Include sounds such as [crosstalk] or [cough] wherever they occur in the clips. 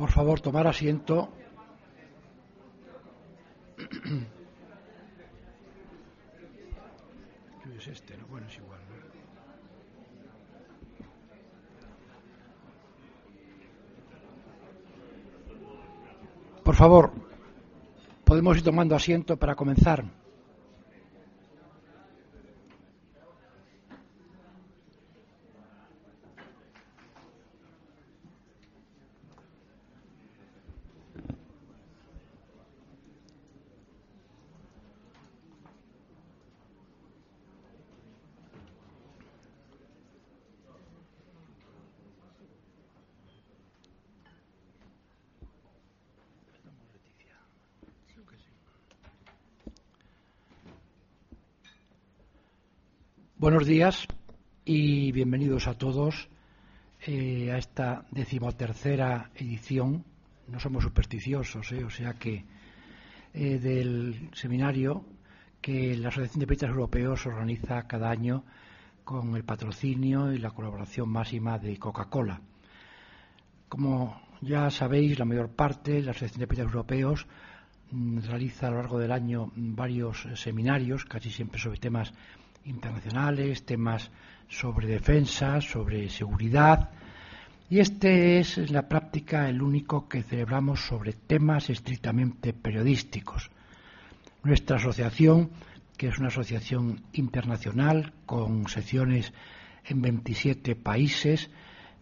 Por favor, tomar asiento. [clears throat] ¿Qué es este? No? Bueno, es igual. ¿no? Por favor, podemos ir tomando asiento para comenzar. Buenos días y bienvenidos a todos eh, a esta decimotercera edición. No somos supersticiosos, eh, o sea que eh, del seminario que la Asociación de Periodistas Europeos organiza cada año con el patrocinio y la colaboración máxima de Coca-Cola. Como ya sabéis, la mayor parte de la Asociación de Periodistas Europeos mm, realiza a lo largo del año varios seminarios, casi siempre sobre temas internacionales, temas sobre defensa, sobre seguridad. Y este es en la práctica el único que celebramos sobre temas estrictamente periodísticos. Nuestra asociación, que es una asociación internacional con secciones en 27 países,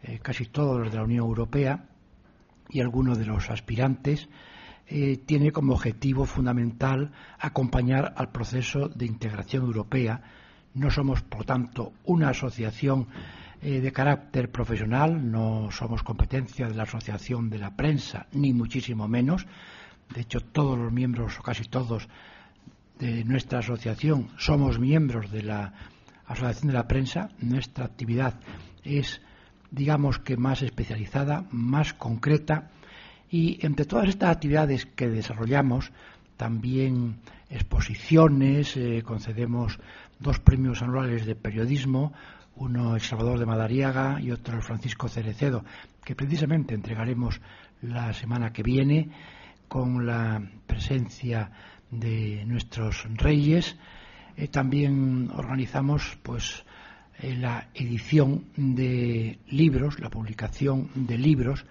eh, casi todos los de la Unión Europea y algunos de los aspirantes, eh, tiene como objetivo fundamental acompañar al proceso de integración europea no somos, por tanto, una asociación eh, de carácter profesional, no somos competencia de la Asociación de la Prensa, ni muchísimo menos. De hecho, todos los miembros, o casi todos, de nuestra asociación somos miembros de la Asociación de la Prensa. Nuestra actividad es, digamos que, más especializada, más concreta. Y entre todas estas actividades que desarrollamos, también exposiciones, eh, concedemos dos premios anuales de periodismo, uno el Salvador de Madariaga y otro el Francisco Cerecedo, que precisamente entregaremos la semana que viene con la presencia de nuestros reyes. Eh, también organizamos pues eh, la edición de libros, la publicación de libros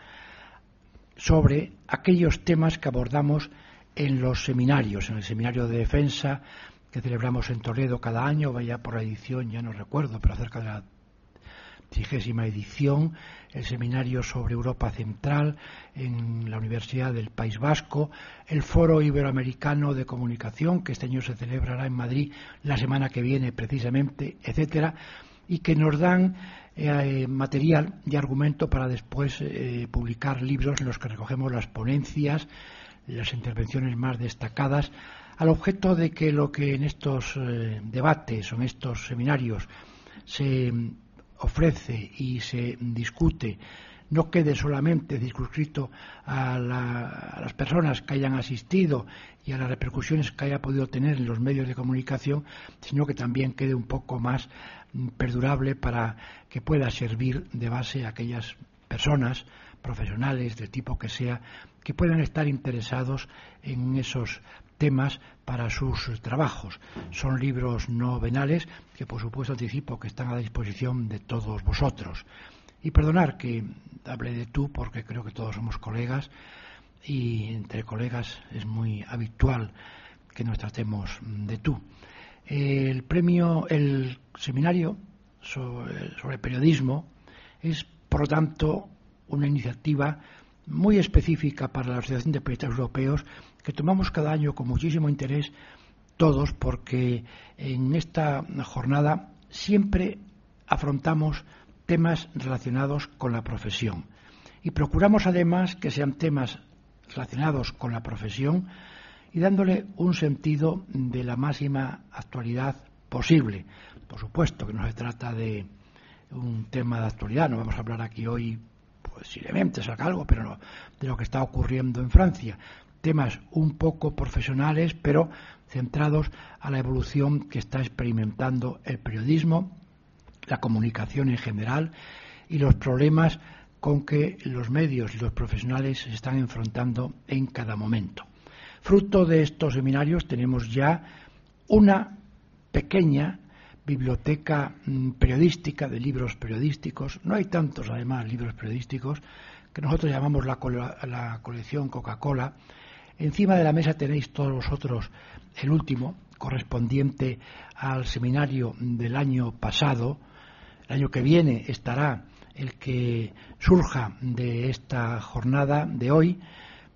sobre aquellos temas que abordamos en los seminarios, en el seminario de defensa que celebramos en Toledo cada año, vaya por la edición, ya no recuerdo, pero cerca de la trigésima edición, el seminario sobre Europa Central en la Universidad del País Vasco, el Foro Iberoamericano de Comunicación, que este año se celebrará en Madrid la semana que viene precisamente, etcétera, y que nos dan eh, material y argumento para después eh, publicar libros en los que recogemos las ponencias, las intervenciones más destacadas, al objeto de que lo que en estos eh, debates o en estos seminarios se ofrece y se discute no quede solamente circunscrito a, las personas que hayan asistido y a las repercusiones que haya podido tener en los medios de comunicación, sino que también quede un poco más perdurable para que pueda servir de base a aquellas personas profesionales del tipo que sea que puedan estar interesados en esos temas para sus trabajos. Son libros no venales que, por supuesto, anticipo que están a disposición de todos vosotros. Y perdonar que hable de tú, porque creo que todos somos colegas y entre colegas es muy habitual que nos tratemos de tú. El premio, el seminario sobre periodismo es, por lo tanto, una iniciativa muy específica para la Asociación de Periodistas Europeos que tomamos cada año con muchísimo interés todos porque en esta jornada siempre afrontamos temas relacionados con la profesión y procuramos además que sean temas relacionados con la profesión y dándole un sentido de la máxima actualidad posible. Por supuesto que no se trata de un tema de actualidad, no vamos a hablar aquí hoy posiblemente salga algo, pero no, de lo que está ocurriendo en Francia. Temas un poco profesionales, pero centrados a la evolución que está experimentando el periodismo, la comunicación en general y los problemas con que los medios y los profesionales se están enfrentando en cada momento. Fruto de estos seminarios tenemos ya una pequeña biblioteca mm, periodística de libros periodísticos. No hay tantos, además, libros periodísticos que nosotros llamamos la, la colección Coca-Cola. Encima de la mesa tenéis todos vosotros el último, correspondiente al seminario del año pasado. El año que viene estará el que surja de esta jornada de hoy,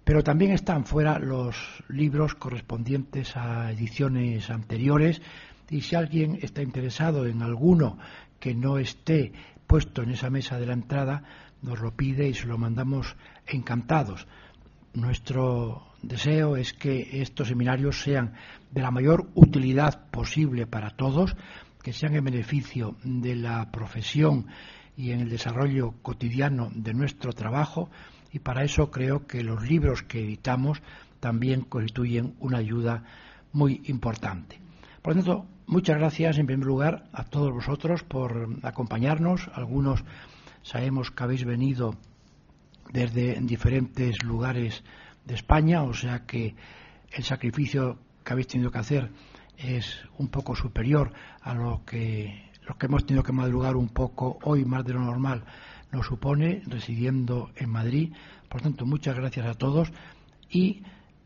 pero también están fuera los libros correspondientes a ediciones anteriores y si alguien está interesado en alguno que no esté puesto en esa mesa de la entrada, nos lo pide y se lo mandamos encantados. Nuestro deseo es que estos seminarios sean de la mayor utilidad posible para todos, que sean en beneficio de la profesión y en el desarrollo cotidiano de nuestro trabajo y para eso creo que los libros que editamos también constituyen una ayuda muy importante. Por lo tanto, muchas gracias en primer lugar a todos vosotros por acompañarnos. Algunos sabemos que habéis venido desde diferentes lugares de España, o sea que el sacrificio que habéis tenido que hacer es un poco superior a lo que los que hemos tenido que madrugar un poco hoy más de lo normal nos supone residiendo en Madrid. Por tanto, muchas gracias a todos y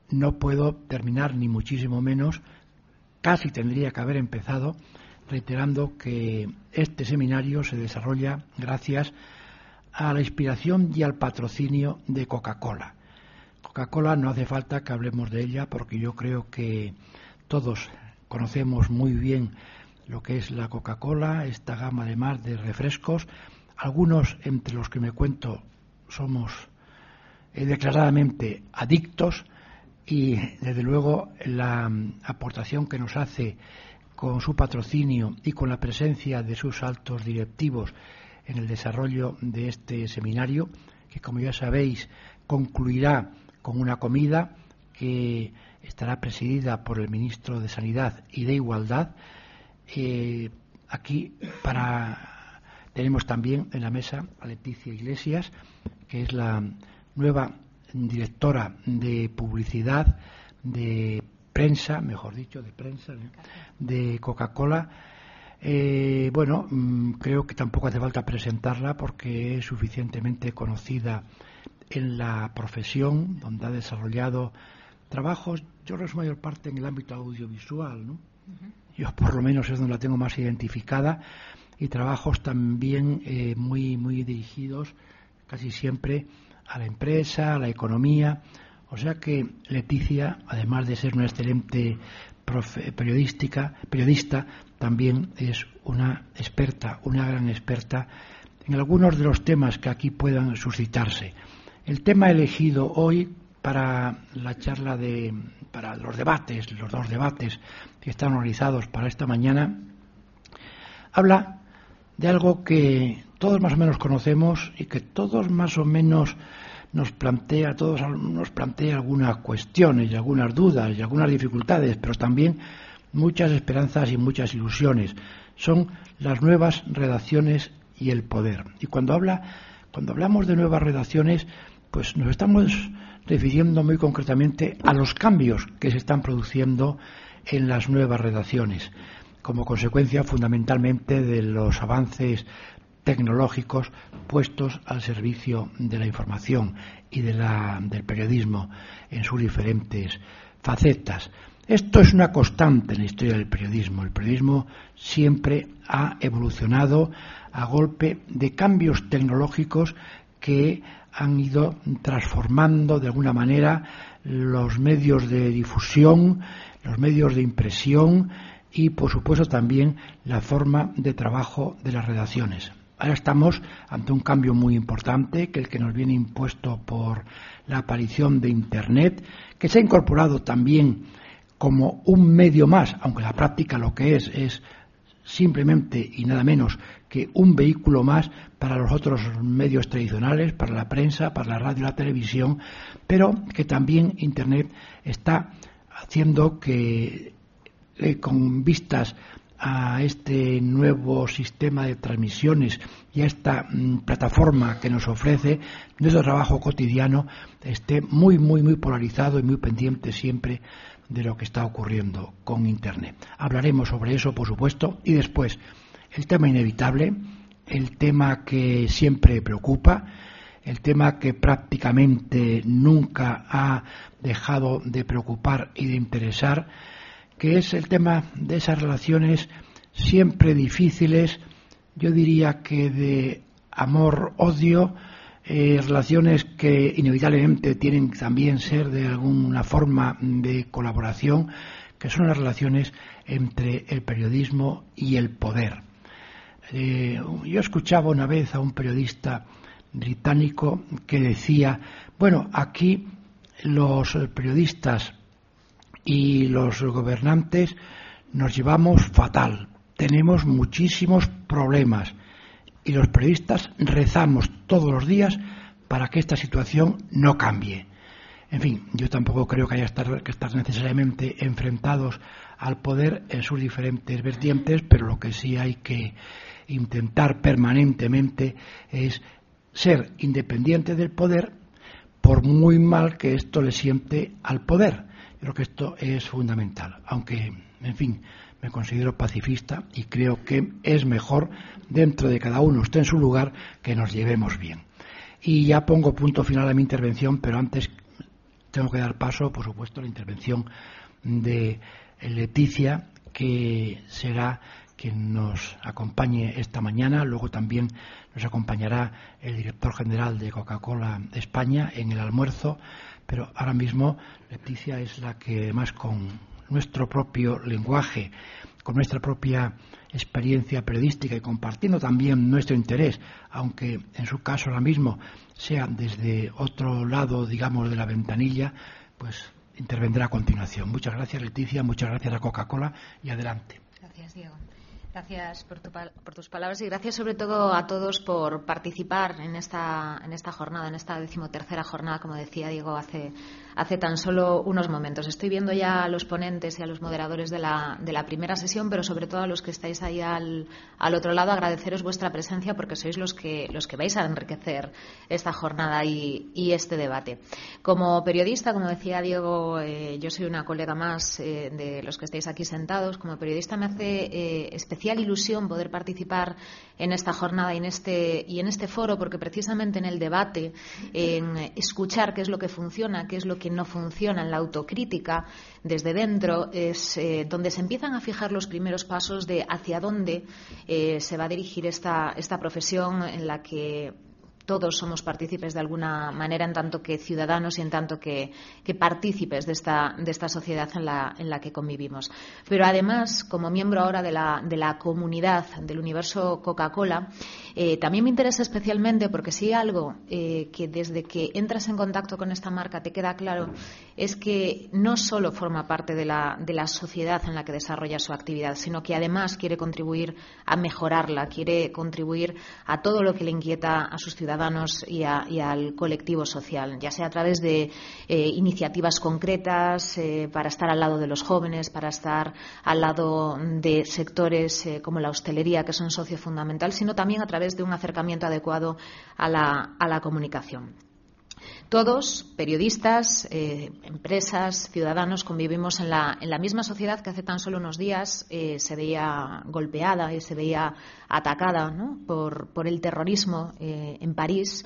no puedo terminar ni muchísimo menos, casi tendría que haber empezado reiterando que este seminario se desarrolla gracias a la inspiración y al patrocinio de Coca-Cola. Coca-Cola no hace falta que hablemos de ella porque yo creo que todos conocemos muy bien lo que es la Coca-Cola, esta gama además de refrescos. Algunos entre los que me cuento somos eh, declaradamente adictos y desde luego la mm, aportación que nos hace con su patrocinio y con la presencia de sus altos directivos en el desarrollo de este seminario, que como ya sabéis concluirá con una comida que estará presidida por el ministro de Sanidad y de Igualdad, eh, aquí para tenemos también en la mesa a Leticia Iglesias, que es la nueva directora de publicidad de prensa, mejor dicho, de prensa de Coca-Cola. Eh, bueno, mm, creo que tampoco hace falta presentarla porque es suficientemente conocida en la profesión, donde ha desarrollado trabajos, yo creo su mayor parte en el ámbito audiovisual, ¿no? yo por lo menos es donde la tengo más identificada, y trabajos también eh, muy, muy dirigidos casi siempre a la empresa, a la economía. O sea que Leticia, además de ser una excelente periodística, periodista, también es una experta, una gran experta en algunos de los temas que aquí puedan suscitarse. El tema elegido hoy para la charla de, para los debates, los dos debates que están organizados para esta mañana, habla de algo que todos más o menos conocemos y que todos más o menos nos plantea, todos nos plantea algunas cuestiones y algunas dudas y algunas dificultades, pero también muchas esperanzas y muchas ilusiones. Son las nuevas redacciones y el poder. Y cuando habla, cuando hablamos de nuevas redacciones, pues nos estamos refiriendo muy concretamente a los cambios que se están produciendo en las nuevas redacciones, como consecuencia fundamentalmente de los avances tecnológicos puestos al servicio de la información y de del periodismo en sus diferentes facetas. Esto es una constante en la historia del periodismo. El periodismo siempre ha evolucionado a golpe de cambios tecnológicos que han ido transformando de alguna manera los medios de difusión, los medios de impresión y, por supuesto, también la forma de trabajo de las redacciones. Ahora estamos ante un cambio muy importante, que el que nos viene impuesto por la aparición de Internet, que se ha incorporado también como un medio más, aunque la práctica lo que es es simplemente y nada menos que un vehículo más para los otros medios tradicionales, para la prensa, para la radio la televisión, pero que también Internet está haciendo que eh, con vistas a este nuevo sistema de transmisiones y a esta mm, plataforma que nos ofrece nuestro trabajo cotidiano esté muy, muy, muy polarizado y muy pendiente siempre de lo que está ocurriendo con Internet. Hablaremos sobre eso, por supuesto, y después el tema inevitable, el tema que siempre preocupa, el tema que prácticamente nunca ha dejado de preocupar y de interesar, que es el tema de esas relaciones siempre difíciles, yo diría que de amor-odio, eh, relaciones que inevitablemente tienen también ser de alguna forma de colaboración, que son las relaciones entre el periodismo y el poder. Eh, yo escuchaba una vez a un periodista británico que decía, bueno, aquí los periodistas y los gobernantes nos llevamos fatal, tenemos muchísimos problemas y los periodistas rezamos todos los días para que esta situación no cambie. En fin, yo tampoco creo que haya que estar necesariamente enfrentados al poder en sus diferentes vertientes, pero lo que sí hay que intentar permanentemente es ser independiente del poder, por muy mal que esto le siente al poder. Creo que esto es fundamental, aunque, en fin, me considero pacifista y creo que es mejor, dentro de cada uno esté en su lugar, que nos llevemos bien. Y ya pongo punto final a mi intervención, pero antes tengo que dar paso, por supuesto, a la intervención de Leticia, que será quien nos acompañe esta mañana. Luego también nos acompañará el director general de Coca-Cola España en el almuerzo. Pero ahora mismo Leticia es la que más con nuestro propio lenguaje, con nuestra propia experiencia periodística y compartiendo también nuestro interés, aunque en su caso ahora mismo sea desde otro lado, digamos, de la ventanilla, pues intervendrá a continuación. Muchas gracias, Leticia, muchas gracias a Coca-Cola y adelante. Gracias, Diego. Gracias por, tus palabras y gracias sobre todo a todos por participar en esta, en esta jornada, en esta decimotercera jornada, como decía Diego hace, hace tan solo unos momentos. Estoy viendo ya a los ponentes y a los moderadores de la, de la primera sesión, pero sobre todo a los que estáis ahí al, al, otro lado, agradeceros vuestra presencia porque sois los que, los que vais a enriquecer esta jornada y, este debate. Como periodista, como decía Diego, eh, yo soy una colega más eh, de los que estáis aquí sentados. Como periodista me hace eh, especial ilusión poder participar en esta jornada y en este, y en este foro porque precisamente en el debate, en escuchar qué es lo que funciona, qué es lo que no funciona en la autocrítica desde dentro es eh, donde se empiezan a fijar los primeros pasos de hacia dónde eh, se va a dirigir esta, esta profesión en la que todos somos partícipes de alguna manera en tanto que ciudadanos y en tanto que, partícipes de esta, de esta sociedad en la, en la, que convivimos. Pero además, como miembro ahora de la, de la comunidad del universo Coca-Cola, eh, también me interesa especialmente porque si hay algo eh, que desde que entras en contacto con esta marca te queda claro es que no solo forma parte de la, de la sociedad en la que desarrolla su actividad, sino que además quiere contribuir a mejorarla, quiere contribuir a todo lo que le inquieta a sus ciudadanos y, al colectivo social, ya sea a través de eh, iniciativas concretas para estar al lado de los jóvenes, para estar al lado de sectores como la hostelería, que son socio fundamental, sino también a través de un acercamiento adecuado a la comunicación. Todos, periodistas, eh, empresas, ciudadanos, convivimos en la, en la, misma sociedad que hace tan solo unos días eh, se veía golpeada y se veía atacada por, por, el terrorismo eh, en París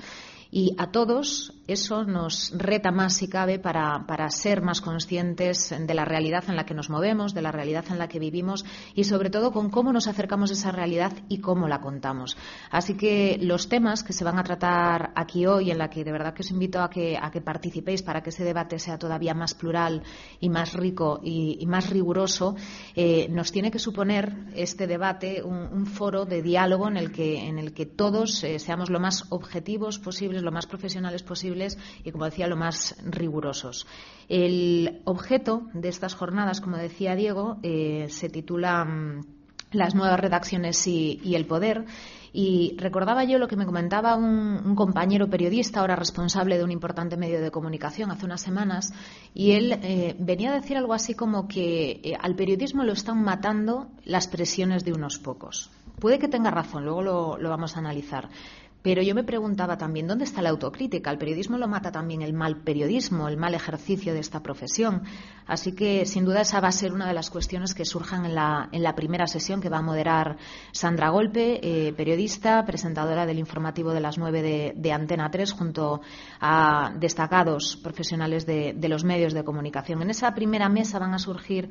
y a todos eso nos reta más, si cabe, para, ser más conscientes de la realidad en la que nos movemos, de la realidad en la que vivimos y, sobre todo, con cómo nos acercamos a esa realidad y cómo la contamos. Así que los temas que se van a tratar aquí hoy, en la que de verdad que os invito a que, a que participéis para que ese debate sea todavía más plural y más rico y, más riguroso, eh, nos tiene que suponer este debate un, foro de diálogo en el que, en el que todos eh, seamos lo más objetivos posibles lo más profesionales posibles y, como decía, lo más rigurosos. El objeto de estas jornadas, como decía Diego, eh, se titula mm, Las nuevas redacciones y, el poder Y recordaba yo lo que me comentaba un, compañero periodista, ahora responsable de un importante medio de comunicación, hace unas semanas, y él eh, venía a decir algo así como que eh, al periodismo lo están matando las presiones de unos pocos. Puede que tenga razón, luego lo vamos a analizar. Pero yo me preguntaba también, ¿dónde está la autocrítica? El periodismo lo mata también el mal periodismo, el mal ejercicio de esta profesión. Así que, sin duda, esa va a ser una de las cuestiones que surjan en la, en la primera sesión que va a moderar Sandra Golpe, eh, periodista, presentadora del informativo de las nueve de, Antena 3, junto a destacados profesionales de los medios de comunicación. En esa primera mesa van a surgir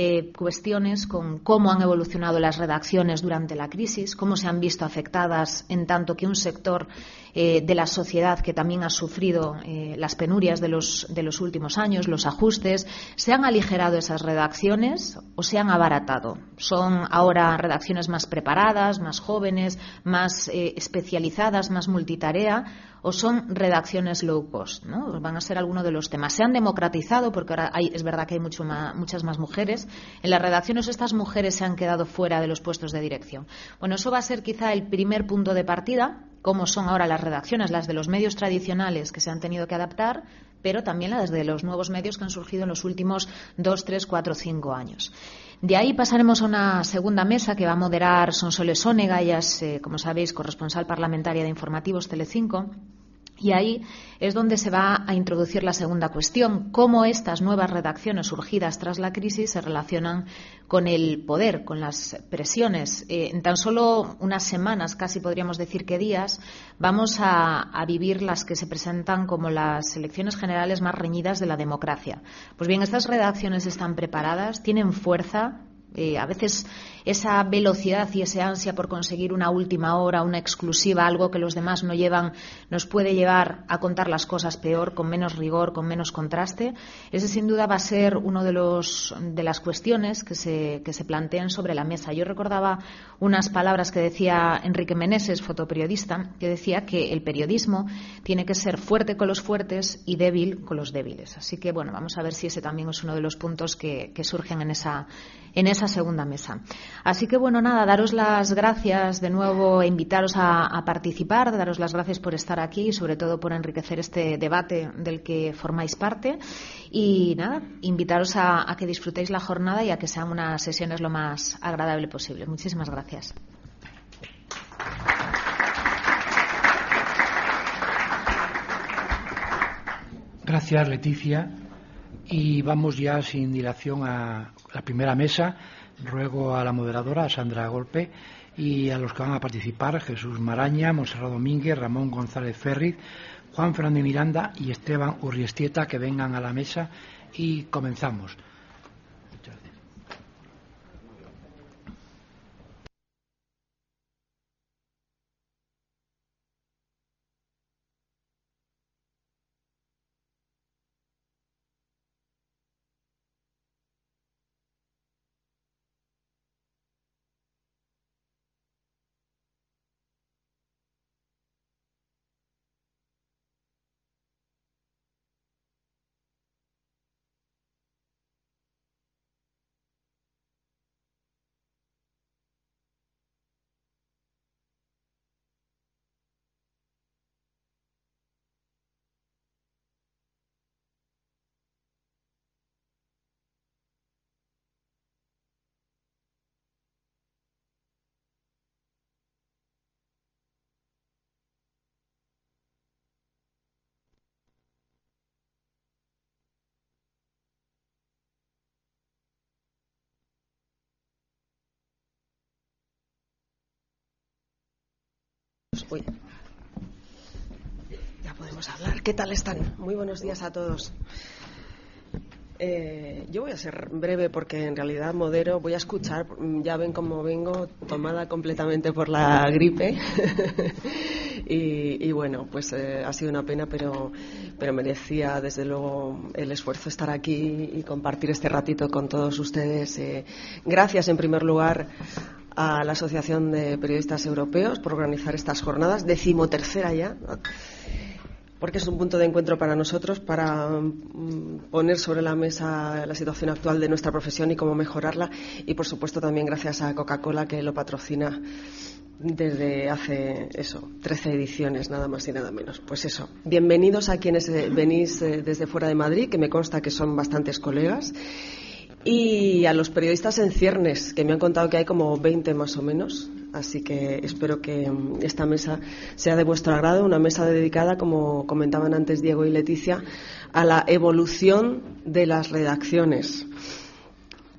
eh, cuestiones con cómo han evolucionado las redacciones durante la crisis, cómo se han visto afectadas en tanto que un sector eh, de la sociedad que también ha sufrido eh, las penurias de los, de los últimos años, los ajustes, se han aligerado esas redacciones o se han abaratado. Son ahora redacciones más preparadas, más jóvenes, más especializadas, más multitarea o son redacciones low cost, ¿no? Van a ser algunos de los temas. Se han democratizado porque ahora hay, es verdad que hay mucho muchas más mujeres. En las redacciones estas mujeres se han quedado fuera de los puestos de dirección. Bueno, eso va a ser quizá el primer punto de partida, cómo son ahora las redacciones, las de los medios tradicionales que se han tenido que adaptar, pero también las de los nuevos medios que han surgido en los últimos dos, tres, cuatro, cinco años. De ahí pasaremos a una segunda mesa que va a moderar Sonsoles Sónega, ella es, eh, como sabéis, corresponsal parlamentaria de Informativos Telecinco. Y ahí es donde se va a introducir la segunda cuestión, cómo estas nuevas redacciones surgidas tras la crisis se relacionan con el poder, con las presiones. Eh, en tan solo unas semanas, casi podríamos decir que días, vamos a, a, vivir las que se presentan como las elecciones generales más reñidas de la democracia. Pues bien, estas redacciones están preparadas, tienen fuerza, eh, a veces esa velocidad y esa ansia por conseguir una última hora, una exclusiva, algo que los demás no llevan, nos puede llevar a contar las cosas peor, con menos rigor, con menos contraste. Ese sin duda va a ser uno de los de las cuestiones que se, que se plantean sobre la mesa. Yo recordaba unas palabras que decía Enrique Meneses, fotoperiodista, que decía que el periodismo tiene que ser fuerte con los fuertes y débil con los débiles. Así que bueno, vamos a ver si ese también es uno de los puntos que, que surgen en esa en esa segunda mesa. Así que, bueno, nada, daros las gracias de nuevo, invitaros a, participar, daros las gracias por estar aquí y, sobre todo, por enriquecer este debate del que formáis parte. Y, nada, invitaros a, a que disfrutéis la jornada y a que sean unas sesiones lo más agradable posible. Muchísimas gracias. Gracias, Leticia. Y vamos ya sin dilación a la primera mesa. Ruego a la moderadora, Sandra Golpe, y a los que van a participar, Jesús Maraña, Monserrat Domínguez, Ramón González Ferriz, Juan Fernando Miranda y Esteban Urriestieta, que vengan a la mesa y comenzamos. Ya podemos hablar. ¿Qué tal están? Muy buenos días a todos. Eh, yo voy a ser breve porque en realidad modero, voy a escuchar, ya ven cómo vengo tomada completamente por la gripe [laughs] y, bueno, pues eh, ha sido una pena, pero, pero merecía desde luego el esfuerzo estar aquí y compartir este ratito con todos ustedes. Eh, gracias en primer lugar a la Asociación de Periodistas Europeos por organizar estas jornadas, decimotercera ya, porque es un punto de encuentro para nosotros para mm, poner sobre la mesa la situación actual de nuestra profesión y cómo mejorarla y, por supuesto, también gracias a Coca-Cola que lo patrocina desde hace eso, 13 ediciones, nada más y nada menos. Pues eso, bienvenidos a quienes eh, venís eh, desde fuera de Madrid, que me consta que son bastantes colegas, y a los periodistas en ciernes, que me han contado que hay como 20 más o menos. Así que espero que mm, esta mesa sea de vuestro agrado, una mesa dedicada, como comentaban antes Diego y Leticia, a la evolución de las redacciones.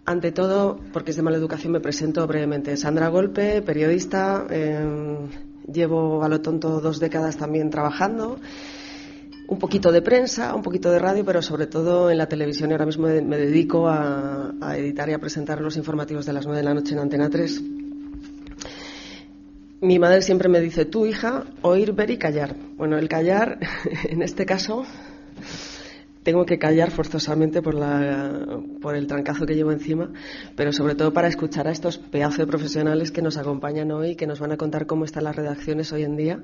Ante todo, porque es de mala educación, me presento brevemente. Sandra Golpe, periodista, em, llevo a lo tonto dos décadas también trabajando. Un poquito de prensa, un poquito de radio, pero sobre todo en la televisión. Y ahora mismo me dedico a, editar y a presentar los informativos de las nueve de la noche en Antena 3. Mi madre siempre me dice, tú hija, oír, ver y callar. Bueno, el callar, [laughs] en este caso, tengo que callar forzosamente por, la, por el trancazo que llevo encima, pero sobre todo para escuchar a estos pedazos de profesionales que nos acompañan hoy, que nos van a contar cómo están las redacciones hoy en día,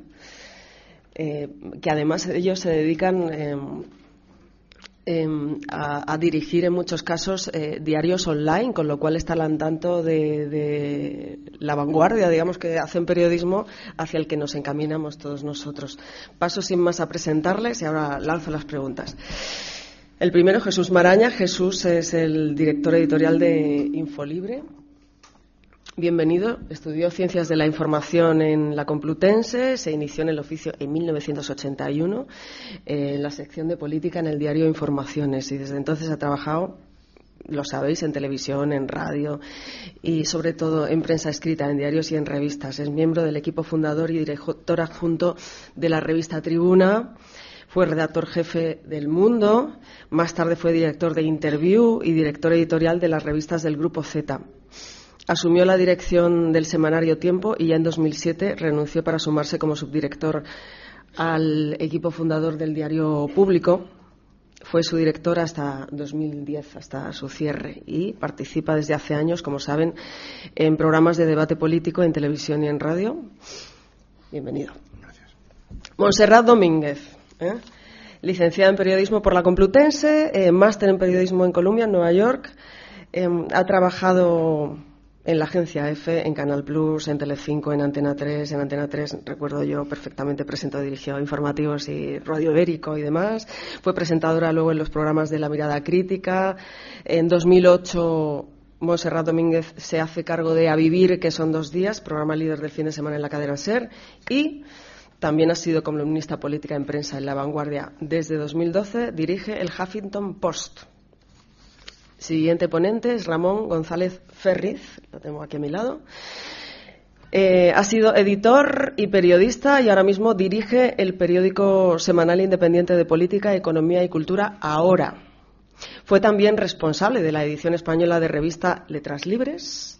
eh, que además ellos se dedican eh, Em, a, dirigir en muchos casos eh, diarios online, con lo cual están al tanto de, la vanguardia, digamos, que hacen periodismo hacia el que nos encaminamos todos nosotros. Paso sin más a presentarles y ahora lanzo las preguntas. El primero, Jesús Maraña. Jesús es el director editorial de Infolibre. Bienvenido. Estudió Ciencias de la Información en la Complutense, se inició en el oficio en 1981 en la sección de política en el diario Informaciones y desde entonces ha trabajado lo sabéis, en televisión, en radio y sobre todo en prensa escrita, en diarios y en revistas. Es miembro del equipo fundador y director adjunto de la revista Tribuna. Fue redactor jefe del Mundo, más tarde fue director de Interview y director editorial de las revistas del Grupo Z. Asumió la dirección del semanario Tiempo y ya en 2007 renunció para sumarse como subdirector al equipo fundador del diario Público. Fue su director hasta 2010, hasta su cierre, y participa desde hace años, como saben, en programas de debate político en televisión y en radio. Bienvenido. Gracias. Monserrat Domínguez. ¿eh? Licenciada en periodismo por la Complutense, eh, máster en periodismo en Columbia, en Nueva York. Em, ha trabajado en la agencia F, en Canal Plus, en Telecinco, en Antena 3. En Antena 3 recuerdo yo perfectamente presentado, dirigido informativos y Radio Ibérico y demás. Fue presentadora luego en los programas de La Mirada Crítica. En 2008 Monserrat Domínguez se hace cargo de A Vivir, que son dos días, programa líder del fin de semana en la cadena SER. Y también ha sido columnista política en prensa en La Vanguardia. Desde 2012 dirige el Huffington Post Siguiente ponente es Ramón González Ferriz, lo tengo aquí a mi lado. Eh, ha sido editor y periodista y ahora mismo dirige el periódico semanal independiente de política, economía y cultura Ahora. Fue también responsable de la edición española de revista Letras Libres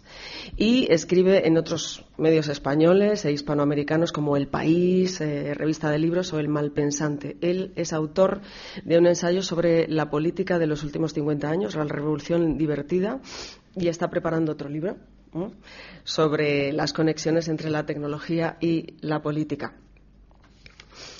y escribe en otros medios españoles e hispanoamericanos como El País, eh, Revista de Libros o El Malpensante. Él es autor de un ensayo sobre la política de los últimos 50 años, la revolución divertida, y está preparando otro libro sobre las conexiones entre la tecnología y la política.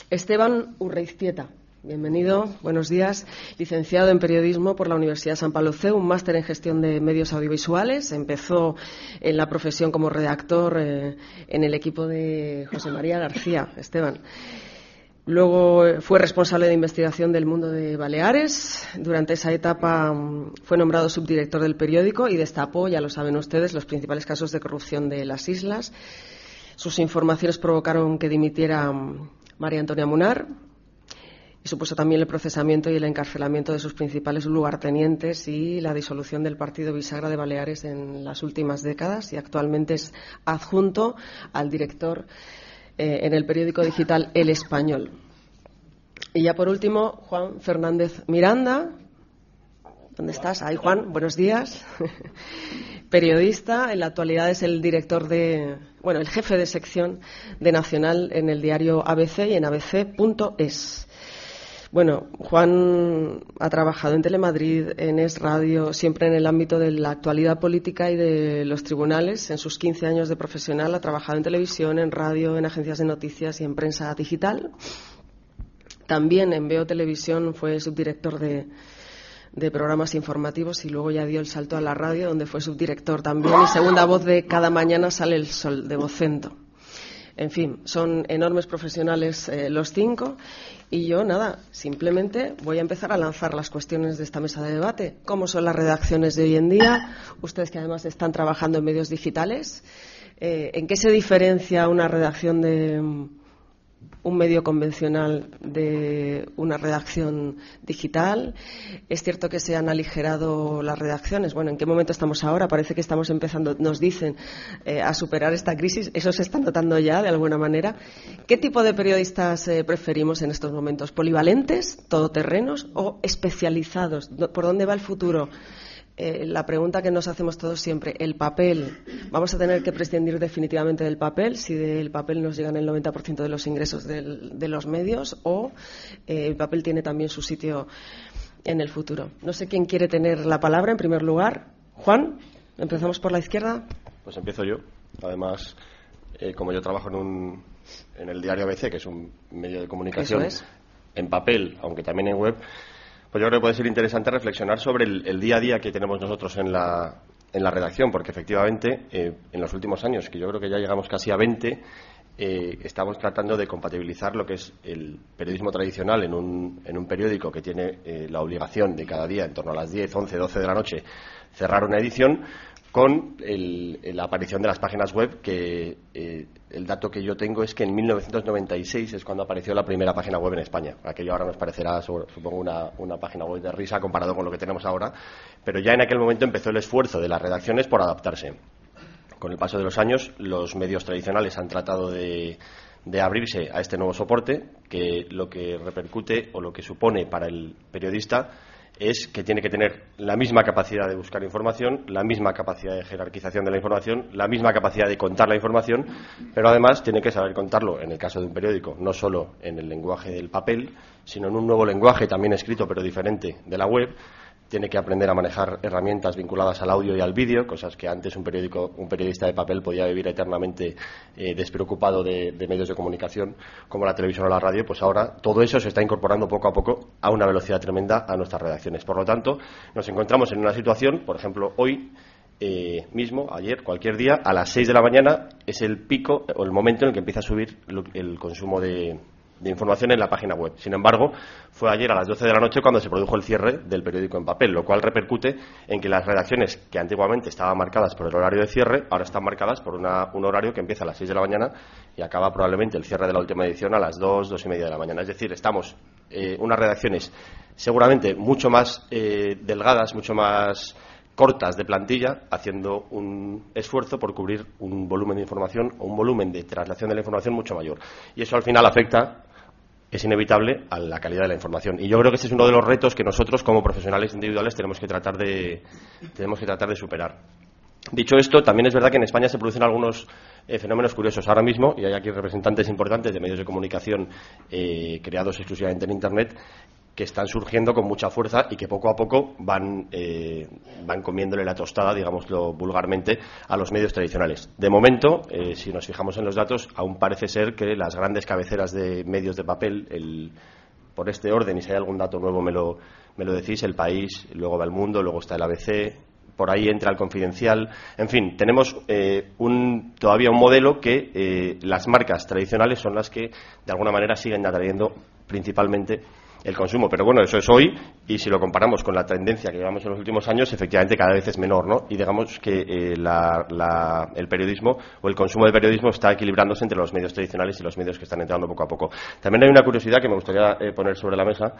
Esteban Urreiztieta Bienvenido, buenos días. Licenciado en Periodismo por la Universidad San Pablo C, un máster en Gestión de Medios Audiovisuales. Empezó en la profesión como redactor eh, en el equipo de José María García, Esteban. Luego eh, fue responsable de investigación del mundo de Baleares. Durante esa etapa mm, fue nombrado subdirector del periódico y destapó, ya lo saben ustedes, los principales casos de corrupción de las islas. Sus informaciones provocaron que dimitiera mm, María Antonia Munar, y supuso también el procesamiento y el encarcelamiento de sus principales lugartenientes y la disolución del Partido Bisagra de Baleares en las últimas décadas y actualmente es adjunto al director eh, en el periódico digital El Español. Y ya por último, Juan Fernández Miranda. ¿Dónde estás? Ahí, Juan. Buenos días. [laughs] Periodista. En la actualidad es el director de, bueno, el jefe de sección de Nacional en el diario ABC y en abc.es. Bueno, Juan ha trabajado en Telemadrid, en Es Radio, siempre en el ámbito de la actualidad política y de los tribunales. En sus 15 años de profesional ha trabajado en televisión, en radio, en agencias de noticias y en prensa digital. También en Veo Televisión fue subdirector de, de programas informativos y luego ya dio el salto a la radio, donde fue subdirector también y segunda voz de Cada Mañana sale el sol, de Vocento. En fin, son enormes profesionales eh, los cinco y yo, nada, simplemente voy a empezar a lanzar las cuestiones de esta mesa de debate. ¿Cómo son las redacciones de hoy en día? Ustedes que además están trabajando en medios digitales. Eh, ¿En qué se diferencia una redacción de un medio convencional de una redacción digital. Es cierto que se han aligerado las redacciones. Bueno, ¿en qué momento estamos ahora? Parece que estamos empezando, nos dicen, eh, a superar esta crisis. Eso se está notando ya, de alguna manera. ¿Qué tipo de periodistas eh, preferimos en estos momentos? ¿Polivalentes, todoterrenos o especializados? ¿Por dónde va el futuro? Eh, la pregunta que nos hacemos todos siempre, el papel, ¿vamos a tener que prescindir definitivamente del papel si del papel nos llegan el 90% de los ingresos de los medios o eh, el papel tiene también su sitio en el futuro? No sé quién quiere tener la palabra en primer lugar. Juan, empezamos por la izquierda. Pues empiezo yo. Además, eh, como yo trabajo en, un, en el diario ABC, que es un medio de comunicación en papel, aunque también en web, pues yo creo que puede ser interesante reflexionar sobre el, día a día que tenemos nosotros en la, en la redacción, porque efectivamente eh, en los últimos años, que yo creo que ya llegamos casi a 20, eh, estamos tratando de compatibilizar lo que es el periodismo tradicional en un, en un periódico que tiene eh, la obligación de cada día, en torno a las 10, 11, 12 de la noche, cerrar una edición, con la aparición de las páginas web, que eh, el dato que yo tengo es que en 1996 es cuando apareció la primera página web en España. Aquello ahora nos parecerá, supongo, una, una página web de risa comparado con lo que tenemos ahora, pero ya en aquel momento empezó el esfuerzo de las redacciones por adaptarse. Con el paso de los años, los medios tradicionales han tratado de, de abrirse a este nuevo soporte, que lo que repercute o lo que supone para el periodista es que tiene que tener la misma capacidad de buscar información, la misma capacidad de jerarquización de la información, la misma capacidad de contar la información, pero además tiene que saber contarlo, en el caso de un periódico, no solo en el lenguaje del papel, sino en un nuevo lenguaje también escrito pero diferente de la web, tiene que aprender a manejar herramientas vinculadas al audio y al vídeo, cosas que antes un periódico, un periodista de papel podía vivir eternamente eh, despreocupado de, medios de comunicación, como la televisión o la radio, pues ahora todo eso se está incorporando poco a poco a una velocidad tremenda a nuestras redacciones. Por lo tanto, nos encontramos en una situación, por ejemplo, hoy eh, mismo, ayer, cualquier día, a las 6 de la mañana es el pico o el momento en el que empieza a subir el consumo de, de información en la página web. Sin embargo, fue ayer a las 12 de la noche cuando se produjo el cierre del periódico en papel, lo cual repercute en que las redacciones que antiguamente estaban marcadas por el horario de cierre, ahora están marcadas por un horario que empieza a las 6 de la mañana y acaba probablemente el cierre de la última edición a las 2, 2 y media de la mañana. Es decir, estamos eh, unas redacciones seguramente mucho más eh, delgadas, mucho más cortas de plantilla, haciendo un esfuerzo por cubrir un volumen de información o un volumen de traslación de la información mucho mayor. Y eso al final afecta es inevitable a la calidad de la información. Y yo creo que ese es uno de los retos que nosotros, como profesionales individuales, tenemos que tratar de, tenemos que tratar de superar. Dicho esto, también es verdad que en España se producen algunos eh, fenómenos curiosos ahora mismo, y hay aquí representantes importantes de medios de comunicación eh, creados exclusivamente en Internet, que están surgiendo con mucha fuerza y que poco a poco van, eh, van comiéndole la tostada, digámoslo vulgarmente, a los medios tradicionales. De momento, eh, si nos fijamos en los datos, aún parece ser que las grandes cabeceras de medios de papel, el, por este orden, y si hay algún dato nuevo me lo, me lo decís, el país, luego va el mundo, luego está el ABC, por ahí entra el confidencial. En fin, tenemos eh, un, todavía un modelo que las marcas tradicionales son las que de alguna manera siguen atrayendo principalmente el consumo. Pero bueno, eso es hoy y si lo comparamos con la tendencia que llevamos en los últimos años, efectivamente cada vez es menor, ¿no? Y digamos que eh, el periodismo o el consumo de periodismo está equilibrándose entre los medios tradicionales y los medios que están entrando poco a poco. También hay una curiosidad que me gustaría eh, poner sobre la mesa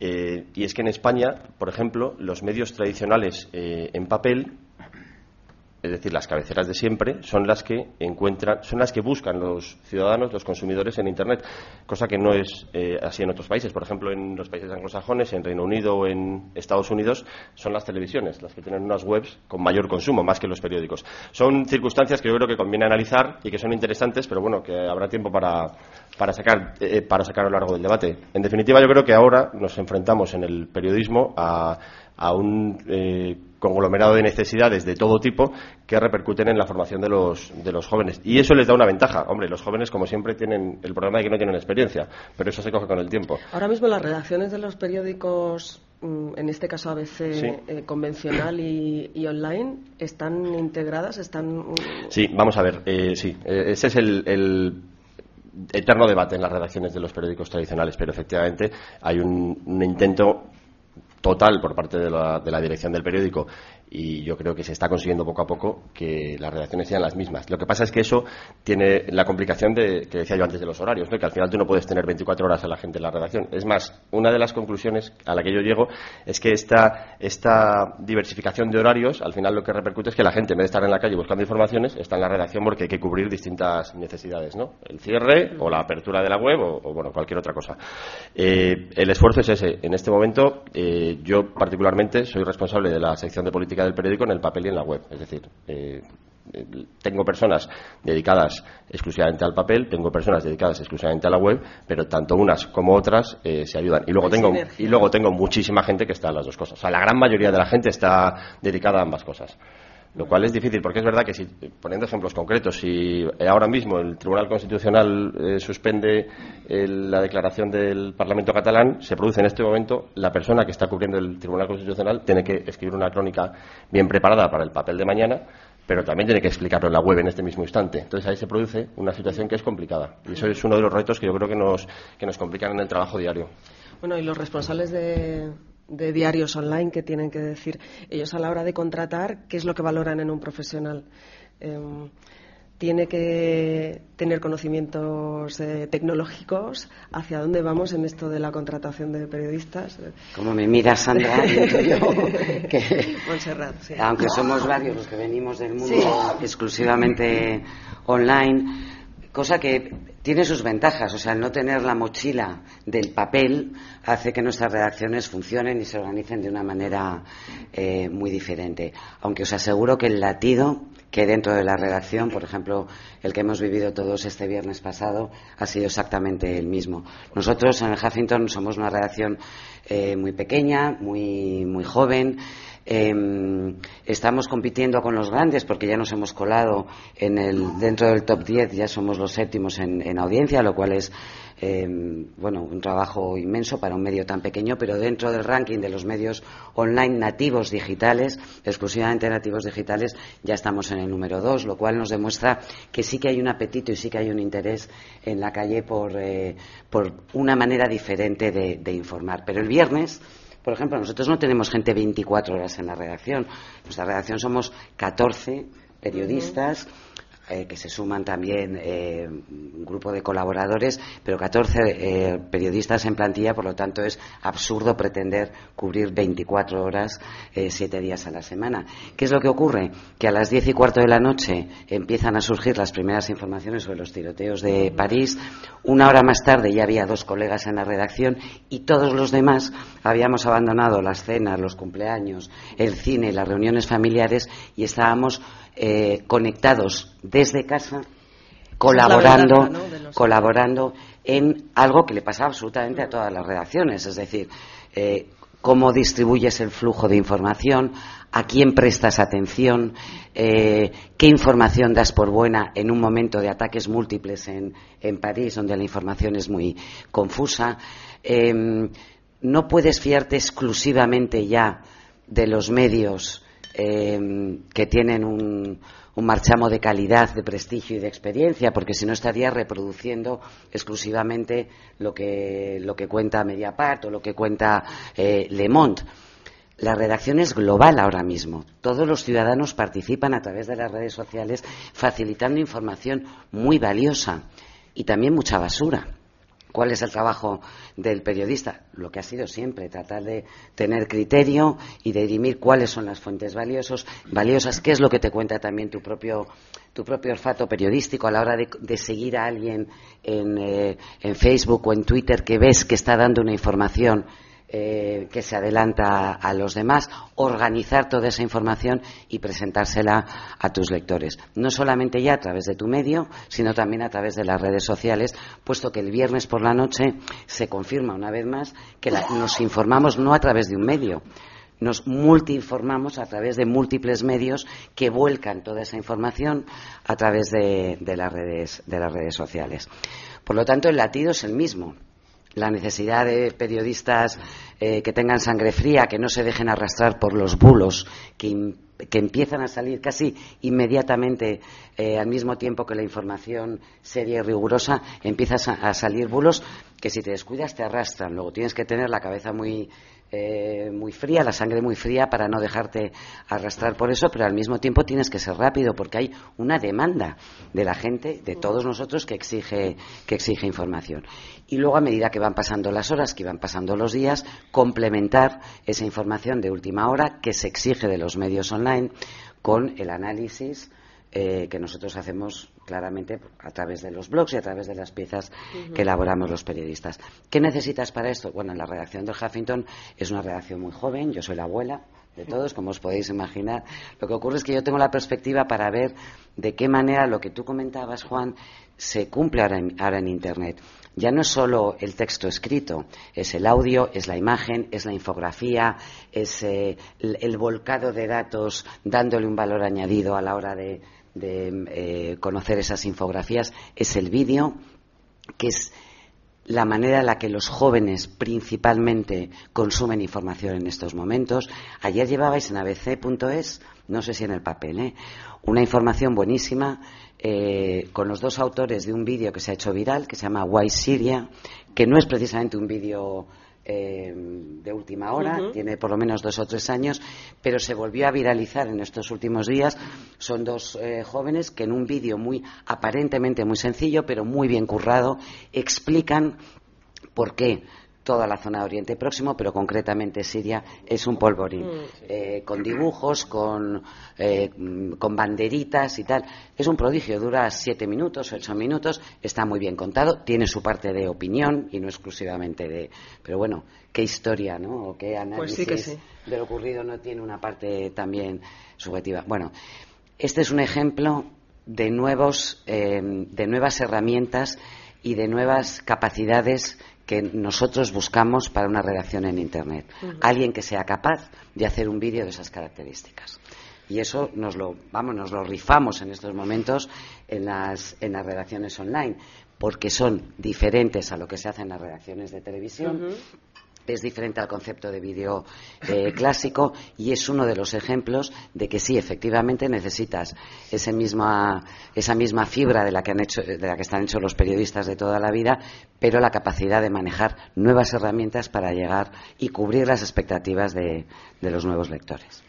eh, y es que en España, por ejemplo, los medios tradicionales en papel es decir, las cabeceras de siempre, son las que encuentran, son las que buscan los ciudadanos, los consumidores en Internet, cosa que no es eh, así en otros países. Por ejemplo, en los países anglosajones, en Reino Unido o en Estados Unidos, son las televisiones las que tienen unas webs con mayor consumo, más que los periódicos. Son circunstancias que yo creo que conviene analizar y que son interesantes, pero bueno, que habrá tiempo para, para sacar, eh, para sacar a lo largo del debate. En definitiva, yo creo que ahora nos enfrentamos en el periodismo a, a un eh, conglomerado de necesidades de todo tipo que repercuten en la formación de los, de los jóvenes. Y eso les da una ventaja. Hombre, los jóvenes, como siempre, tienen el problema de que no tienen experiencia, pero eso se coge con el tiempo. Ahora mismo las redacciones de los periódicos, mm, en este caso ABC eh, convencional y, online, ¿están integradas? están Sí, vamos a ver. Eh, sí, ese es el eterno debate en las redacciones de los periódicos tradicionales, pero efectivamente hay un intento total por parte de la, de la, dirección del periódico y yo creo que se está consiguiendo poco a poco que las redacciones sean las mismas. Lo que pasa es que eso tiene la complicación de, que decía yo antes de los horarios, que al final tú no puedes tener 24 horas a la gente en la redacción. Es más, una de las conclusiones a la que yo llego es que esta, esta diversificación de horarios al final lo que repercute es que la gente en vez de estar en la calle buscando informaciones está en la redacción porque hay que cubrir distintas necesidades, ¿no? El cierre o la apertura de la web o, bueno, cualquier otra cosa. Eh, el esfuerzo es ese. En este momento eh, yo particularmente soy responsable de la sección de política del periódico en el papel y en la web. Es decir, eh, eh, tengo personas dedicadas exclusivamente al papel, tengo personas dedicadas exclusivamente a la web, pero tanto unas como otras eh, se ayudan. Y luego, tengo, y luego tengo muchísima gente que está en las dos cosas. O sea, la gran mayoría de la gente está dedicada a ambas cosas. Lo cual es difícil, porque es verdad que si, poniendo ejemplos concretos, si ahora mismo el Tribunal Constitucional eh, suspende la declaración del Parlamento catalán, se produce en este momento la persona que está cubriendo el Tribunal Constitucional tiene que escribir una crónica bien preparada para el papel de mañana, pero también tiene que explicarlo en la web en este mismo instante. Entonces ahí se produce una situación que es complicada. Y eso es uno de los retos que yo creo que nos, que nos complican en el trabajo diario. Bueno, y los responsables de, de diarios online que tienen que decir ellos a la hora de contratar qué es lo que valoran en un profesional. Em, tiene que tener conocimientos eh, tecnológicos hacia dónde vamos en esto de la contratación de periodistas. Como me mira Sandra, [laughs] yo que, aunque somos varios los que venimos del mundo exclusivamente online, cosa que tiene sus ventajas. O sea, el no tener la mochila del papel hace que nuestras redacciones funcionen y se organicen de una manera eh, muy diferente. Aunque os aseguro que el latido que dentro de la redacción, por ejemplo, el que hemos vivido todos este viernes pasado, ha sido exactamente el mismo. Nosotros en el Huffington somos una redacción eh, muy pequeña, muy, muy joven. Em, estamos compitiendo con los grandes porque ya nos hemos colado en el, dentro del top 10, ya somos los séptimos en, audiencia, lo cual es em, bueno, un trabajo inmenso para un medio tan pequeño, pero dentro del ranking de los medios online nativos digitales, exclusivamente nativos digitales, ya estamos en el número 2, lo cual nos demuestra que sí que hay un apetito y sí que hay un interés en la calle por, eh, una manera diferente de informar. Pero el viernes por ejemplo, nosotros no tenemos gente 24 horas en la redacción. Nuestra redacción somos 14 periodistas. Eh, que se suman también eh, un grupo de colaboradores, pero 14 eh, periodistas en plantilla, por lo tanto es absurdo pretender cubrir 24 horas, 7 días a la semana. ¿Qué es lo que ocurre? Que a las 10 y cuarto de la noche empiezan a surgir las primeras informaciones sobre los tiroteos de París. Una hora más tarde ya había dos colegas en la redacción y todos los demás habíamos abandonado las cenas, los cumpleaños, el cine, las reuniones familiares y estábamos eh, conectados desde casa, colaborando, colaborando en algo que le pasa absolutamente a todas las redacciones, es decir, eh, cómo distribuyes el flujo de información, a quién prestas atención, eh, qué información das por buena en un momento de ataques múltiples en, en París, donde la información es muy confusa. Em, no puedes fiarte exclusivamente ya de los medios Em, que tienen un, marchamo de calidad, de prestigio y de experiencia, porque si no estaría reproduciendo exclusivamente lo que, lo que cuenta Mediapart o lo que cuenta eh, Le Monde. La redacción es global ahora mismo. Todos los ciudadanos participan a través de las redes sociales facilitando información muy valiosa y también mucha basura. ¿Cuál es el trabajo del periodista? Lo que ha sido siempre, tratar de tener criterio y de dirimir cuáles son las fuentes valiosas, qué es lo que te cuenta también tu propio, tu propio olfato periodístico a la hora de, seguir a alguien en, eh, en Facebook o en Twitter que ves que está dando una información eh, que se adelanta a los demás, organizar toda esa información y presentársela a tus lectores. No solamente ya a través de tu medio, sino también a través de las redes sociales, puesto que el viernes por la noche se confirma una vez más que nos informamos no a través de un medio, nos multiinformamos a través de múltiples medios que vuelcan toda esa información a través de, las, redes, de las redes sociales. Por lo tanto, el latido es el mismo la necesidad de periodistas eh, que tengan sangre fría, que no se dejen arrastrar por los bulos que que empiezan a salir casi inmediatamente eh, al mismo tiempo que la información seria y rigurosa, empiezas a salir bulos que si te descuidas te arrastran. Luego tienes que tener la cabeza muy, eh, muy fría, la sangre muy fría para no dejarte arrastrar por eso, pero al mismo tiempo tienes que ser rápido porque hay una demanda de la gente, de todos nosotros, que exige, que exige información. Y luego, a medida que van pasando las horas, que van pasando los días, complementar esa información de última hora que se exige de los medios online con el análisis eh, que nosotros hacemos claramente a través de los blogs y a través de las piezas que elaboramos los periodistas. ¿Qué necesitas para esto? Bueno, la redacción del Huffington es una redacción muy joven, yo soy la abuela de todos, como os podéis imaginar. Lo que ocurre es que yo tengo la perspectiva para ver de qué manera lo que tú comentabas, Juan, se cumple ahora en, Internet. Ya no es solo el texto escrito, es el audio, es la imagen, es la infografía, es eh, el volcado de datos dándole un valor añadido a la hora de, de eh, conocer esas infografías es el vídeo, que es la manera en la que los jóvenes principalmente consumen información en estos momentos. Ayer llevabais en abc.es, no sé si en el papel, ¿eh? una información buenísima eh, con los dos autores de un vídeo que se ha hecho viral, que se llama Why Syria, que no es precisamente un vídeo eh, de última hora, tiene por lo menos dos o tres años, pero se volvió a viralizar en estos últimos días. Son dos eh, jóvenes que en un vídeo muy aparentemente muy sencillo, pero muy bien currado, explican por qué toda la zona de Oriente Próximo, pero concretamente Siria, es un polvorín, mm, eh, con dibujos, con, eh, con banderitas y tal. Es un prodigio, dura siete minutos, ocho minutos, está muy bien contado, tiene su parte de opinión y no exclusivamente de. Pero bueno, qué historia, ¿no? O qué pues análisis de lo ocurrido no tiene una parte también subjetiva. Bueno, este es un ejemplo de, nuevos, eh, de nuevas herramientas y de nuevas capacidades que nosotros buscamos para una redacción en Internet. Alguien que sea capaz de hacer un vídeo de esas características. Y eso nos lo, vamos, nos lo rifamos en estos momentos en las, en las redacciones online, porque son diferentes a lo que se hace en las redacciones de televisión es diferente al concepto de vídeo eh, clásico y es uno de los ejemplos de que sí, efectivamente necesitas esa misma, esa misma fibra de la, que han hecho, de la que están hechos los periodistas de toda la vida, pero la capacidad de manejar nuevas herramientas para llegar y cubrir las expectativas de los nuevos lectores.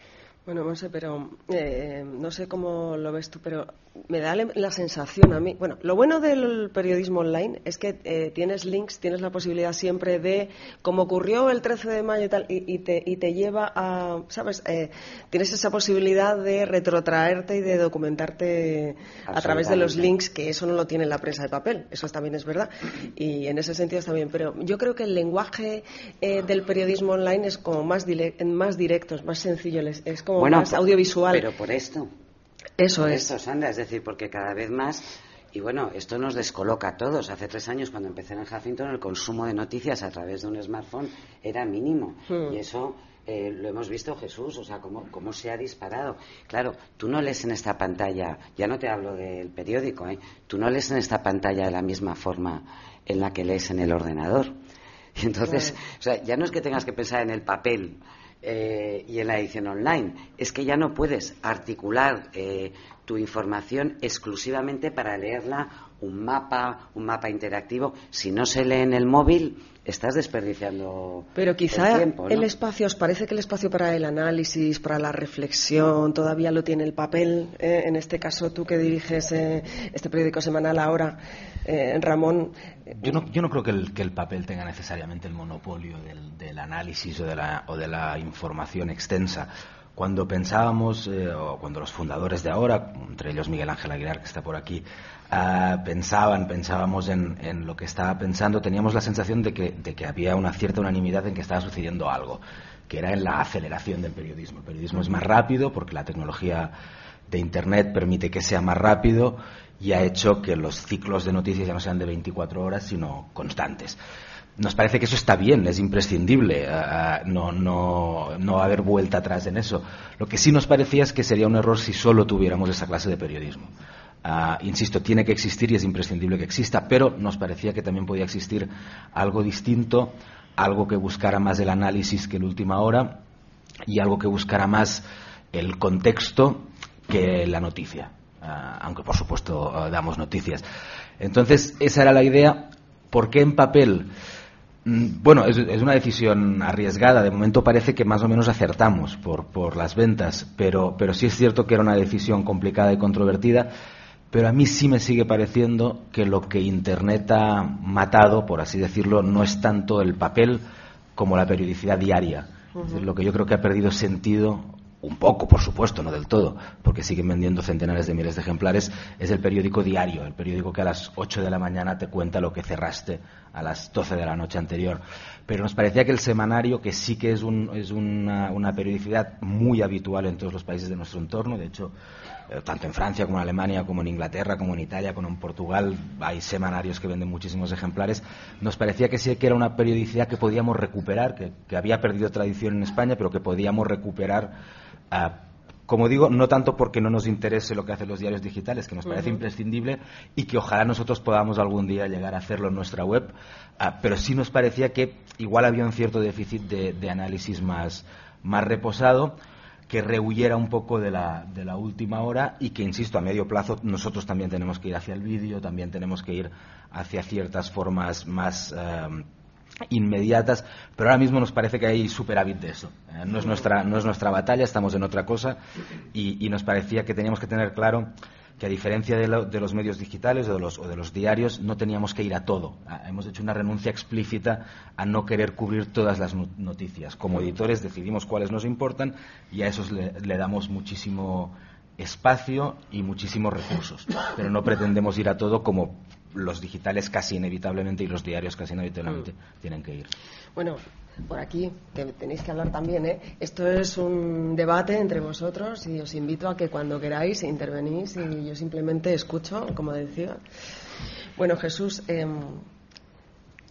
Bueno, no sé, pero eh, no sé cómo lo ves tú, pero me da la sensación a mí. Bueno, lo bueno del periodismo online es que eh, tienes links, tienes la posibilidad siempre de, como ocurrió el 13 de mayo y tal, y, te, y te, lleva a, ¿sabes? Eh, tienes esa posibilidad de retrotraerte y de documentarte a través de los links, que eso no lo tiene la prensa de papel, eso también es verdad. Y en ese sentido está bien, pero yo creo que el lenguaje del periodismo online es como más, más directo, es más sencillo, es como bueno, audiovisual. Pero por esto. Eso es. Esto, Sandra, es decir, porque cada vez más. Y bueno, esto nos descoloca a todos. Hace tres años, cuando empecé en el Huffington, el consumo de noticias a través de un smartphone era mínimo. Hmm. Y eso eh, lo hemos visto Jesús, o sea, cómo, cómo, se ha disparado. Claro, tú no lees en esta pantalla, ya no te hablo del periódico, ¿eh? tú no lees en esta pantalla de la misma forma en la que lees en el ordenador. [laughs] Y entonces, o sea, ya no es que tengas que pensar en el papel eh, y en la edición online. Es que ya no puedes articular eh, tu información exclusivamente para leerla un mapa, un mapa interactivo. Si no se lee en el móvil, estás desperdiciando Pero quizá el tiempo. El espacio, ¿os parece que el espacio para el análisis, para la reflexión, todavía lo tiene el papel? Eh, en este caso, tú que diriges eh, este periódico semanal ahora, eh, Ramón. Yo no, yo no creo que el, que el papel tenga necesariamente el monopolio del, del análisis o de, la, o de la información extensa cuando pensábamos, o cuando los fundadores de ahora, entre ellos Miguel Ángel Aguilar, que está por aquí, Ah, pensaban, pensábamos en, lo que estaba pensando, teníamos la sensación de que, de que había una cierta unanimidad en que estaba sucediendo algo, que era en la aceleración del periodismo. El periodismo es más rápido porque la tecnología de Internet permite que sea más rápido y ha hecho que los ciclos de noticias ya no sean de 24 horas, sino constantes. Nos parece que eso está bien, es imprescindible, ah, ah, no, no, no haber vuelta atrás en eso. Lo que sí nos parecía es que sería un error si solo tuviéramos esa clase de periodismo. Ah, insisto, tiene que existir y es imprescindible que exista, pero nos parecía que también podía existir algo distinto, algo que buscara más el análisis que en última hora y algo que buscara más el contexto que la noticia, ah, aunque por supuesto ah, damos noticias. Entonces, esa era la idea. ¿Por qué en papel? Mm, bueno, es, una decisión arriesgada. De momento parece que más o menos acertamos por, por las ventas, pero, pero sí es cierto que era una decisión complicada y controvertida. Pero a mí sí me sigue pareciendo que lo que Internet ha matado, por así decirlo, no es tanto el papel como la periodicidad diaria. Lo que yo creo que ha perdido sentido un poco, por supuesto, no del todo, porque siguen vendiendo centenares de miles de ejemplares, es el periódico diario, el periódico que a las 8 de la mañana te cuenta lo que cerraste a las 12 de la noche anterior. Pero nos parecía que el semanario, que sí que es, un, es una, una, periodicidad muy habitual en todos los países de nuestro entorno, de hecho, tanto en Francia como en Alemania, como en Inglaterra, como en Italia, como en Portugal, hay semanarios que venden muchísimos ejemplares, nos parecía que sí que era una periodicidad que podíamos recuperar, que, que había perdido tradición en España, pero que podíamos recuperar Ah, como digo, no tanto porque no nos interese lo que hacen los diarios digitales, que nos parece imprescindible y que ojalá nosotros podamos algún día llegar a hacerlo en nuestra web, ah, pero sí nos parecía que igual había un cierto déficit de, análisis más, más reposado que rehuyera un poco de la, de la última hora y que, insisto, a medio plazo nosotros también tenemos que ir hacia el vídeo, también tenemos que ir hacia ciertas formas más... Ah, inmediatas, pero ahora mismo nos parece que hay superávit de eso. Eh, no, es nuestra, no es nuestra batalla, estamos en otra cosa y, nos parecía que teníamos que tener claro que a diferencia de, los medios digitales o de los, o de los, diarios, no teníamos que ir a todo. Ah, hemos hecho una renuncia explícita a no querer cubrir todas las noticias. Como editores decidimos cuáles nos importan y a esos le damos muchísimo espacio y muchísimos recursos. Pero no pretendemos ir a todo como los digitales casi inevitablemente y los diarios casi inevitablemente mm. tienen que ir. Bueno, por aquí, que tenéis que hablar también, ¿eh? Esto es un debate entre vosotros y os invito a que cuando queráis intervenís y yo simplemente escucho, como decía. Bueno, Jesús, em,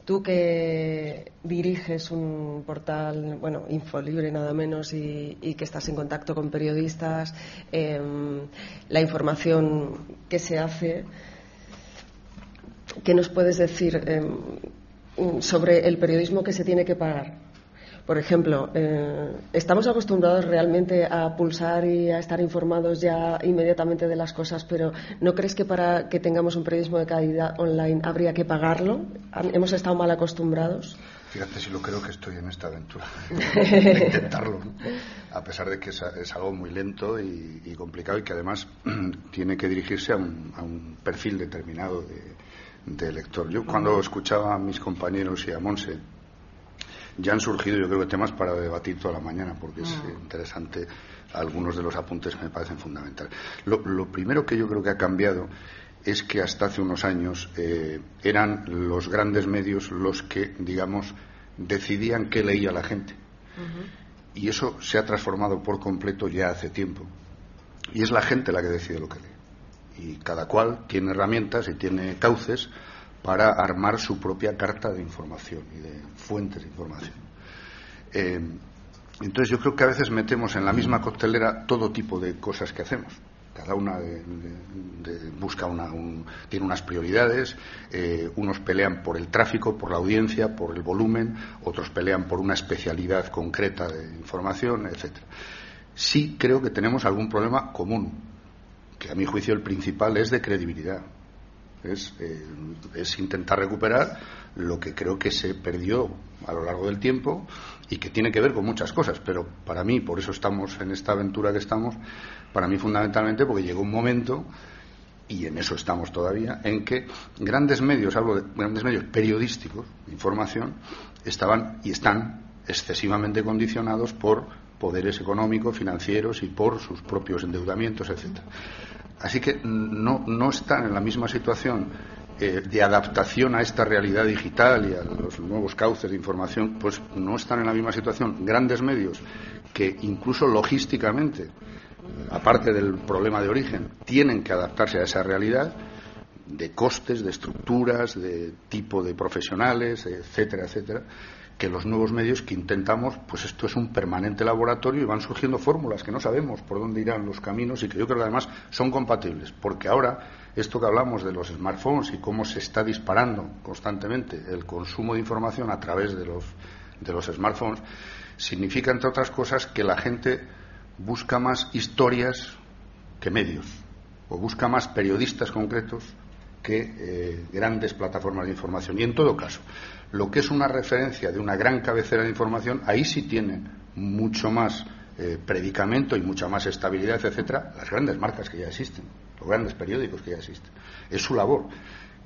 tú que diriges un portal, bueno, Infolibre nada menos, y, que estás en contacto con periodistas, em, la información que se hace ¿Qué nos puedes decir em, sobre el periodismo que se tiene que pagar? Por ejemplo, eh, ¿estamos acostumbrados realmente a pulsar y a estar informados ya inmediatamente de las cosas, pero ¿no crees que para que tengamos un periodismo de calidad online habría que pagarlo? ¿Hemos estado mal acostumbrados? Fíjate si lo creo que estoy en esta aventura, [laughs] de intentarlo, a pesar de que es, algo muy lento y, complicado y que además [clears throat] tiene que dirigirse a un perfil determinado de, de lector. Yo cuando escuchaba a mis compañeros y a Monse, ya han surgido yo creo que temas para debatir toda la mañana, porque es interesante algunos de los apuntes que me parecen fundamentales. Lo, primero que yo creo que ha cambiado es que hasta hace unos años eh, eran los grandes medios los que, digamos, decidían qué leía la gente. Y eso se ha transformado por completo ya hace tiempo. Y es la gente la que decide lo que lee y cada cual tiene herramientas y tiene cauces para armar su propia carta de información y de fuentes de información. Eh, entonces yo creo que a veces metemos en la misma coctelera todo tipo de cosas que hacemos. Cada una busca una, tiene unas prioridades, eh, unos pelean por el tráfico, por la audiencia, por el volumen, otros pelean por una especialidad concreta de información, etc. Sí creo que tenemos algún problema común que a mi juicio el principal es de credibilidad. Es, eh, es, intentar recuperar lo que creo que se perdió a lo largo del tiempo y que tiene que ver con muchas cosas, pero para mí, por eso estamos en esta aventura que estamos, para mí fundamentalmente porque llegó un momento, y en eso estamos todavía, en que grandes medios, hablo de grandes medios periodísticos de información, estaban y están excesivamente condicionados por poderes económicos, financieros y por sus propios endeudamientos, etcétera. Así que no, no están en la misma situación eh, de adaptación a esta realidad digital y a los nuevos cauces de información, pues no están en la misma situación grandes medios que incluso logísticamente, aparte del problema de origen, tienen que adaptarse a esa realidad de costes, de estructuras, de tipo de profesionales, etcétera, etcétera que los nuevos medios que intentamos, pues esto es un permanente laboratorio y van surgiendo fórmulas que no sabemos por dónde irán los caminos y que yo creo que además son compatibles, porque ahora esto que hablamos de los smartphones y cómo se está disparando constantemente el consumo de información a través de los, de los smartphones, significa, entre otras cosas, que la gente busca más historias que medios, o busca más periodistas concretos que eh, grandes plataformas de información. Y en todo caso, lo que es una referencia de una gran cabecera de información, ahí sí tiene mucho más eh, predicamento y mucha más estabilidad, etcétera, las grandes marcas que ya existen, los grandes periódicos que ya existen. Es su labor.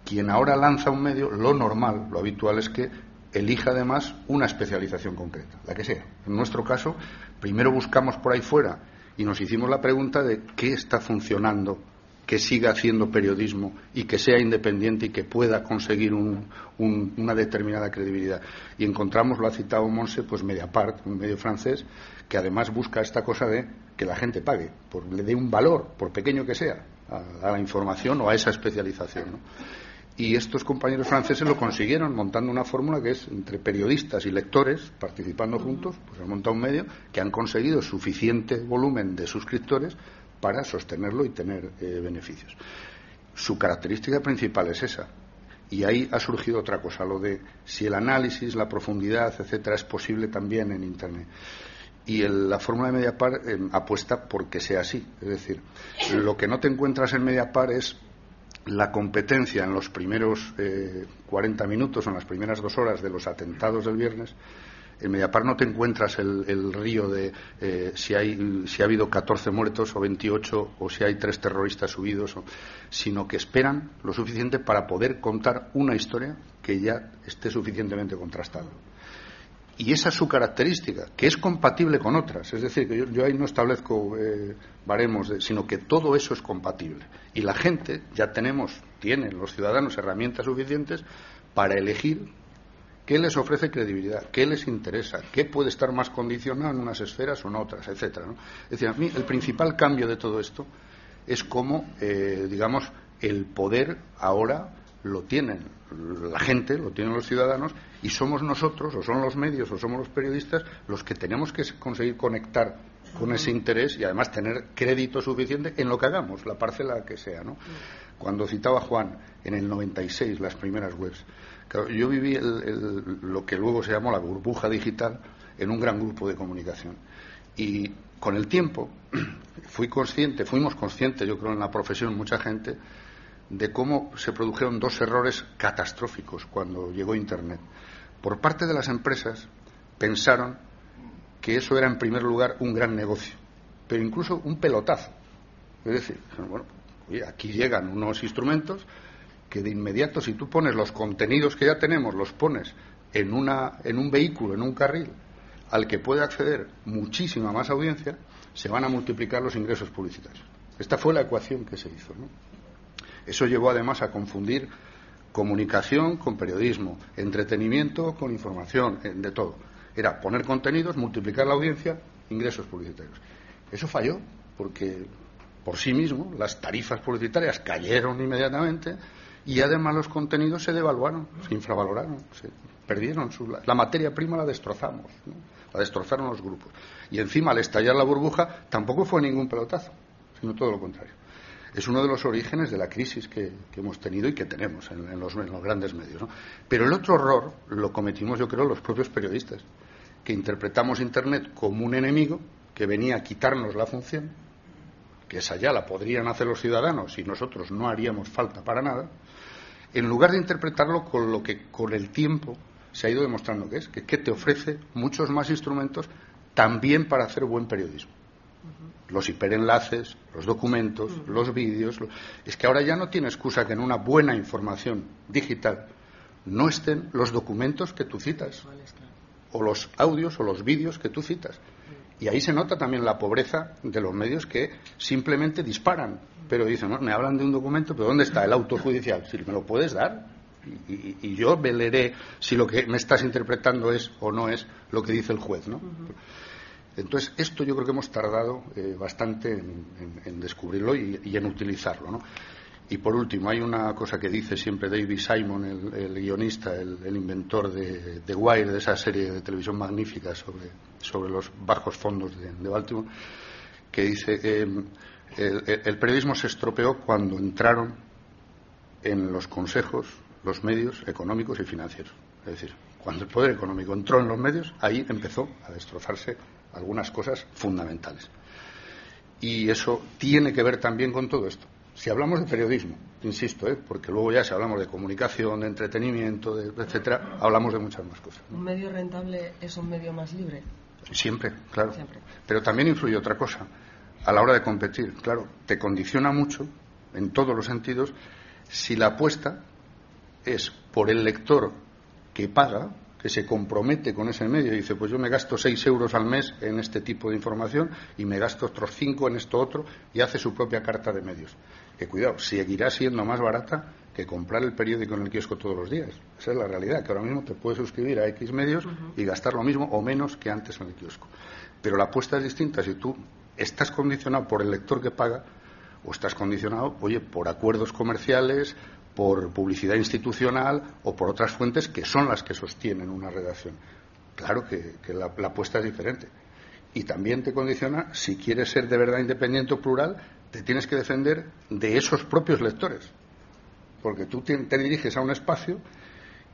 Quien ahora lanza un medio, lo normal, lo habitual es que elija además una especialización concreta, la que sea. En nuestro caso, primero buscamos por ahí fuera y nos hicimos la pregunta de qué está funcionando que siga haciendo periodismo y que sea independiente y que pueda conseguir una determinada credibilidad. Y encontramos, lo ha citado Monse, pues Mediapart, un medio francés, que además busca esta cosa de que la gente pague, por, le dé un valor, por pequeño que sea, a, la información o a esa especialización. Y estos compañeros franceses lo consiguieron montando una fórmula que es entre periodistas y lectores participando juntos, pues han montado un medio que han conseguido suficiente volumen de suscriptores para sostenerlo y tener eh, beneficios. Su característica principal es esa. Y ahí ha surgido otra cosa, lo de si el análisis, la profundidad, etcétera, es posible también en Internet. Y la fórmula de Mediapar eh, apuesta porque sea así. Es decir, lo que no te encuentras en Mediapar es la competencia en los primeros 40 eh, minutos o en las primeras dos horas de los atentados del viernes en Mediapar no te encuentras el, río de eh, si, hay, si ha habido 14 muertos o 28 o si hay tres terroristas subidos, sino que esperan lo suficiente para poder contar una historia que ya esté suficientemente contrastada. Y esa es su característica, que es compatible con otras. Es decir, que yo, ahí no establezco eh, baremos, sino que todo eso es compatible. Y la gente ya tenemos, tienen los ciudadanos herramientas suficientes para elegir ¿Qué les ofrece credibilidad? ¿Qué les interesa? ¿Qué puede estar más condicionado en unas esferas o en otras? Etcétera. Es decir, a mí el principal cambio de todo esto es cómo, eh, digamos, el poder ahora lo tienen la gente, lo tienen los ciudadanos, y somos nosotros, o son los medios, o somos los periodistas, los que tenemos que conseguir conectar con ese interés y además tener crédito suficiente en lo que hagamos, la parcela que sea. ¿no? Cuando citaba Juan en el 96 las primeras webs, yo viví lo que luego se llamó la burbuja digital en un gran grupo de comunicación. Y con el tiempo [clears throat] fui consciente, fuimos conscientes, yo creo, en la profesión, mucha gente, de cómo se produjeron dos errores catastróficos cuando llegó Internet. Por parte de las empresas pensaron que eso era, en primer lugar, un gran negocio, pero incluso un pelotazo. Es decir, bueno, aquí llegan unos instrumentos que de inmediato si tú pones los contenidos que ya tenemos, los pones en, una, en un vehículo, en un carril, al que puede acceder muchísima más audiencia, se van a multiplicar los ingresos publicitarios. Esta fue la ecuación que se hizo. Eso llevó además a confundir comunicación con periodismo, entretenimiento con información, eh, de todo. Era poner contenidos, multiplicar la audiencia, ingresos publicitarios. Eso falló porque por sí mismo las tarifas publicitarias cayeron inmediatamente, y además los contenidos se devaluaron, se infravaloraron, se perdieron. la materia prima la destrozamos, la destrozaron los grupos. Y encima, al estallar la burbuja, tampoco fue ningún pelotazo, sino todo lo contrario. Es uno de los orígenes de la crisis que, hemos tenido y que tenemos en, los, grandes medios. Pero el otro error lo cometimos, yo creo, los propios periodistas, que interpretamos Internet como un enemigo que venía a quitarnos la función, que esa ya la podrían hacer los ciudadanos y nosotros no haríamos falta para nada, en lugar de interpretarlo con lo que con el tiempo se ha ido demostrando que es, que, te ofrece muchos más instrumentos también para hacer buen periodismo. Los hiperenlaces, los documentos, los vídeos. Es que ahora ya no tiene excusa que en una buena información digital no estén los documentos que tú citas, o los audios o los vídeos que tú citas. Y ahí se nota también la pobreza de los medios que simplemente disparan. Pero dicen, me hablan de un documento, pero ¿dónde está el auto judicial? Si me lo puedes dar. Y, yo veleré si lo que me estás interpretando es o no es lo que dice el juez. ¿no? Entonces, esto yo creo que hemos tardado eh, bastante en, descubrirlo y, y, en utilizarlo. ¿no? Y por último, hay una cosa que dice siempre David Simon, el, guionista, el, inventor de, de, Wire, de esa serie de televisión magnífica sobre, sobre los bajos fondos de, Baltimore, que dice que el, periodismo se estropeó cuando entraron en los consejos los medios económicos y financieros. Es decir, cuando el poder económico entró en los medios, ahí empezó a destrozarse algunas cosas fundamentales. Y eso tiene que ver también con todo esto. Si hablamos de periodismo, insisto, ¿eh? porque luego ya si hablamos de comunicación, de entretenimiento, de, etcétera, hablamos de muchas más cosas. ¿Un medio rentable es un medio más libre? Siempre, claro. Pero también influye otra cosa. A la hora de competir, claro, te condiciona mucho, en todos los sentidos, si la apuesta es por el lector que paga, que se compromete con ese medio y dice, pues yo me gasto seis euros al mes en este tipo de información y me gasto otros cinco en esto otro y hace su propia carta de medios. Que cuidado, seguirá siendo más barata que comprar el periódico en el kiosco todos los días. Esa es la realidad, que ahora mismo te puedes suscribir a X medios y gastar lo mismo o menos que antes en el kiosco. Pero la apuesta es distinta si tú estás condicionado por el lector que paga o estás condicionado, oye, por acuerdos comerciales, por publicidad institucional o por otras fuentes que son las que sostienen una redacción. Claro que, la, apuesta es diferente. Y también te condiciona, si quieres ser de verdad independiente o plural, te tienes que defender de esos propios lectores. Porque tú te, te diriges a un espacio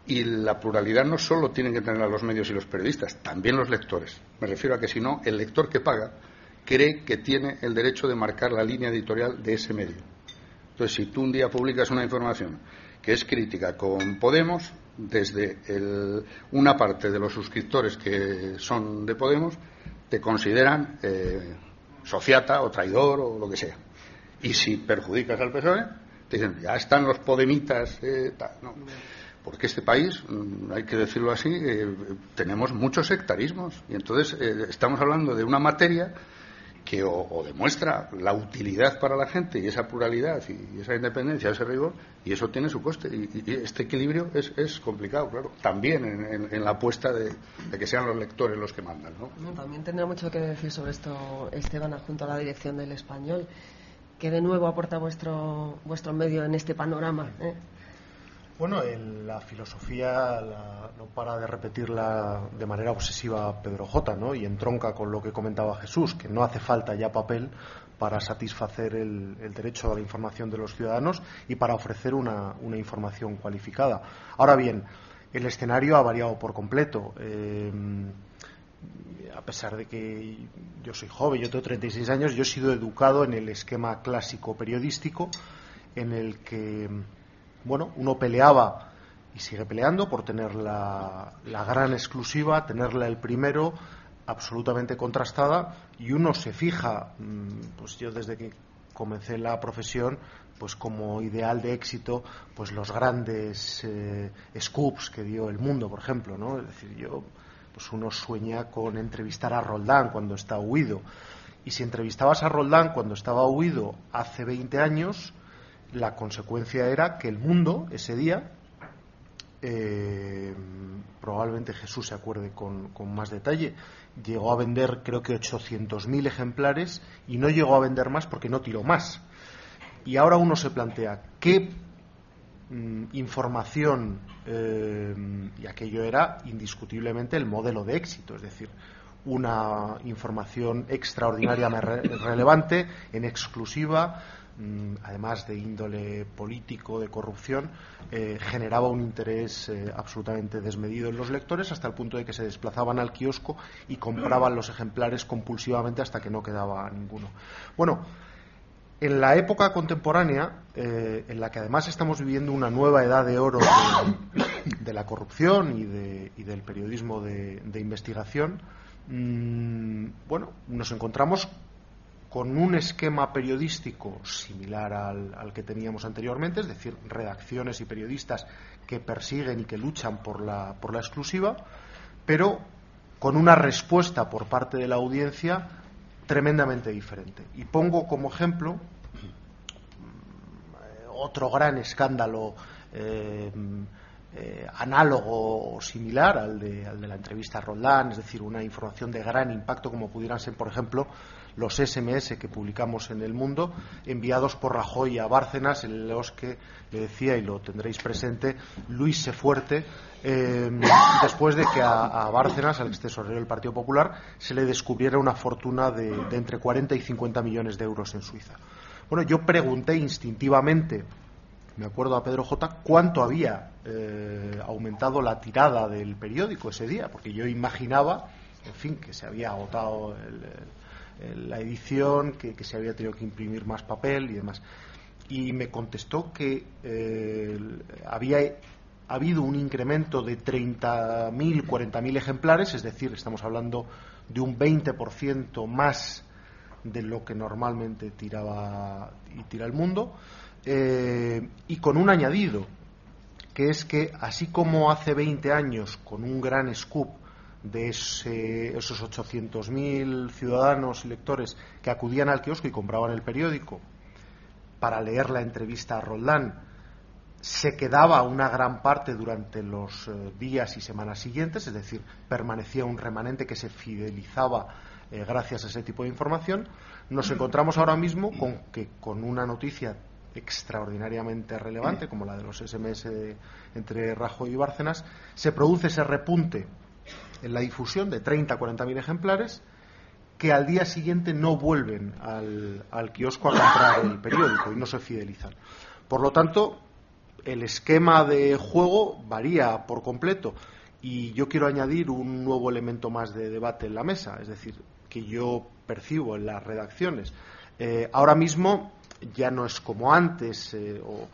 y la pluralidad no solo tienen que tener a los medios y los periodistas, también los lectores. Me refiero a que si no, el lector que paga cree que tiene el derecho de marcar la línea editorial de ese medio. Entonces, si tú un día publicas una información que es crítica con Podemos, desde una parte de los suscriptores que son de Podemos, te consideran eh, sociata o traidor o lo que sea. Y si perjudicas al PSOE, te dicen, ya están los podemitas, eh, Porque este país, mm, hay que decirlo así, eh, tenemos muchos sectarismos. Y entonces estamos hablando de una materia que o, demuestra la utilidad para la gente y esa pluralidad y, esa independencia, ese rigor, y eso tiene su coste. Y, este equilibrio es, complicado, claro, también en, la apuesta de, que sean los lectores los que mandan. ¿no? también tendrá mucho que decir sobre esto Esteban, junto a la dirección del español. que de nuevo aporta vuestro, vuestro medio en este panorama? ¿eh? Bueno, la filosofía no para de repetirla de manera obsesiva Pedro J, ¿no? Y entronca con lo que comentaba Jesús, que no hace falta ya papel para satisfacer el, derecho a la información de los ciudadanos y para ofrecer una, información cualificada. Ahora bien, el escenario ha variado por completo. Eh, a pesar de que yo soy joven, yo tengo 36 años, yo he sido educado en el esquema clásico periodístico en el que bueno, uno peleaba y sigue peleando por tener la, gran exclusiva, tenerla el primero, absolutamente contrastada, y uno se fija, mm, pues yo desde que comencé la profesión, pues como ideal de éxito, pues los grandes eh, scoops que dio el mundo, por ejemplo, ¿no? Es decir, yo, pues uno sueña con entrevistar a Roldán cuando está huido. Y si entrevistabas a Roldán cuando estaba huido hace 20 años, la consecuencia era que el mundo ese día, eh, probablemente Jesús se acuerde con, más detalle, llegó a vender creo que 800.000 ejemplares y no llegó a vender más porque no tiró más. Y ahora uno se plantea qué mm, información, eh, y aquello era indiscutiblemente el modelo de éxito, es decir, una información extraordinariamente relevante, en exclusiva, además de índole político, de corrupción, eh, generaba un interés eh, absolutamente desmedido en los lectores hasta el punto de que se desplazaban al kiosco y compraban los ejemplares compulsivamente hasta que no quedaba ninguno. Bueno, en la época contemporánea, eh, en la que además estamos viviendo una nueva edad de oro de, la corrupción y, del periodismo de, investigación, mm, bueno, nos encontramos con un esquema periodístico similar al, que teníamos anteriormente, es decir, redacciones y periodistas que persiguen y que luchan por la, por la exclusiva, pero con una respuesta por parte de la audiencia tremendamente diferente. Y pongo como ejemplo mm, otro gran escándalo eh, eh, análogo o similar al de, al de la entrevista a Roldán, es decir, una información de gran impacto como pudieran ser, por ejemplo, los SMS que publicamos en el mundo, enviados por Rajoy a Bárcenas, en los que le decía, y lo tendréis presente, Luis Sefuerte, eh, después de que a, Bárcenas, al ex tesorero del Partido Popular, se le descubriera una fortuna de, entre 40 y 50 millones de euros en Suiza. Bueno, yo pregunté instintivamente me acuerdo a Pedro J, cuánto había eh, aumentado la tirada del periódico ese día, porque yo imaginaba en fin, que se había agotado la edición, que, se había tenido que imprimir más papel y demás. Y me contestó que eh, había habido un incremento de 30.000, 40.000 ejemplares, es decir, estamos hablando de un 20% más de lo que normalmente tiraba y tira el mundo, eh, y con un añadido, que es que así como hace 20 años, con un gran scoop de ese, esos 800.000 ciudadanos y lectores que acudían al kiosco y compraban el periódico para leer la entrevista a Roldán, se quedaba una gran parte durante los eh, días y semanas siguientes, es decir, permanecía un remanente que se fidelizaba eh, gracias a ese tipo de información. Nos encontramos ahora mismo con que con una noticia extraordinariamente relevante, como la de los SMS entre Rajoy y Bárcenas, se produce ese repunte en la difusión de 30 a 40 mil ejemplares que al día siguiente no vuelven al, al kiosco a comprar el periódico y no se fidelizan. Por lo tanto, el esquema de juego varía por completo y yo quiero añadir un nuevo elemento más de debate en la mesa, es decir, que yo percibo en las redacciones. Eh, ahora mismo ya no es como antes, eh, o,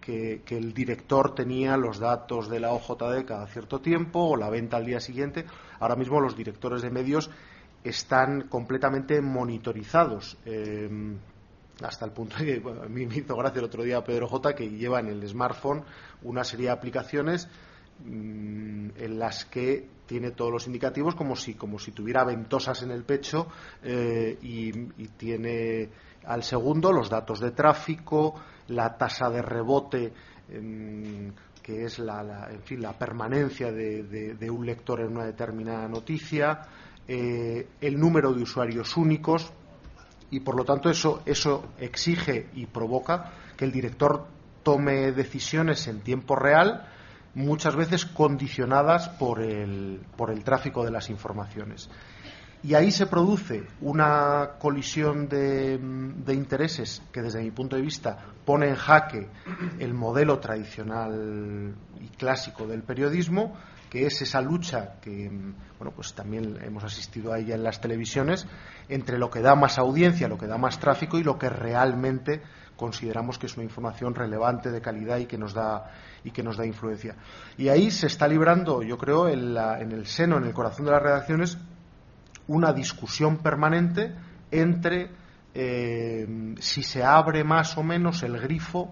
que, el director tenía los datos de la OJD cada cierto tiempo o la venta al día siguiente. Ahora mismo los directores de medios están completamente monitorizados. Eh, hasta el punto de que a mí me hizo gracia el otro día Pedro J que lleva en el smartphone una serie de aplicaciones mm, en las que tiene todos los indicativos como si como si tuviera ventosas en el pecho eh, y, tiene al segundo los datos de tráfico, la tasa de rebote, em, que es la, en fin, la permanencia de, un lector en una determinada noticia, eh, el número de usuarios únicos y por lo tanto eso, eso exige y provoca que el director tome decisiones en tiempo real muchas veces condicionadas por el, por el tráfico de las informaciones. Y ahí se produce una colisión de, intereses que, desde mi punto de vista, pone en jaque el modelo tradicional y clásico del periodismo, que es esa lucha que, bueno, pues también hemos asistido a ella en las televisiones, entre lo que da más audiencia, lo que da más tráfico y lo que realmente consideramos que es una información relevante, de calidad y que nos da, y que nos da influencia. Y ahí se está librando, yo creo, en, en el seno, en el corazón de las redacciones, una discusión permanente entre eh, si se abre más o menos el grifo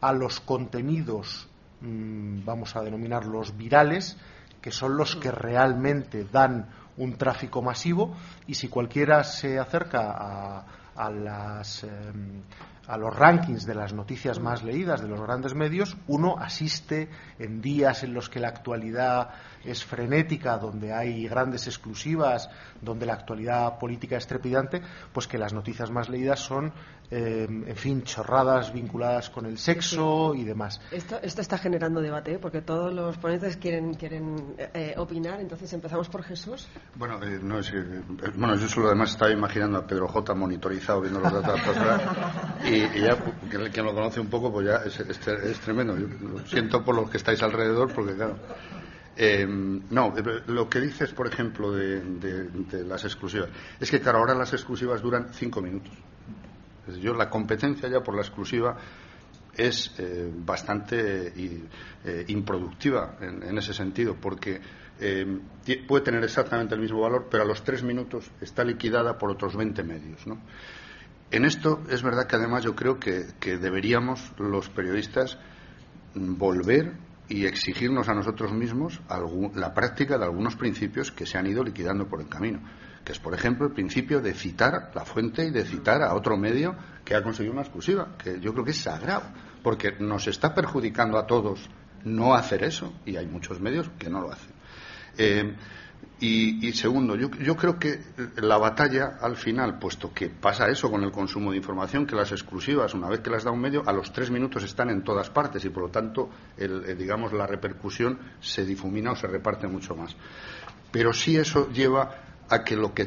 a los contenidos, mm, vamos a denominarlos virales, que son los que realmente dan un tráfico masivo, y si cualquiera se acerca a, las, em, a los rankings de las noticias más leídas de los grandes medios, uno asiste en días en los que la actualidad es frenética, donde hay grandes exclusivas, donde la actualidad política es trepidante, pues que las noticias más leídas son, eh, en fin, chorradas vinculadas con el sexo y demás. Esto, esto, está generando debate, ¿eh? porque todos los ponentes quieren, quieren eh, opinar. Entonces, empezamos por Jesús. Bueno, no es, bueno, yo solo además estaba imaginando a Pedro J monitorizado viendo los datos [laughs] y y, ya, quien lo conoce un poco, pues ya es, tremendo. lo siento por los que estáis alrededor, porque claro. Eh, no, lo que dices, por ejemplo, de, las exclusivas, es que, claro, ahora las exclusivas duran cinco minutos. Yo, la competencia ya por la exclusiva es eh, bastante eh, improductiva en, ese sentido, porque puede tener exactamente el mismo valor, pero a los tres minutos está liquidada por otros 20 medios. ¿no? En esto es verdad que además yo creo que, deberíamos los periodistas volver y exigirnos a nosotros mismos la práctica de algunos principios que se han ido liquidando por el camino, que es, por ejemplo, el principio de citar la fuente y de citar a otro medio que ha conseguido una exclusiva, que yo creo que es sagrado, porque nos está perjudicando a todos no hacer eso, y hay muchos medios que no lo hacen. Eh, y, segundo, yo, creo que la batalla al final, puesto que pasa eso con el consumo de información, que las exclusivas, una vez que las da un medio, a los tres minutos están en todas partes y por lo tanto, eh, digamos, la repercusión se difumina o se reparte mucho más. Pero sí eso lleva a que lo que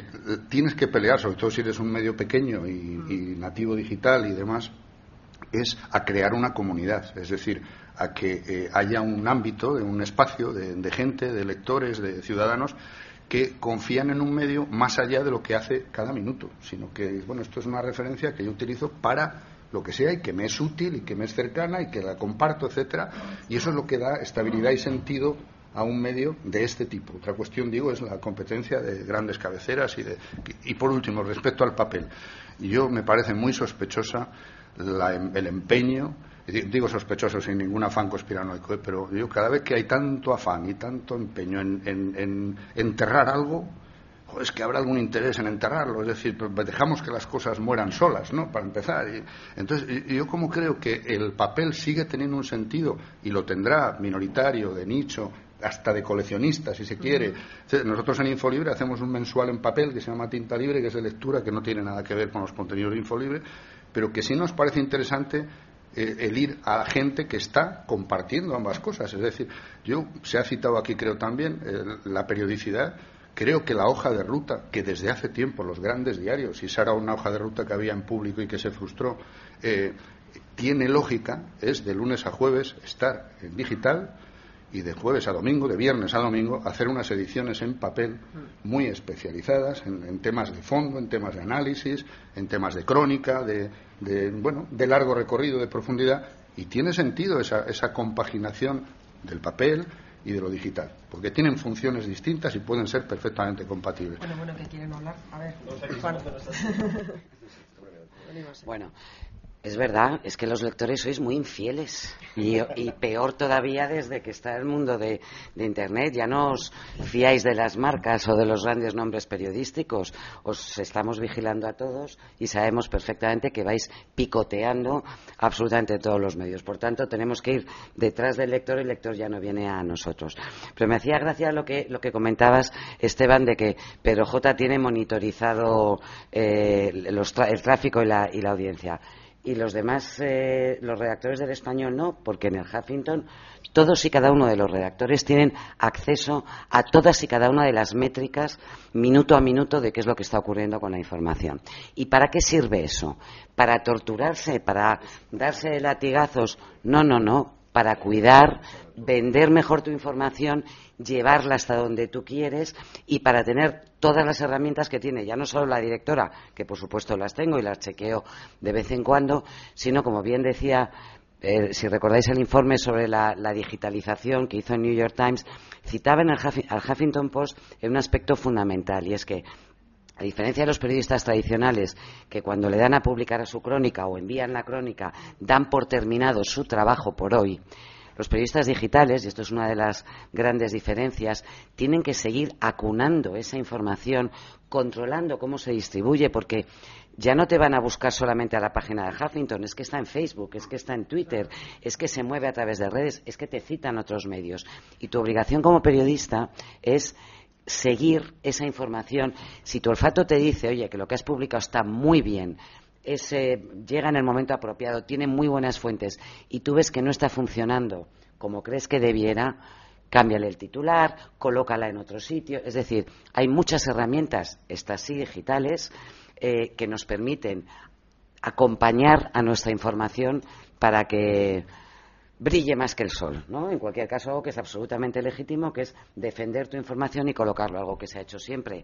tienes que pelear, sobre todo si eres un medio pequeño y, nativo digital y demás, es a crear una comunidad, es decir, a que eh, haya un ámbito, un espacio de gente, de lectores, de ciudadanos que confían en un medio más allá de lo que hace cada minuto, sino que, bueno, esto es una referencia que yo utilizo para lo que sea y que me es útil y que me es cercana y que la comparto, etcétera, y eso es lo que da estabilidad y sentido a un medio de este tipo. Otra cuestión, digo, es la competencia de grandes cabeceras y de y por último, respecto al papel. Yo me parece muy sospechosa el empeño digo sospechoso sin ningún afán conspiranoico, ¿eh? pero yo cada vez que hay tanto afán y tanto empeño en, enterrar algo, es que habrá algún interés en enterrarlo, es decir, pues, pues dejamos que las cosas mueran solas, ¿no? Para empezar. Y, entonces, yo como creo que el papel sigue teniendo un sentido y lo tendrá minoritario, de nicho, hasta de coleccionista, si se quiere. Nosotros en Infolibre hacemos un mensual en papel que se llama Tinta Libre, que es de lectura, que no tiene nada que ver con los contenidos de Infolibre, pero que sí nos parece interesante eh, el ir a la gente que está compartiendo ambas cosas. Es decir, yo se ha citado aquí, creo también, eh, la periodicidad. Creo que la hoja de ruta, que desde hace tiempo los grandes diarios, y esa era una hoja de ruta que había en público y que se frustró, eh, tiene lógica, es de lunes a jueves estar en digital y de jueves a domingo, de viernes a domingo, hacer unas ediciones en papel muy especializadas en, temas de fondo, en temas de análisis, en temas de crónica, de, bueno, de largo recorrido, de profundidad, y tiene sentido esa, esa compaginación del papel y de lo digital, porque tienen funciones distintas y pueden ser perfectamente compatibles. Bueno, bueno, ¿qué quieren hablar? A ver, [laughs] bueno, es verdad, es que los lectores sois muy infieles y, peor todavía desde que está el mundo de, Internet. Ya no os fiáis de las marcas o de los grandes nombres periodísticos. Os estamos vigilando a todos y sabemos perfectamente que vais picoteando absolutamente todos los medios. Por tanto, tenemos que ir detrás del lector y el lector ya no viene a nosotros. Pero me hacía gracia lo que, lo que comentabas, Esteban, de que Pedro J tiene monitorizado eh, el tráfico y la, y la audiencia y los demás, eh, los redactores del español no, porque en el Huffington todos y cada uno de los redactores tienen acceso a todas y cada una de las métricas minuto a minuto de qué es lo que está ocurriendo con la información. ¿Y para qué sirve eso? ¿Para torturarse? ¿Para darse latigazos? No, no, no. Para cuidar, vender mejor tu información llevarla hasta donde tú quieres y para tener todas las herramientas que tiene, ya no solo la directora, que por supuesto las tengo y las chequeo de vez en cuando, sino, como bien decía, eh, si recordáis el informe sobre la, digitalización que hizo el New York Times, citaba en el al Huffington Post en un aspecto fundamental, y es que a diferencia de los periodistas tradicionales que cuando le dan a publicar a su crónica o envían la crónica dan por terminado su trabajo por hoy, los periodistas digitales, y esto es una de las grandes diferencias, tienen que seguir acunando esa información, controlando cómo se distribuye, porque ya no te van a buscar solamente a la página de Huffington, es que está en Facebook, es que está en Twitter, es que se mueve a través de redes, es que te citan otros medios. Y tu obligación como periodista es seguir esa información. Si tu olfato te dice, oye, que lo que has publicado está muy bien, llega en el momento apropiado, tiene muy buenas fuentes y tú ves que no está funcionando como crees que debiera, cámbiale el titular, colócala en otro sitio. Es decir, hay muchas herramientas, estas sí digitales, eh, que nos permiten acompañar a nuestra información para que brille más que el sol, ¿no? En cualquier caso, algo que es absolutamente legítimo, que es defender tu información y colocarlo, algo que se ha hecho siempre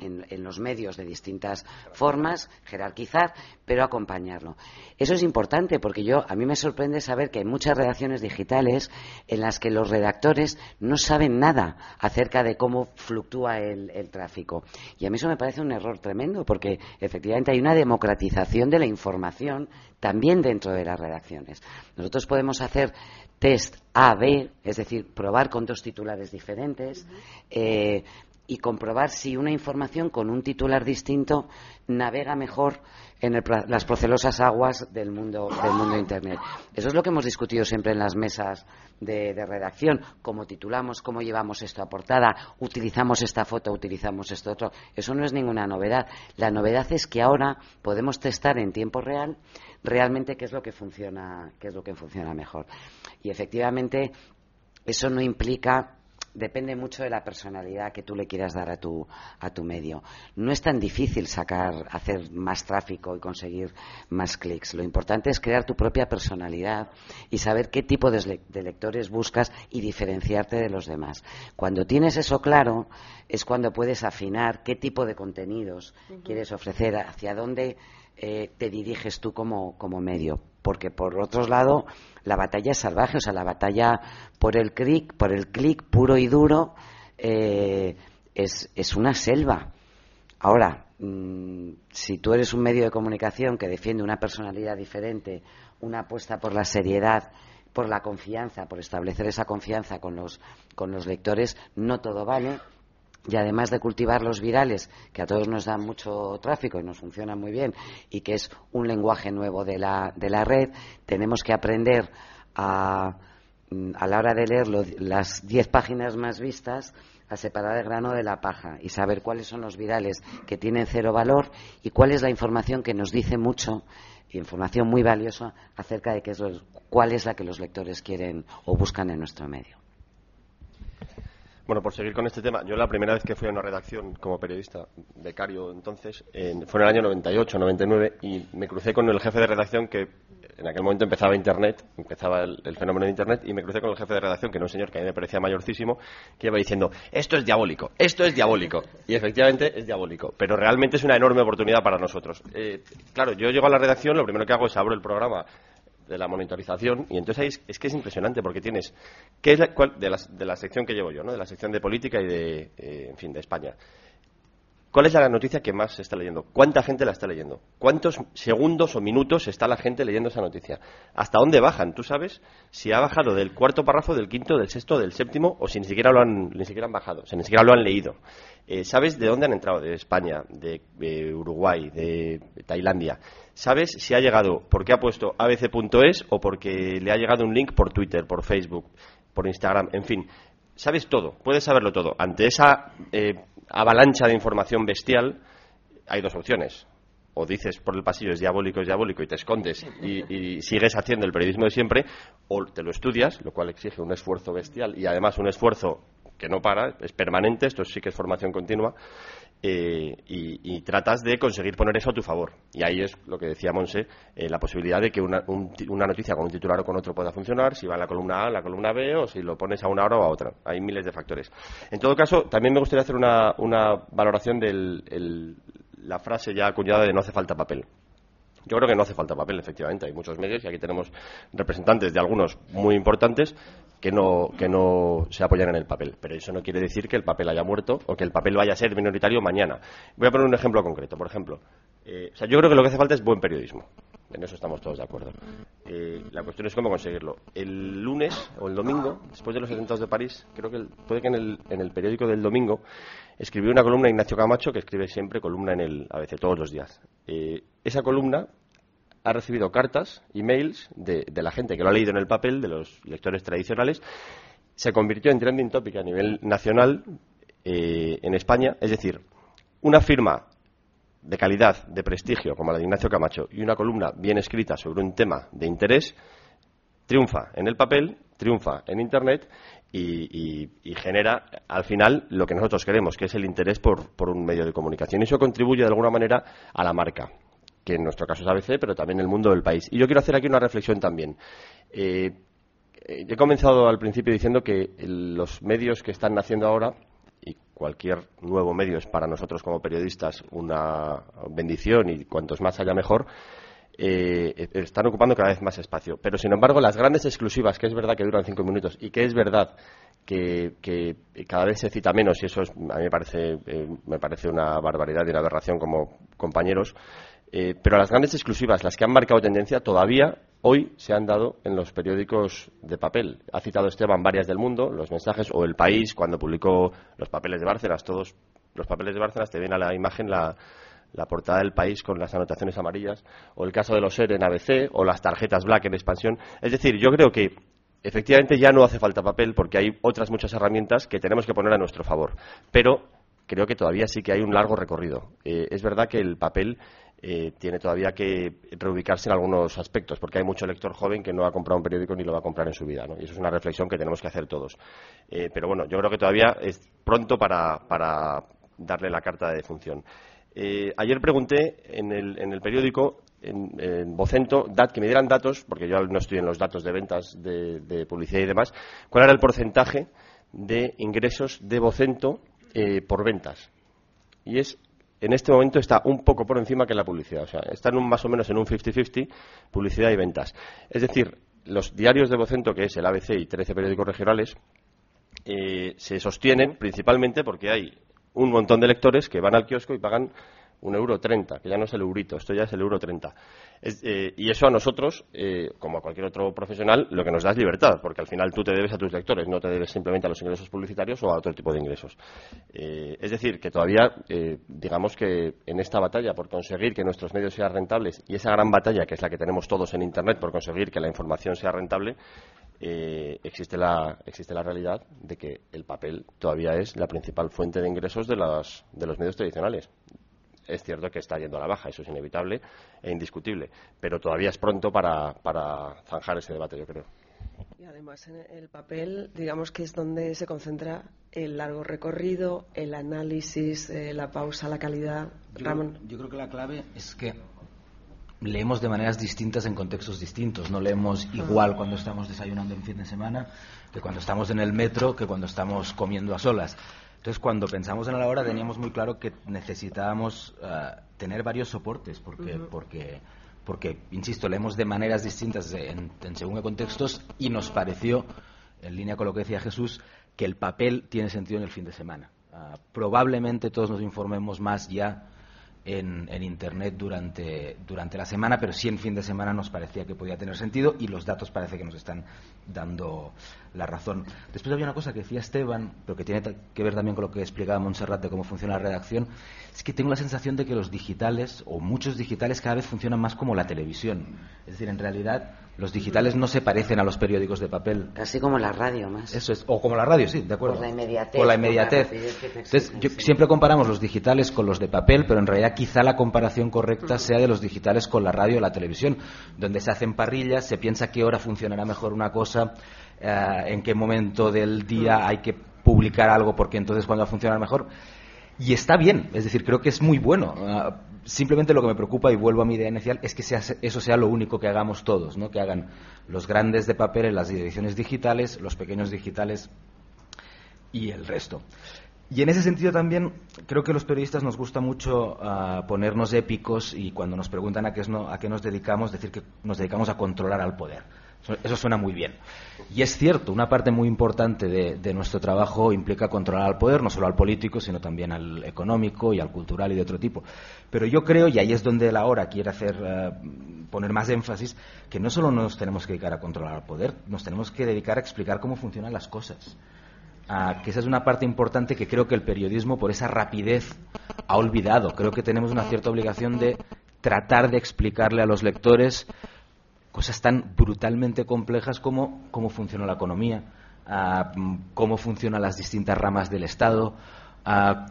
en, los medios de distintas formas, jerarquizar, pero acompañarlo. Eso es importante porque yo a mí me sorprende saber que hay muchas redacciones digitales en las que los redactores no saben nada acerca de cómo fluctúa el, tráfico. Y a mí eso me parece un error tremendo porque efectivamente hay una democratización de la información también dentro de las redacciones. Nosotros podemos hacer test A, B, es decir, probar con dos titulares diferentes, eh, y comprobar si una información con un titular distinto navega mejor en las procelosas aguas del mundo del mundo internet. Eso es lo que hemos discutido siempre en las mesas de, redacción, cómo titulamos, cómo llevamos esto a portada, utilizamos esta foto, utilizamos esto otro. Eso no es ninguna novedad. La novedad es que ahora podemos testar en tiempo real realmente qué es lo que funciona, qué es lo que funciona mejor. Y efectivamente eso no implica depende mucho de la personalidad que tú le quieras dar a tu, a tu medio. No es tan difícil sacar, hacer más tráfico y conseguir más clics. Lo importante es crear tu propia personalidad y saber qué tipo de, lectores buscas y diferenciarte de los demás. Cuando tienes eso claro, es cuando puedes afinar qué tipo de contenidos quieres ofrecer, hacia dónde eh, te diriges tú como, como medio. Porque por otro lado, la batalla es salvaje, o sea, la batalla por el clic, por el clic puro y duro, eh, es, es, una selva. Ahora, mm, si tú eres un medio de comunicación que defiende una personalidad diferente, una apuesta por la seriedad, por la confianza, por establecer esa confianza con los, con los lectores, no todo vale y además de cultivar los virales, que a todos nos dan mucho tráfico y nos funciona muy bien, y que es un lenguaje nuevo de la, red, tenemos que aprender a, mm, a la hora de leer las diez páginas más vistas, a separar el grano de la paja y saber cuáles son los virales que tienen cero valor y cuál es la información que nos dice mucho, información muy valiosa acerca de qué es cuál es la que los lectores quieren o buscan en nuestro medio. Bueno, por seguir con este tema, yo la primera vez que fui a una redacción como periodista, becario entonces, fue en el año 98, 99, y me crucé con el jefe de redacción que en aquel momento empezaba Internet, empezaba el, fenómeno de Internet, y me crucé con el jefe de redacción, que era un señor que a mí me parecía mayorcísimo, que iba diciendo, esto es diabólico, esto es diabólico. Y efectivamente es diabólico, pero realmente es una enorme oportunidad para nosotros. Eh, claro, yo llego a la redacción, lo primero que hago es abro el programa de la monitorización y entonces ahí es, que es impresionante porque tienes ¿qué es la, de, la, de, la, sección que llevo yo, ¿no? de la sección de política y de, eh, en fin, de España. ¿Cuál es la noticia que más se está leyendo? ¿Cuánta gente la está leyendo? ¿Cuántos segundos o minutos está la gente leyendo esa noticia? ¿Hasta dónde bajan? ¿Tú sabes si ha bajado del cuarto párrafo, del quinto, del sexto, del séptimo o si ni siquiera lo han, ni siquiera han bajado, o sea, ni siquiera lo han leído? Eh, ¿Sabes de dónde han entrado? De España, de, de Uruguay, de Tailandia. ¿Sabes si ha llegado porque ha puesto abc.es o porque le ha llegado un link por Twitter, por Facebook, por Instagram, en fin? Sabes todo, puedes saberlo todo. Ante esa eh, avalancha de información bestial, hay dos opciones. O dices por el pasillo es diabólico, es diabólico y te escondes y, sigues haciendo el periodismo de siempre, o te lo estudias, lo cual exige un esfuerzo bestial y además un esfuerzo que no para, es permanente, esto sí que es formación continua, eh, y, tratas de conseguir poner eso a tu favor. Y ahí es lo que decía Monse, eh, la posibilidad de que una, una, noticia con un titular o con otro pueda funcionar, si va a la columna A, la columna B, o si lo pones a una hora o a otra. Hay miles de factores. En todo caso, también me gustaría hacer una, una valoración de la frase ya acuñada de no hace falta papel. Yo creo que no hace falta papel, efectivamente. Hay muchos medios y aquí tenemos representantes de algunos muy importantes que no, que no se apoyan en el papel. Pero eso no quiere decir que el papel haya muerto o que el papel vaya a ser minoritario mañana. Voy a poner un ejemplo concreto. Por ejemplo, eh, o sea, yo creo que lo que hace falta es buen periodismo. En eso estamos todos de acuerdo. Eh, la cuestión es cómo conseguirlo. El lunes o el domingo, después de los atentados de París, creo que puede que en el, en el periódico del domingo escribió una columna Ignacio Camacho, que escribe siempre columna en el ABC todos los días. Eh, esa columna ha recibido cartas, emails de, de la gente que lo ha leído en el papel, de los lectores tradicionales, se convirtió en trending topic a nivel nacional eh, en España. Es decir, una firma de calidad, de prestigio, como la de Ignacio Camacho, y una columna bien escrita sobre un tema de interés, triunfa en el papel, triunfa en Internet y, genera al final lo que nosotros queremos, que es el interés por, por, un medio de comunicación. Y eso contribuye de alguna manera a la marca, que en nuestro caso es ABC, pero también el mundo del país. Y yo quiero hacer aquí una reflexión también. Eh, he comenzado al principio diciendo que los medios que están naciendo ahora y cualquier nuevo medio es para nosotros como periodistas una bendición y cuantos más haya mejor. Eh, están ocupando cada vez más espacio. Pero, sin embargo, las grandes exclusivas, que es verdad que duran cinco minutos y que es verdad que, cada vez se cita menos, y eso a mí me parece, eh, me parece una barbaridad y una aberración como compañeros, eh, pero las grandes exclusivas, las que han marcado tendencia, todavía hoy se han dado en los periódicos de papel. Ha citado Esteban varias del mundo, los mensajes, o El País, cuando publicó los papeles de Bárcenas, todos los papeles de Bárcenas, te ven a la imagen la, portada del país con las anotaciones amarillas, o el caso de los SER en ABC, o las tarjetas Black en expansión. Es decir, yo creo que efectivamente ya no hace falta papel porque hay otras muchas herramientas que tenemos que poner a nuestro favor. Pero creo que todavía sí que hay un largo recorrido. Eh, es verdad que el papel eh, tiene todavía que reubicarse en algunos aspectos, porque hay mucho lector joven que no ha comprado un periódico ni lo va a comprar en su vida, ¿no? Y eso es una reflexión que tenemos que hacer todos. Eh, pero bueno, yo creo que todavía es pronto para, darle la carta de defunción. Eh, ayer pregunté en el, en el periódico, en, en que me dieran datos, porque yo no estoy en los datos de ventas de, publicidad y demás, cuál era el porcentaje de ingresos de Vocento por ventas. Y es en este momento está un poco por encima que la publicidad. O sea, están un, más o menos en un 50-50 publicidad y ventas. Es decir, los diarios de Vocento, que es el ABC y 13 periódicos regionales, eh, se sostienen principalmente porque hay un montón de lectores que van al kiosco y pagan un euro treinta, que ya no es el eurito, esto ya es el euro treinta. Eh, y eso a nosotros, eh, como a cualquier otro profesional, lo que nos da es libertad, porque al final tú te debes a tus lectores, no te debes simplemente a los ingresos publicitarios o a otro tipo de ingresos. Eh, es decir, que todavía, digamos que en esta batalla por conseguir que nuestros medios sean rentables y esa gran batalla que es la que tenemos todos en Internet por conseguir que la información sea rentable, existe, la, existe la realidad de que el papel todavía es la principal fuente de ingresos de, de los medios tradicionales es cierto que está yendo a la baja, eso es inevitable e indiscutible, pero todavía es pronto para, zanjar ese debate, yo creo. Y además en el papel, digamos que es donde se concentra el largo recorrido, el análisis, eh, la pausa, la calidad. Ramón. Yo creo que la clave es que leemos de maneras distintas en contextos distintos. No leemos igual cuando estamos desayunando en fin de semana que cuando estamos en el metro, que cuando estamos comiendo a solas. Entonces, cuando pensamos en la hora, teníamos muy claro que necesitábamos eh, tener varios soportes, porque, porque, porque, insisto, leemos de maneras distintas en, según qué contextos y nos pareció, en línea con lo que decía Jesús, que el papel tiene sentido en el fin de semana. Ah, probablemente todos nos informemos más ya en, Internet durante, durante la semana, pero sí en fin de semana nos parecía que podía tener sentido y los datos parece que nos están dando la razón. Después había una cosa que decía Esteban, pero que tiene que ver también con lo que explicaba Montserrat de cómo funciona la redacción, es que tengo la sensación de que los digitales, o muchos digitales, cada vez funcionan más como la televisión. Es decir, en realidad los digitales no se parecen a los periódicos de papel. Casi como la radio más. Eso es, o como la radio, sí, de acuerdo. Por la inmediatez. Por la inmediatez. Entonces, siempre comparamos los digitales con los de papel, pero en realidad quizá la comparación correcta sea de los digitales con la radio o la televisión, donde se hacen parrillas, se piensa qué hora funcionará mejor una cosa, eh, en qué momento del día hay que publicar algo, porque entonces cuando va a funcionar mejor. Y está bien, es decir, creo que es muy bueno. Simplemente lo que me preocupa, y vuelvo a mi idea inicial, es que eso sea lo único que hagamos todos, ¿no? que hagan los grandes de papel en las ediciones digitales, los pequeños digitales y el resto. Y en ese sentido también creo que los periodistas nos gusta mucho ah, ponernos épicos y cuando nos preguntan a qué, a qué nos dedicamos, decir que nos dedicamos a controlar al poder. Eso suena muy bien. Y es cierto, una parte muy importante de, nuestro trabajo implica controlar al poder, no solo al político, sino también al económico y al cultural y de otro tipo. Pero yo creo, y ahí es donde la hora quiere hacer, eh, poner más énfasis, que no solo nos tenemos que dedicar a controlar al poder, nos tenemos que dedicar a explicar cómo funcionan las cosas. que esa es una parte importante que creo que el periodismo, por esa rapidez, ha olvidado. Creo que tenemos una cierta obligación de tratar de explicarle a los lectores cosas tan brutalmente complejas como cómo funciona la economía, cómo funcionan las distintas ramas del Estado,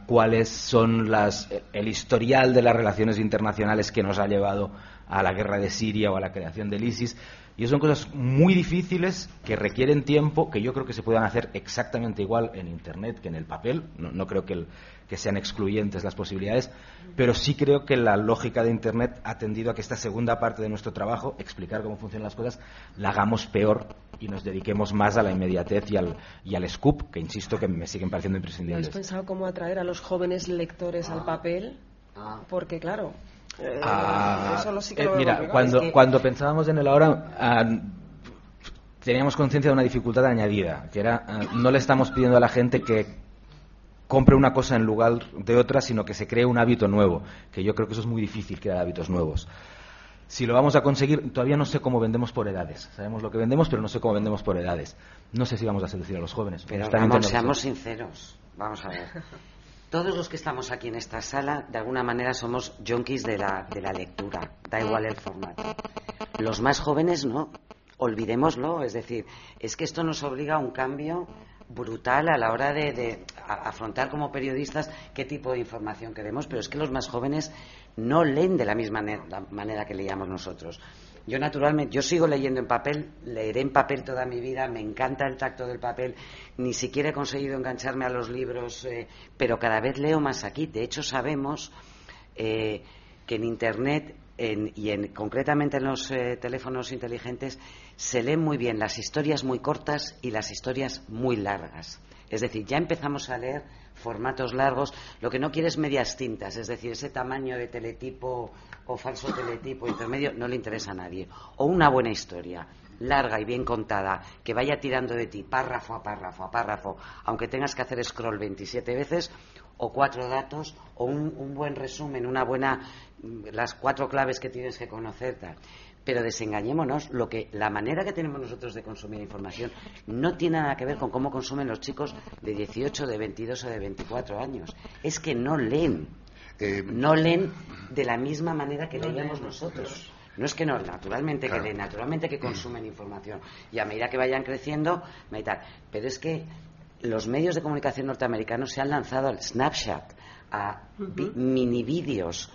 cuáles son las, el historial de las relaciones internacionales que nos ha llevado a la guerra de Siria o a la creación del ISIS. Y son cosas muy difíciles que requieren tiempo, que yo creo que se puedan hacer exactamente igual en Internet que en el papel. No, creo que, que, sean excluyentes las posibilidades, pero sí creo que la lógica de Internet ha tendido a que esta segunda parte de nuestro trabajo, explicar cómo funcionan las cosas, la hagamos peor y nos dediquemos más a la inmediatez y al, y al scoop, que insisto que me siguen pareciendo imprescindibles. ¿Has pensado cómo atraer a los jóvenes lectores al papel? Ah. Porque, claro, eh, ah, eh, mira, cuando, cuando pensábamos en el ahora, ah, teníamos conciencia de una dificultad añadida, que era, ah, no le estamos pidiendo a la gente que compre una cosa en lugar de otra, sino que se cree un hábito nuevo, que yo creo que eso es muy difícil, crear hábitos nuevos. Si lo vamos a conseguir, todavía no sé cómo vendemos por edades. Sabemos lo que vendemos, pero no sé cómo vendemos por edades. No sé si vamos a seducir a los jóvenes. Pero seamos sinceros. Vamos a ver. Todos los que estamos aquí en esta sala, de alguna manera somos junkies de la, de la lectura, da igual el formato. Los más jóvenes no, olvidémoslo, es decir, es que esto nos obliga a un cambio brutal a la hora de, afrontar como periodistas qué tipo de información queremos, pero es que los más jóvenes no leen de la misma manera que leíamos nosotros. Yo naturalmente, yo sigo leyendo en papel, leeré en papel toda mi vida, me encanta el tacto del papel, ni siquiera he conseguido engancharme a los libros, eh, pero cada vez leo más aquí. De hecho, sabemos eh, que en Internet y en, concretamente en los eh, teléfonos inteligentes se leen muy bien las historias muy cortas y las historias muy largas. Es decir, ya empezamos a leer formatos largos, lo que no quiere es medias tintas, es decir, ese tamaño de teletipo o falso teletipo intermedio no le interesa a nadie. O una buena historia, larga y bien contada, que vaya tirando de ti párrafo a párrafo a párrafo, aunque tengas que hacer scroll 27 veces, o cuatro datos, o un, buen resumen, una buena, las cuatro claves que tienes que conocer. Pero desengañémonos, lo que, la manera que tenemos nosotros de consumir información no tiene nada que ver con cómo consumen los chicos de 18, de 22 o de 24 años. Es que no leen. Eh, no leen de la misma manera que leíamos nosotros. No es que no, naturalmente que leen, naturalmente que consumen información. Y a medida que vayan creciendo, Pero es que los medios de comunicación norteamericanos se han lanzado al Snapchat, a mini vídeos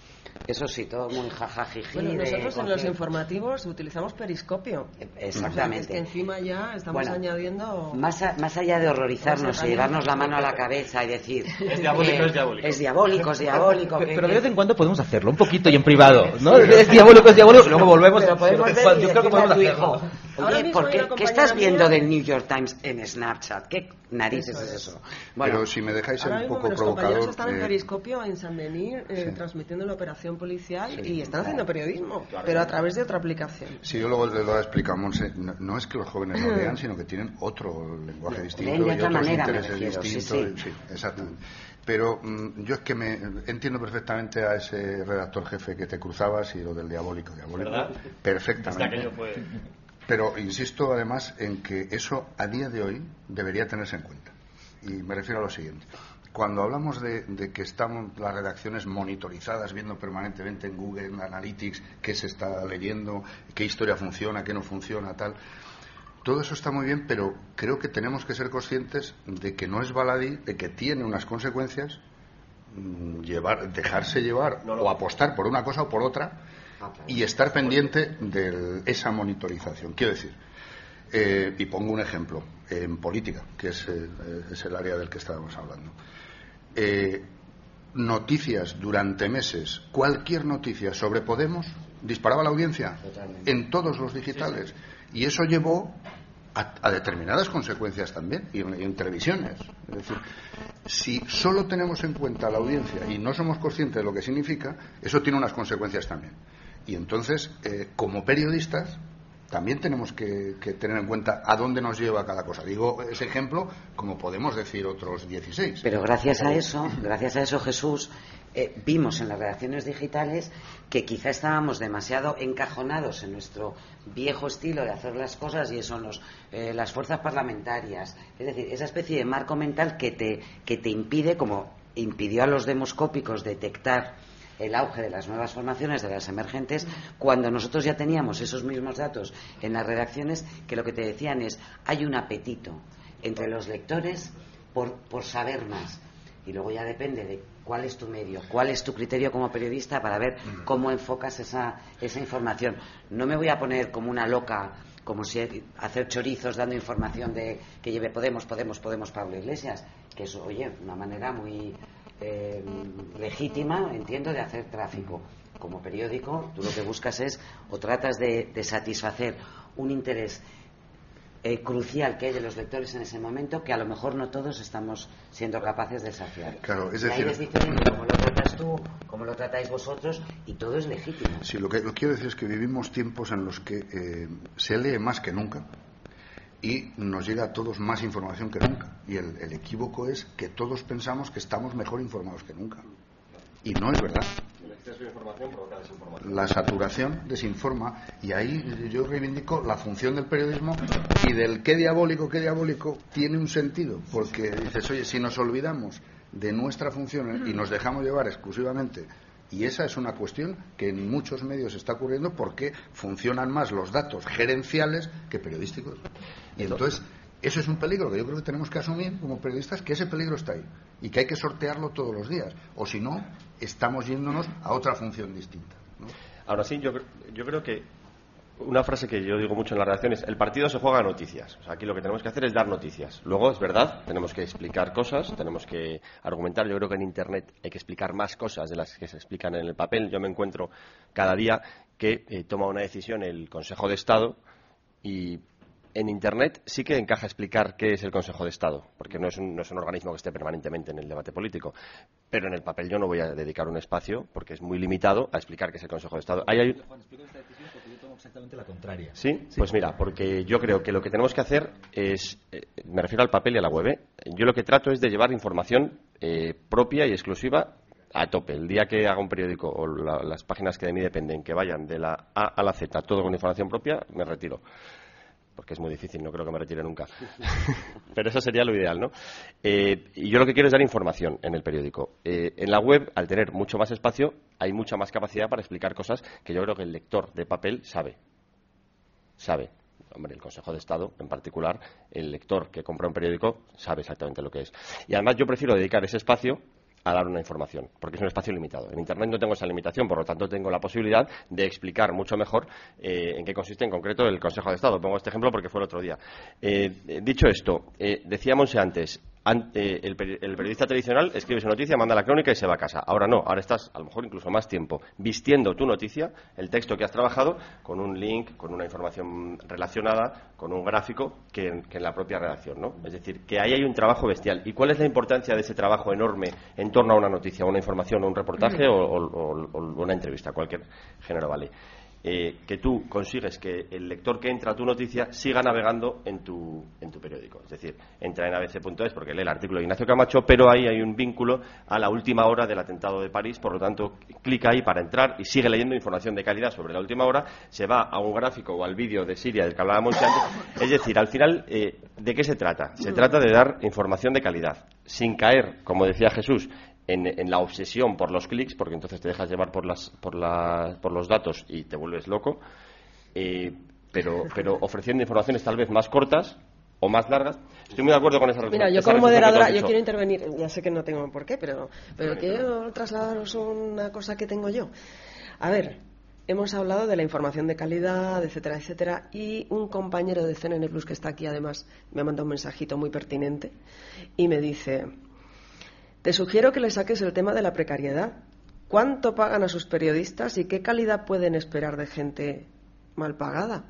eso sí, todo muy jajajiji. Bueno, nosotros en los informativos utilizamos periscopio. Exactamente. es que encima ya estamos añadiendo. Más, más allá de horrorizarnos y llevarnos la mano a la cabeza y decir. Es diabólico, es diabólico. Es diabólico, es diabólico. Pero, de vez en cuando podemos hacerlo, un poquito y en privado. ¿no? Es diabólico, es diabólico, luego volvemos. Pero podemos ver yo creo que podemos hacerlo. Oye, ¿por qué, ¿qué estás viendo del New York Times en Snapchat? ¿Qué narices es eso? Bueno, pero si me dejáis ser un poco los provocador. están en Periscopio en San Denis eh, transmitiendo la operación policial y están haciendo periodismo, pero a través de otra aplicación. Sí, yo luego les lo explicamos. No, es que los jóvenes no lean, sino que tienen otro lenguaje distinto y otros intereses distintos. Sí, exactamente. Pero mm, yo es que me entiendo perfectamente a ese redactor jefe que te cruzabas y lo del diabólico, diabólico, perfectamente. Pero insisto además en que eso a día de hoy debería tenerse en cuenta. Y me refiero a lo siguiente. Cuando hablamos de, que estamos las redacciones monitorizadas, viendo permanentemente en Google Analytics qué se está leyendo, qué historia funciona, qué no funciona, tal, todo eso está muy bien, pero creo que tenemos que ser conscientes de que no es baladí, de que tiene unas consecuencias mm, llevar, dejarse llevar o apostar por una cosa o por otra y estar pendiente de esa monitorización. Quiero decir, eh, y pongo un ejemplo, en política, que es, eh, es, el área del que estábamos hablando. Eh, noticias durante meses, cualquier noticia sobre Podemos disparaba la audiencia en todos los digitales. Y eso llevó a, determinadas consecuencias también, y en, televisiones. Es decir, si solo tenemos en cuenta la audiencia y no somos conscientes de lo que significa, eso tiene unas consecuencias también. Y entonces, eh, como periodistas, también tenemos que, tener en cuenta a dónde nos lleva cada cosa. Digo ese ejemplo, como podemos decir otros 16. Pero gracias a eso, gracias a eso, Jesús, eh, vimos en las redacciones digitales que quizá estábamos demasiado encajonados en nuestro viejo estilo de hacer las cosas y eso nos, eh, las fuerzas parlamentarias. Es decir, esa especie de marco mental que te, que te impide, como impidió a los demoscópicos detectar el auge de las nuevas formaciones, de las emergentes, cuando nosotros ya teníamos esos mismos datos en las redacciones que lo que te decían es hay un apetito entre los lectores por, por saber más. Y luego ya depende de cuál es tu medio, cuál es tu criterio como periodista para ver cómo enfocas esa, esa información. No me voy a poner como una loca, como si hacer chorizos dando información de que lleve Podemos, Podemos, Podemos, Pablo Iglesias, que es, oye, una manera muy eh, legítima, entiendo, de hacer tráfico. Como periódico, tú lo que buscas es o tratas de, satisfacer un interés eh, crucial que hay de los lectores en ese momento que a lo mejor no todos estamos siendo capaces de saciar. Claro, es decir, es diferente como lo tratas tú, como lo tratáis vosotros y todo es legítimo. Sí, lo que quiero decir es que vivimos tiempos en los que eh, se lee más que nunca y nos llega a todos más información que nunca. Y el, equívoco es que todos pensamos que estamos mejor informados que nunca. Y no es verdad. La saturación desinforma y ahí yo reivindico la función del periodismo y del qué diabólico, qué diabólico tiene un sentido, porque dices, oye, si nos olvidamos de nuestra función y nos dejamos llevar exclusivamente y esa es una cuestión que en muchos medios está ocurriendo porque funcionan más los datos gerenciales que periodísticos. Y entonces Eso es un peligro que yo creo que tenemos que asumir como periodistas, que ese peligro está ahí y que hay que sortearlo todos los días. O si no, estamos yéndonos a otra función distinta. Ahora sí, yo, yo creo que una frase que yo digo mucho en las redacciones, el partido se juega a noticias. O sea, aquí lo que tenemos que hacer es dar noticias. Luego, es verdad, tenemos que explicar cosas, tenemos que argumentar. Yo creo que en Internet hay que explicar más cosas de las que se explican en el papel. Yo me encuentro cada día que eh, toma una decisión el Consejo de Estado y en Internet sí que encaja explicar qué es el Consejo de Estado, porque no es, un, no es, un, organismo que esté permanentemente en el debate político. Pero en el papel yo no voy a dedicar un espacio, porque es muy limitado, a explicar qué es el Consejo de Estado. Hay, hay... Juan, explico esta decisión porque yo tomo exactamente la contraria. ¿Sí? ¿Sí? Pues mira, porque yo creo que lo que tenemos que hacer es, eh, me refiero al papel y a la web, ¿eh? yo lo que trato es de llevar información eh, propia y exclusiva a tope. El día que haga un periódico o la, las páginas que de mí dependen que vayan de la A a la Z, todo con información propia, me retiro porque es muy difícil, no creo que me retire nunca. [laughs] Pero eso sería lo ideal, ¿no? Eh, y yo lo que quiero es dar información en el periódico. Eh, en la web, al tener mucho más espacio, hay mucha más capacidad para explicar cosas que yo creo que el lector de papel sabe. Sabe. Hombre, el Consejo de Estado, en particular, el lector que compra un periódico sabe exactamente lo que es. Y además yo prefiero dedicar ese espacio a dar una información, porque es un espacio limitado. En Internet no tengo esa limitación, por lo tanto tengo la posibilidad de explicar mucho mejor eh, en qué consiste en concreto el Consejo de Estado. Pongo este ejemplo porque fue el otro día. Eh, dicho esto, eh, decíamos antes, ante el, el, periodista tradicional escribe su noticia, manda la crónica y se va a casa. Ahora no, ahora estás a lo mejor incluso más tiempo vistiendo tu noticia, el texto que has trabajado, con un link, con una información relacionada, con un gráfico que en, que en la propia redacción. ¿no? Es decir, que ahí hay un trabajo bestial. ¿Y cuál es la importancia de ese trabajo enorme en torno a una noticia, una información, un reportaje o, o, o una entrevista, cualquier género vale? Eh, que tú consigues que el lector que entra a tu noticia siga navegando en tu, en tu periódico. Es decir, entra en abc.es porque lee el artículo de Ignacio Camacho, pero ahí hay un vínculo a la última hora del atentado de París, por lo tanto, clica ahí para entrar y sigue leyendo información de calidad sobre la última hora, se va a un gráfico o al vídeo de Siria del que hablábamos antes. Es decir, al final, eh, ¿de qué se trata? Se trata de dar información de calidad, sin caer, como decía Jesús, en, en, la obsesión por los clics, porque entonces te dejas llevar por, las, por, la, por los datos y te vuelves loco, eh, pero, pero ofreciendo informaciones tal vez más cortas o más largas. Estoy muy de acuerdo con esa reflexión. Mira, yo como moderadora, yo quiero intervenir, ya sé que no tengo por qué, pero, pero quiero trasladaros una cosa que tengo yo. A ver, hemos hablado de la información de calidad, etcétera, etcétera, y un compañero de CNN Plus que está aquí además me ha mandado un mensajito muy pertinente y me dice te sugiero que le saques el tema de la precariedad. ¿Cuánto pagan a sus periodistas y qué calidad pueden esperar de gente mal pagada?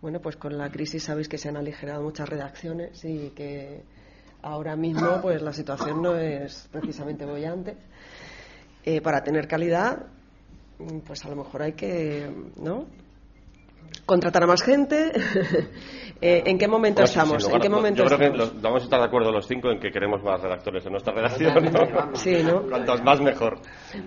Bueno, pues con la crisis sabéis que se han aligerado muchas redacciones y que ahora mismo pues la situación no es precisamente bollante. Eh, para tener calidad, pues a lo mejor hay que, ¿no? Contratar a más gente. [laughs] eh, ¿En qué momento Bueno, estamos? ¿En qué momento yo creo que estamos? los- vamos a estar de acuerdo los cinco en que queremos más redactores en nuestra redacción. ¿no? Sí, ¿no? Cuantos más mejor.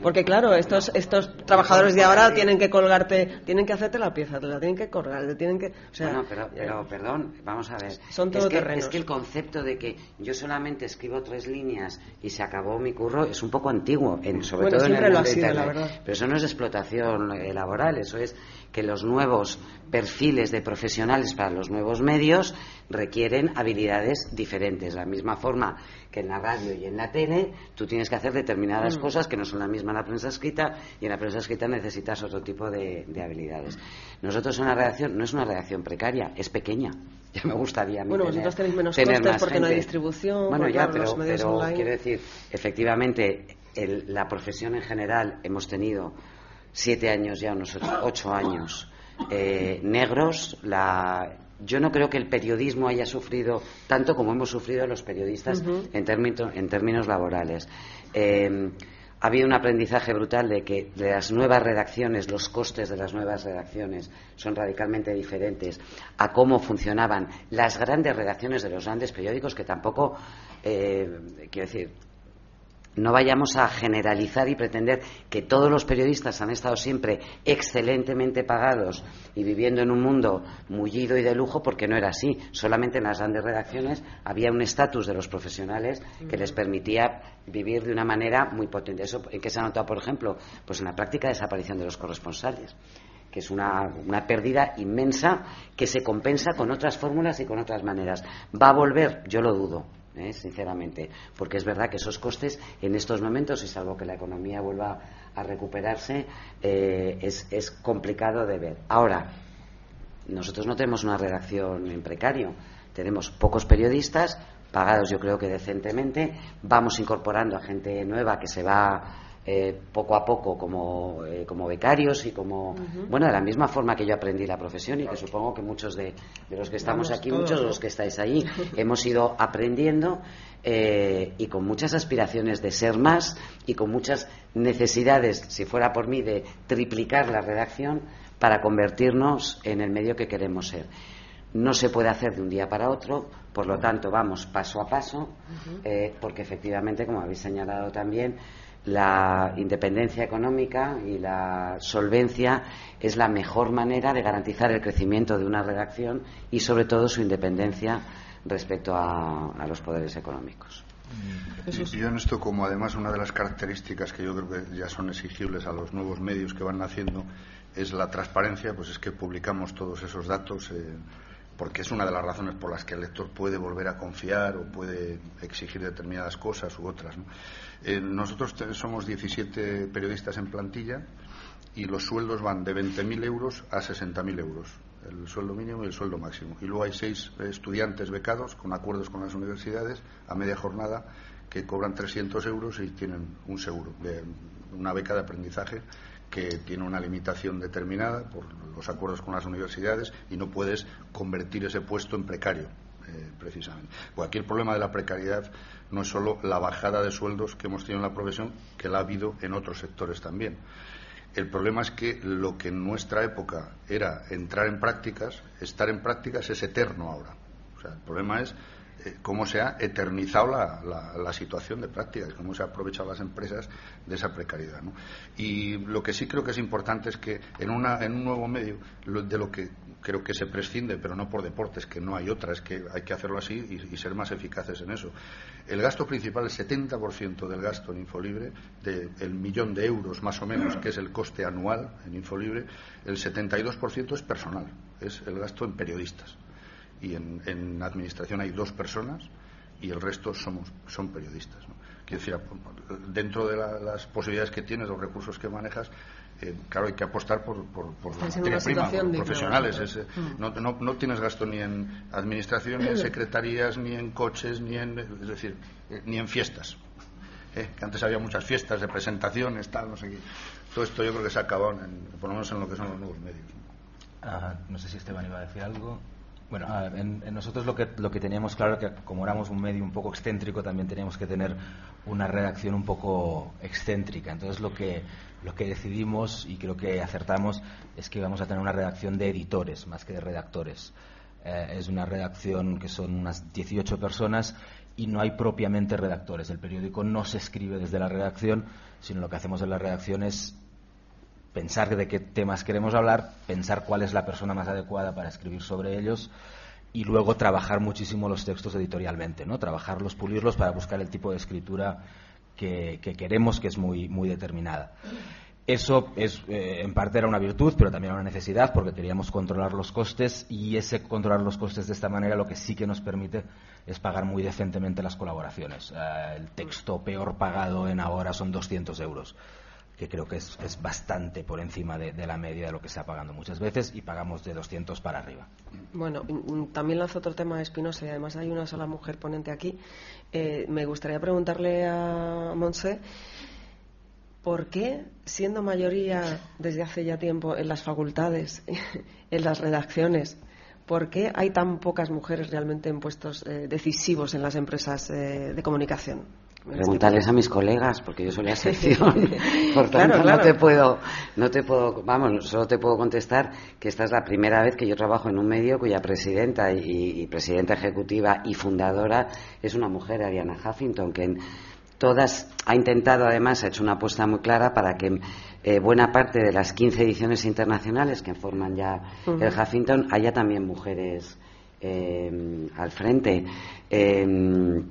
Porque claro, estos estos trabajadores de ahora tienen que colgarte, tienen que hacerte la pieza, te la tienen que colgar, te tienen que, o sea, Bueno, pero, pero, perdón, vamos a ver. Son es que, es que el concepto de que yo solamente escribo tres líneas y se acabó mi curro es un poco antiguo, en, sobre Bueno, todo en el mundo sido, de la verdad. Pero eso no es explotación eh, laboral, eso es que los nuevos perfiles de profesionales para los nuevos medios requieren habilidades diferentes. De la misma forma que en la radio y en la tele, tú tienes que hacer determinadas Mm. cosas que no son la misma en la prensa escrita y en la prensa escrita necesitas otro tipo de, de habilidades. Nosotros en la redacción no es una redacción precaria, es pequeña. [laughs] Ya me gustaría a mí Bueno, tener, vosotros tenéis menos tener costes porque no hay distribución, Bueno, ya, claro, los pero, medios pero online. quiero decir, efectivamente, el- la profesión en general hemos tenido siete años ya, unos ocho, ocho años eh, negros. La, yo no creo que el periodismo haya sufrido tanto como hemos sufrido los periodistas en, término- en términos laborales. Eh, ha habido un aprendizaje brutal de que de las nuevas redacciones, los costes de las nuevas redacciones son radicalmente diferentes a cómo funcionaban las grandes redacciones de los grandes periódicos, que tampoco, eh, quiero decir, no vayamos a generalizar y pretender que todos los periodistas han estado siempre excelentemente pagados y viviendo en un mundo mullido y de lujo, porque no era así. Solamente en las grandes redacciones había un estatus de los profesionales que les permitía vivir de una manera muy potente. ¿Eso en qué se ha notado, por ejemplo? Pues en la práctica desaparición de los corresponsales que es una, una, pérdida inmensa que se compensa con otras fórmulas y con otras maneras. ¿Va a volver? Yo lo dudo. ¿Eh? sinceramente, porque es verdad que esos costes en estos momentos, y salvo que la economía vuelva a recuperarse, eh, es, es complicado de ver. Ahora, nosotros no tenemos una redacción en precario, tenemos pocos periodistas, pagados yo creo que decentemente, vamos incorporando a gente nueva que se va eh, poco a poco como, eh, como becarios y como, bueno, de la misma forma que yo aprendí la profesión y que supongo que muchos de, los que estamos aquí, muchos de los que estáis ahí, [laughs] hemos ido aprendiendo eh, y con muchas aspiraciones de ser más y con muchas necesidades, si fuera por mí, de triplicar la redacción para convertirnos en el medio que queremos ser. No se puede hacer de un día para otro, por lo tanto vamos paso a paso, porque efectivamente, como habéis señalado también, la independencia económica y la solvencia es la mejor manera de garantizar el crecimiento de una redacción y sobre todo su independencia respecto a, los poderes económicos. yo en esto, como además una de las características que yo creo que ya son exigibles a los nuevos medios que van naciendo, es la transparencia, pues es que publicamos todos esos datos. Eh, porque es una de las razones por las que el lector puede volver a confiar o puede exigir determinadas cosas u otras. Eh, nosotros somos 17 periodistas en plantilla y los sueldos van de 20.000 euros a 60.000 euros, el sueldo mínimo y el sueldo máximo. Y luego hay seis estudiantes becados con acuerdos con las universidades a media jornada que cobran 300 euros y tienen un seguro, de una beca de aprendizaje que tiene una limitación determinada por los acuerdos con las universidades y no puedes convertir ese puesto en precario, eh, precisamente. El problema de la precariedad no es solo la bajada de sueldos que hemos tenido en la profesión, que la ha habido en otros sectores también. El problema es que lo que en nuestra época era entrar en prácticas, estar en prácticas es eterno ahora. O sea, el problema es cómo se ha eternizado la, situación de prácticas, cómo se han aprovechado las empresas de esa precariedad. Y lo que sí creo que es importante es que en, una, en un nuevo medio, de lo que creo que se prescinde, pero no por deportes, que no hay otra, es que hay que hacerlo así y, ser más eficaces en eso. El gasto principal, el 70% del gasto en Infolibre, del millón de euros más o menos, que es el coste anual en Infolibre, el 72% es personal, es el gasto en periodistas y en, administración hay dos personas y el resto somos, son periodistas. Quiero decir, dentro de las posibilidades que tienes, los recursos que manejas, eh, claro, hay que apostar por, por, por profesionales. Eh, mm. no, no, no, tienes gasto ni en administración, ni en [clears throat] secretarías, ni en coches, ni en, es decir, eh, ni en fiestas. que antes había muchas fiestas de presentaciones, tal, no sé qué. Todo esto yo creo que se ha acabado, por lo menos en lo que son los nuevos medios. no sé si Esteban iba a decir algo. Bueno, en, nosotros lo que, lo que teníamos claro que como éramos un medio un poco excéntrico, también teníamos que tener una redacción un poco excéntrica. Entonces lo que, lo que decidimos y creo que acertamos es que vamos a tener una redacción de editores más que de redactores. Eh, es una redacción que son unas 18 personas y no hay propiamente redactores. El periódico no se escribe desde la redacción, sino lo que hacemos en la redacción es pensar de qué temas queremos hablar, pensar cuál es la persona más adecuada para escribir sobre ellos y luego trabajar muchísimo los textos editorialmente, ¿no? Trabajarlos, pulirlos para buscar el tipo de escritura que, queremos, que es muy, muy determinada. Eso es, eh, en parte era una virtud, pero también una necesidad, porque queríamos controlar los costes y ese controlar los costes de esta manera lo que sí que nos permite es pagar muy decentemente las colaboraciones. Eh, el texto peor pagado en ahora son 200 euros que creo que es, bastante por encima de, la media de lo que se está pagando muchas veces y pagamos de 200 para arriba. Bueno, también lanzo otro tema espinoso y además hay una sola mujer ponente aquí. Eh, me gustaría preguntarle a Monse por qué, siendo mayoría desde hace ya tiempo en las facultades, [laughs] en las redacciones, ¿por qué hay tan pocas mujeres realmente en puestos eh, decisivos en las empresas eh, de comunicación? Preguntarles a mis colegas, porque yo soy la [laughs] sección. Por tanto, no te puedo, no te puedo, vamos, solo te puedo contestar que esta es la primera vez que yo trabajo en un medio cuya presidenta y, presidenta ejecutiva y fundadora es una mujer, Ariana Huffington, que en todas ha intentado, además, ha hecho una apuesta muy clara para que eh, buena parte de las 15 ediciones internacionales que forman ya el Huffington haya también mujeres eh, al frente. Eh,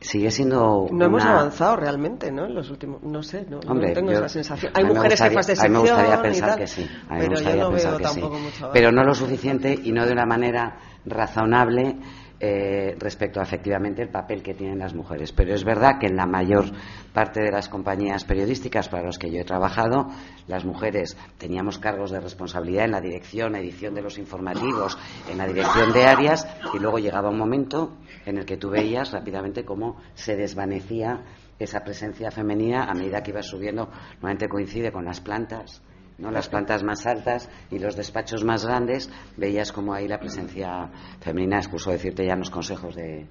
sigue siendo. No hemos avanzado realmente, ¿no? En los últimos. No sé, no, tengo esa sensación. Hay mujeres jefas de sección. A mí me gustaría pensar que sí. pero yo no veo tampoco mucho Pero no lo suficiente y no de una manera razonable eh, respecto a efectivamente el papel que tienen las mujeres. Pero es verdad que en la mayor parte de las compañías periodísticas para las que yo he trabajado, las mujeres teníamos cargos de responsabilidad en la dirección, edición de los informativos, en la dirección de áreas, y luego llegaba un momento en el que tú veías rápidamente cómo se desvanecía esa presencia femenina a medida que iba subiendo, normalmente coincide con las plantas ¿no? las plantas más altas y los despachos más grandes, veías como ahí la presencia femenina, excuso decirte ya en los consejos de,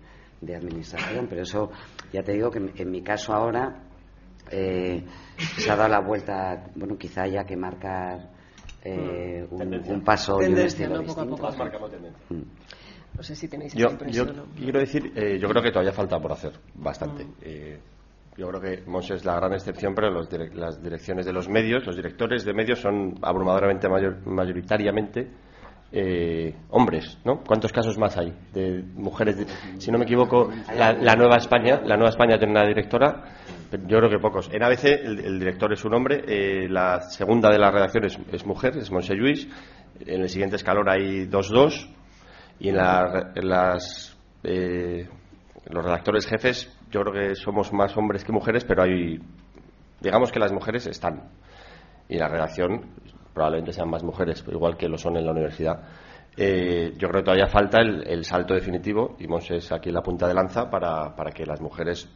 administración, pero eso ya te digo que en, mi caso ahora eh, se ha dado la vuelta, bueno, quizá haya que marcar eh, un, paso y un estilo distinto. Mm. No sé si tenéis yo, yo quiero decir, eh, yo creo que todavía falta por hacer bastante. Mm. Yo creo que Mons es la gran excepción, pero las direcciones de los medios, los directores de medios son abrumadoramente mayoritariamente eh, hombres, ¿no? ¿Cuántos casos más hay de mujeres? si no me equivoco, la, Nueva España, la Nueva España tiene una directora, yo creo que pocos. En ABC el, director es un hombre, eh, la segunda de las redacciones es, mujer, es Monse Lluís, en el siguiente escalón hay dos dos y en, las eh, los redactores jefes yo creo que somos más hombres que mujeres, pero hay, digamos que las mujeres están. Y la redacción probablemente sean más mujeres, igual que lo son en la universidad. Eh, yo creo que todavía falta el, salto definitivo, y Mons aquí en la punta de lanza, para, para que las mujeres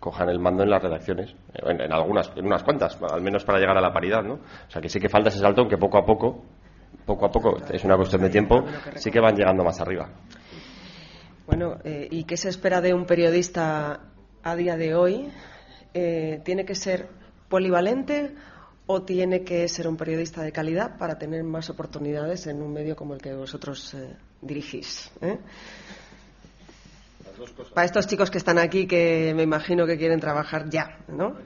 cojan el mando en las redacciones, en, algunas, en unas cuantas, al menos para llegar a la paridad, ¿no? O sea que sí que falta ese salto, aunque poco a poco, poco a poco, es una cuestión de tiempo, sí que van llegando más arriba. Bueno, eh, ¿y qué se espera de un periodista a día de hoy eh, tiene que ser polivalente o tiene que ser un periodista de calidad para tener más oportunidades en un medio como el que vosotros eh, dirigís. ¿eh? Para estos chicos que están aquí, que me imagino que quieren trabajar ya, ¿no?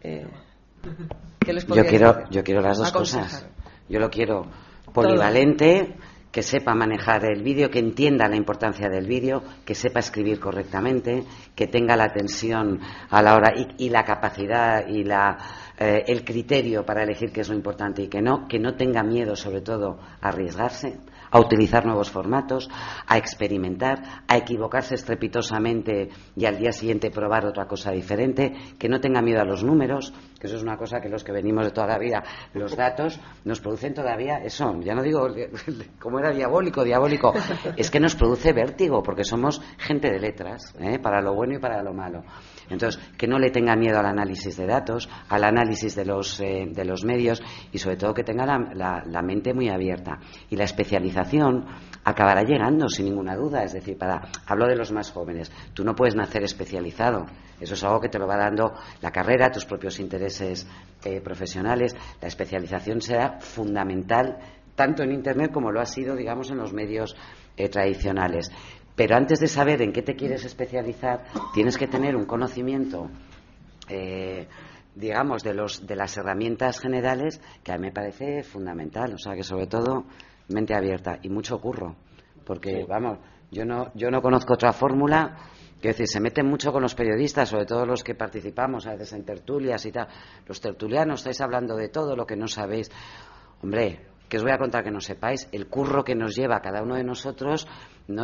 ¿Qué les yo quiero, yo quiero las dos cosas. Yo lo quiero polivalente que sepa manejar el vídeo, que entienda la importancia del vídeo, que sepa escribir correctamente, que tenga la atención a la hora y, la capacidad y la, eh, el criterio para elegir qué es lo importante y qué no, que no tenga miedo sobre todo a arriesgarse, a utilizar nuevos formatos, a experimentar, a equivocarse estrepitosamente y al día siguiente probar otra cosa diferente, que no tenga miedo a los números, que eso es una cosa que los que venimos de toda la vida, los datos nos producen todavía eso, ya no digo [laughs] como era diabólico, diabólico, es que nos produce vértigo porque somos gente de letras, ¿eh? para lo bueno y para lo malo. Entonces, que no le tenga miedo al análisis de datos, al análisis de los, eh, de los medios y sobre todo que tenga la, la, mente muy abierta. Y la especialización acabará llegando sin ninguna duda. Es decir, para, hablo de los más jóvenes, tú no puedes nacer especializado. Eso es algo que te lo va dando la carrera, tus propios intereses eh, profesionales. La especialización será fundamental tanto en Internet como lo ha sido, digamos, en los medios eh, tradicionales. Pero antes de saber en qué te quieres especializar, tienes que tener un conocimiento, eh, digamos, de, los, de las herramientas generales que a mí me parece fundamental. O sea, que sobre todo mente abierta y mucho curro. Porque, vamos, yo no, yo no conozco otra fórmula. Quiero decir, se meten mucho con los periodistas, sobre todo los que participamos a veces en tertulias y tal. Los tertulianos estáis hablando de todo lo que no sabéis. Hombre, que os voy a contar que no sepáis, el curro que nos lleva cada uno de nosotros,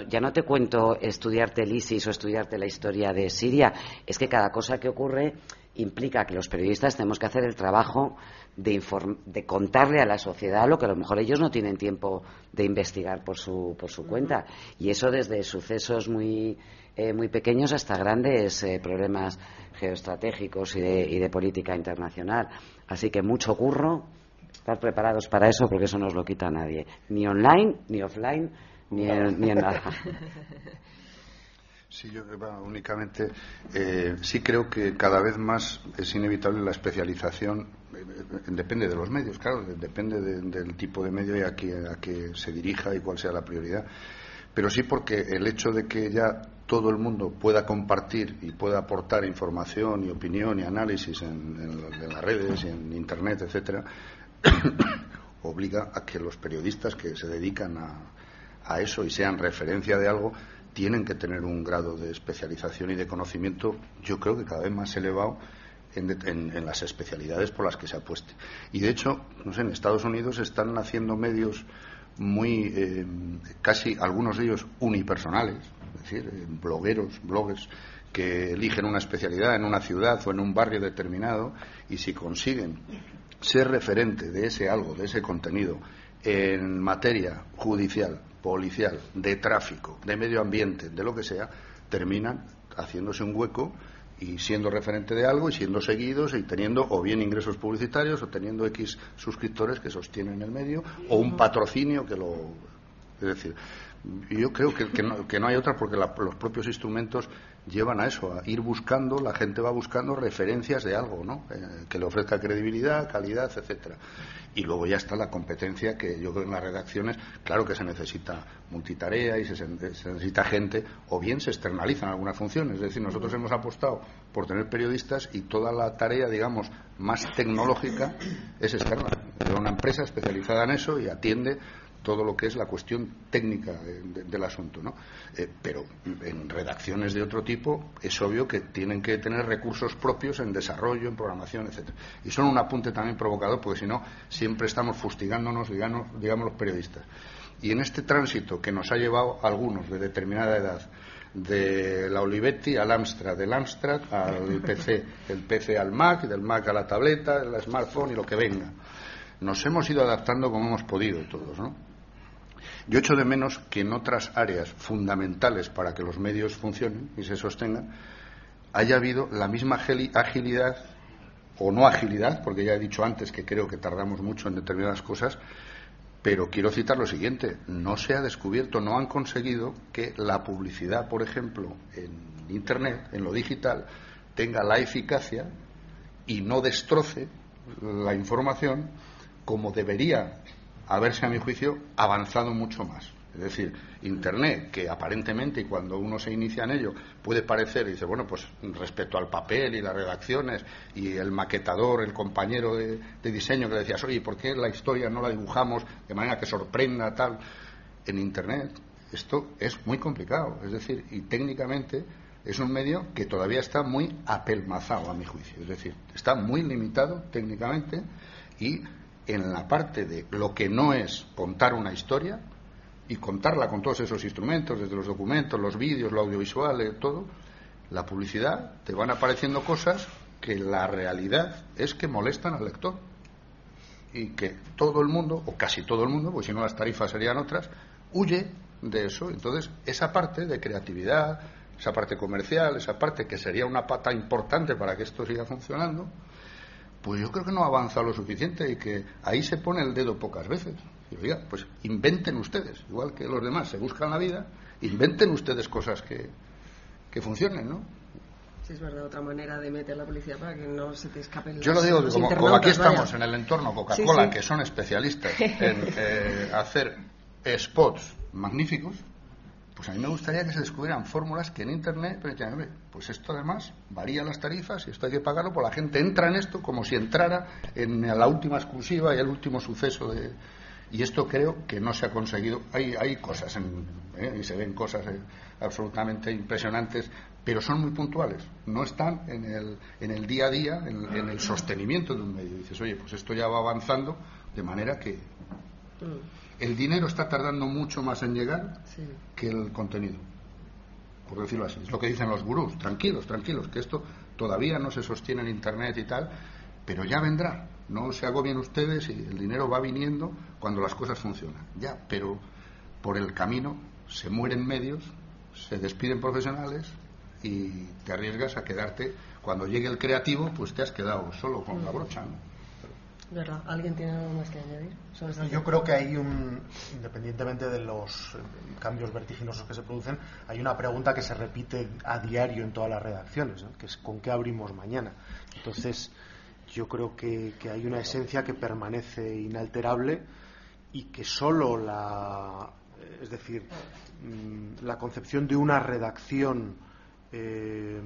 ya no te cuento estudiarte el ISIS o estudiarte la historia de Siria, es que cada cosa que ocurre implica que los periodistas tenemos que hacer el trabajo de, de, contarle a la sociedad lo que a lo mejor ellos no tienen tiempo de investigar por su, por su cuenta. Y eso desde sucesos muy, eh, muy pequeños hasta grandes eh, problemas geoestratégicos y de, y de política internacional. Así que mucho curro estar preparados para eso porque eso no os lo quita nadie, ni online, ni offline, ni en, ni en nada. [laughs] Sí, yo únicamente eh, sí creo que cada vez más es inevitable la especialización. Eh, depende de los medios, claro, depende del tipo de medio y a que, a que se dirija y cuál sea la prioridad. Pero sí porque el hecho de que ya todo el mundo pueda compartir y pueda aportar información y opinión y análisis en, en las redes y en Internet, etcétera, [coughs] obliga a que los periodistas que se dedican a, a, eso y sean referencia de algo tienen que tener un grado de especialización y de conocimiento, yo creo que cada vez más elevado en, las especialidades por las que se apueste. Y de hecho, no sé, en Estados Unidos están naciendo medios muy, eh, casi algunos de ellos unipersonales, es decir, eh, blogueros, bloggers, que eligen una especialidad en una ciudad o en un barrio determinado y si consiguen ser referente de ese algo, de ese contenido, en materia judicial, policial, de tráfico, de medio ambiente, de lo que sea, terminan haciéndose un hueco y siendo referente de algo y siendo seguidos y teniendo o bien ingresos publicitarios o teniendo X suscriptores que sostienen el medio o un patrocinio que lo. Es decir, yo creo que, que, no, hay otra porque los propios instrumentos llevan a eso, a ir buscando, la gente va buscando referencias de algo, ¿no? Eh, que le ofrezca credibilidad, calidad, etcétera. Y luego ya está la competencia que yo creo en las redacciones, claro que se necesita multitarea y se, necesita gente, o bien se externalizan algunas funciones. Es decir, nosotros hemos apostado por tener periodistas y toda la tarea, digamos, más tecnológica es externa. Es una empresa especializada en eso y atiende todo lo que es la cuestión técnica del asunto. ¿no? Eh, pero en redacciones de otro tipo es obvio que tienen que tener recursos propios en desarrollo, en programación, etcétera. Y son un apunte también provocador, porque si no, siempre estamos fustigándonos, digamos, digamos, los periodistas. Y en este tránsito que nos ha llevado algunos de determinada edad, de la Olivetti al Amstrad, del Amstrad al PC, del PC al Mac, del Mac a la tableta, el smartphone y lo que venga. Nos hemos ido adaptando como hemos podido todos, ¿no? Yo echo de menos que en otras áreas fundamentales para que los medios funcionen y se sostengan haya habido la misma agilidad o no agilidad, porque ya he dicho antes que creo que tardamos mucho en determinadas cosas, pero quiero citar lo siguiente, no se ha descubierto, no han conseguido que la publicidad, por ejemplo, en Internet, en lo digital, tenga la eficacia y no destroce la información como debería haberse, a mi juicio, avanzado mucho más. Es decir, Internet, que aparentemente, y cuando uno se inicia en ello, puede parecer, y dice, bueno, pues respecto al papel y las redacciones y el maquetador, el compañero de, diseño que le decías, oye, ¿por qué la historia no la dibujamos de manera que sorprenda tal? En Internet esto es muy complicado, es decir, y técnicamente es un medio que todavía está muy apelmazado, a mi juicio. Es decir, está muy limitado técnicamente y en la parte de lo que no es contar una historia y contarla con todos esos instrumentos, desde los documentos, los vídeos, lo audiovisual, eh, todo, la publicidad, te van apareciendo cosas que la realidad es que molestan al lector y que todo el mundo, o casi todo el mundo, pues si no las tarifas serían otras, huye de eso. Entonces, esa parte de creatividad, esa parte comercial, esa parte que sería una pata importante para que esto siga funcionando, pues yo creo que no avanza lo suficiente y que ahí se pone el dedo pocas veces. Y oiga, pues inventen ustedes, igual que los demás se buscan la vida, inventen ustedes cosas que, que funcionen, ¿no? Sí, es verdad, otra manera de meter la policía para que no se te escapen Yo lo digo, como, aquí estamos en el entorno Coca-Cola, que son especialistas [laughs] en eh, hacer spots magníficos, pues a mí me gustaría que se descubrieran fórmulas que en Internet, pues esto además varía las tarifas y esto hay que pagarlo, pues la gente entra en esto como si entrara en la última exclusiva y el último suceso de... Y esto creo que no se ha conseguido. Hay, hay cosas, ¿eh? y se ven cosas eh, absolutamente impresionantes, pero son muy puntuales. No están en el, en el día a día, en, el sostenimiento de un medio. Dices, oye, pues esto ya va avanzando de manera que... Mm el dinero está tardando mucho más en llegar que el contenido, por decirlo así. Es lo que dicen los gurús, tranquilos, tranquilos, que esto todavía no se sostiene en Internet y tal, pero ya vendrá. No se agobien ustedes y el dinero va viniendo cuando las cosas funcionan. Ya, pero por el camino se mueren medios, se despiden profesionales y te arriesgas a quedarte. Cuando llegue el creativo, pues te has quedado solo con la brocha. ¿no? ¿Verdad? ¿Alguien tiene algo más que añadir? Yo creo que hay un, independientemente de los eh, cambios vertiginosos que se producen, hay una pregunta que se repite a diario en todas las redacciones, que es ¿con qué abrimos mañana? Entonces, yo creo que, hay una esencia que permanece inalterable y que solo la, es decir, mm, la concepción de una redacción eh,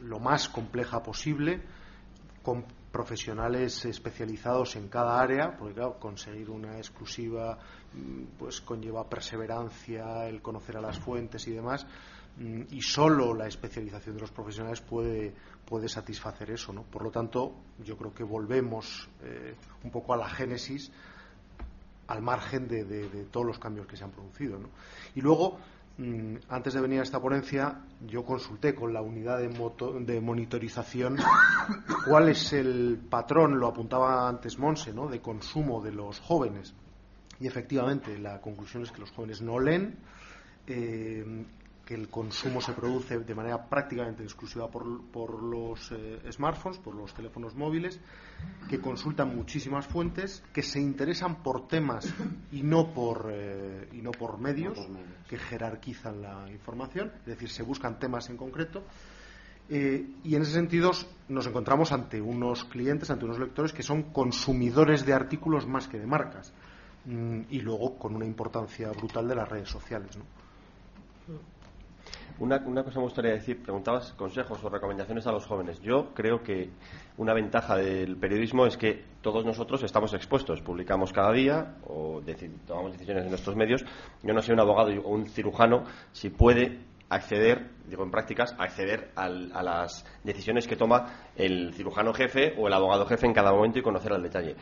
lo más compleja posible, profesionales especializados en cada área, porque claro, conseguir una exclusiva mm, pues conlleva perseverancia, el conocer a las fuentes y demás, mm, y solo la especialización de los profesionales puede, puede satisfacer eso. ¿no? Por lo tanto, yo creo que volvemos eh, un poco a la génesis al margen de, todos los cambios que se han producido. Y luego, antes de venir a esta ponencia, yo consulté con la unidad de, de, monitorización [coughs] cuál es el patrón, lo apuntaba antes Monse, ¿no? de consumo de los jóvenes. Y efectivamente, la conclusión es que los jóvenes no leen, eh, que el consumo se produce de manera prácticamente exclusiva por, los eh, smartphones, por los teléfonos móviles, que consultan muchísimas fuentes, que se interesan por temas y no por, eh, y no por medios, que jerarquizan la información, es decir, se buscan temas en concreto. Eh, y en ese sentido nos encontramos ante unos clientes, ante unos lectores que son consumidores de artículos más que de marcas. Mm, y luego con una importancia brutal de las redes sociales. ¿no? Una, cosa me gustaría decir, preguntabas consejos o recomendaciones a los jóvenes. Yo creo que una ventaja del periodismo es que todos nosotros estamos expuestos, publicamos cada día o tomamos decisiones en nuestros medios. Yo no soy un abogado o un cirujano si puede acceder, digo en prácticas, acceder a las decisiones que toma el cirujano jefe o el abogado jefe en cada momento y conocer al detalle.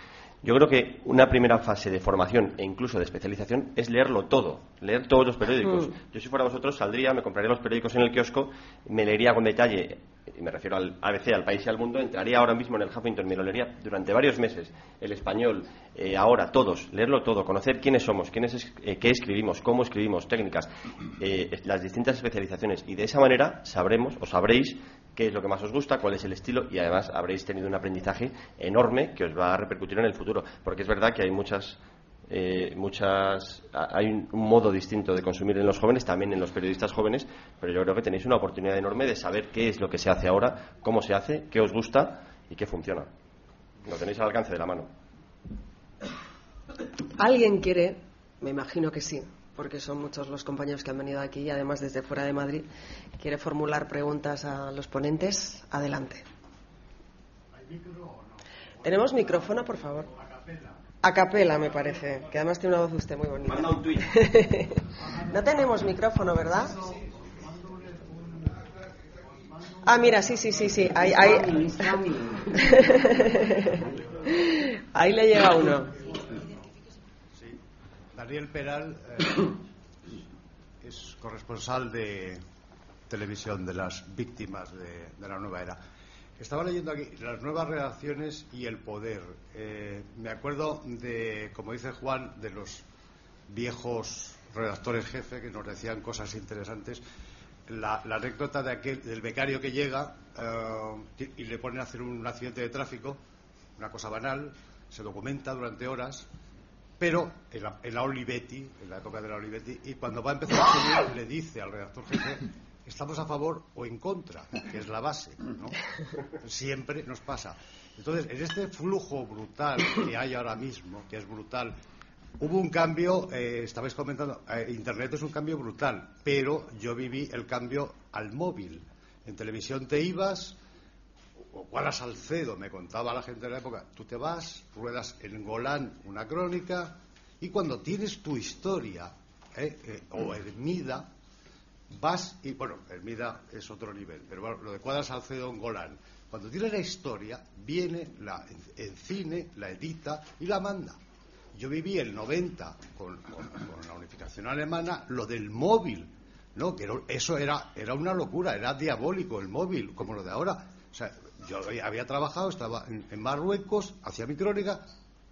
Yo creo que una primera fase de formación e incluso de especialización es leerlo todo, leer todos los periódicos. Mm. Yo si fuera vosotros saldría, me compraría los periódicos en el kiosco, me leería con detalle, y me refiero al ABC, al país y al mundo, entraría ahora mismo en el Huffington, me lo leería durante varios meses, el español, eh, ahora, todos, leerlo todo, conocer quiénes somos, quiénes eh, qué escribimos, cómo escribimos, técnicas, eh, las distintas especializaciones, y de esa manera sabremos o sabréis qué es lo que más os gusta, cuál es el estilo y además habréis tenido un aprendizaje enorme que os va a repercutir en el futuro. Porque es verdad que hay muchas eh, muchas hay un, modo distinto de consumir en los jóvenes, también en los periodistas jóvenes, pero yo creo que tenéis una oportunidad enorme de saber qué es lo que se hace ahora, cómo se hace, qué os gusta y qué funciona. Lo tenéis al alcance de la mano. ¿Alguien quiere? Me imagino que sí porque son muchos los compañeros que han venido aquí y además desde fuera de Madrid. ¿Quiere formular preguntas a los ponentes? Adelante. ¿Tenemos micrófono, por favor? A capela, me parece, que además tiene una voz usted muy bonita. [laughs] no tenemos micrófono, ¿verdad? Ah, mira, sí, sí, sí, sí. Ahí, ahí... [laughs] ahí le llega uno. Daniel Peral eh, es corresponsal de televisión de las víctimas de, la nueva era. Estaba leyendo aquí las nuevas reacciones y el poder. Eh, me acuerdo de, como dice Juan, de los viejos redactores jefe que nos decían cosas interesantes. La, anécdota de aquel, del becario que llega eh, y le ponen a hacer un accidente de tráfico, una cosa banal, se documenta durante horas pero en la, Olivetti, en la época de la Olivetti, y cuando va a empezar a escribir le dice al redactor jefe estamos a favor o en contra, que es la base, ¿no? Siempre nos pasa. Entonces, en este flujo brutal que hay ahora mismo, que es brutal, hubo un cambio, eh, estabais comentando, eh, Internet es un cambio brutal, pero yo viví el cambio al móvil. En televisión te ibas, o cuál Salcedo, me contaba la gente de la época, tú te vas, ruedas en Golán una crónica y cuando tienes tu historia, eh, eh, o Hermida, vas y, bueno, Hermida es otro nivel, pero bueno, lo de Cuadra Salcedo en Golán, cuando tienes la historia, viene la, en, cine, la edita y la manda. Yo viví el 90 con, la unificación alemana, lo del móvil, ¿no? Que eso era, era una locura, era diabólico el móvil, como lo de ahora. O sea, yo había trabajado, estaba en, Marruecos, hacía mi crónica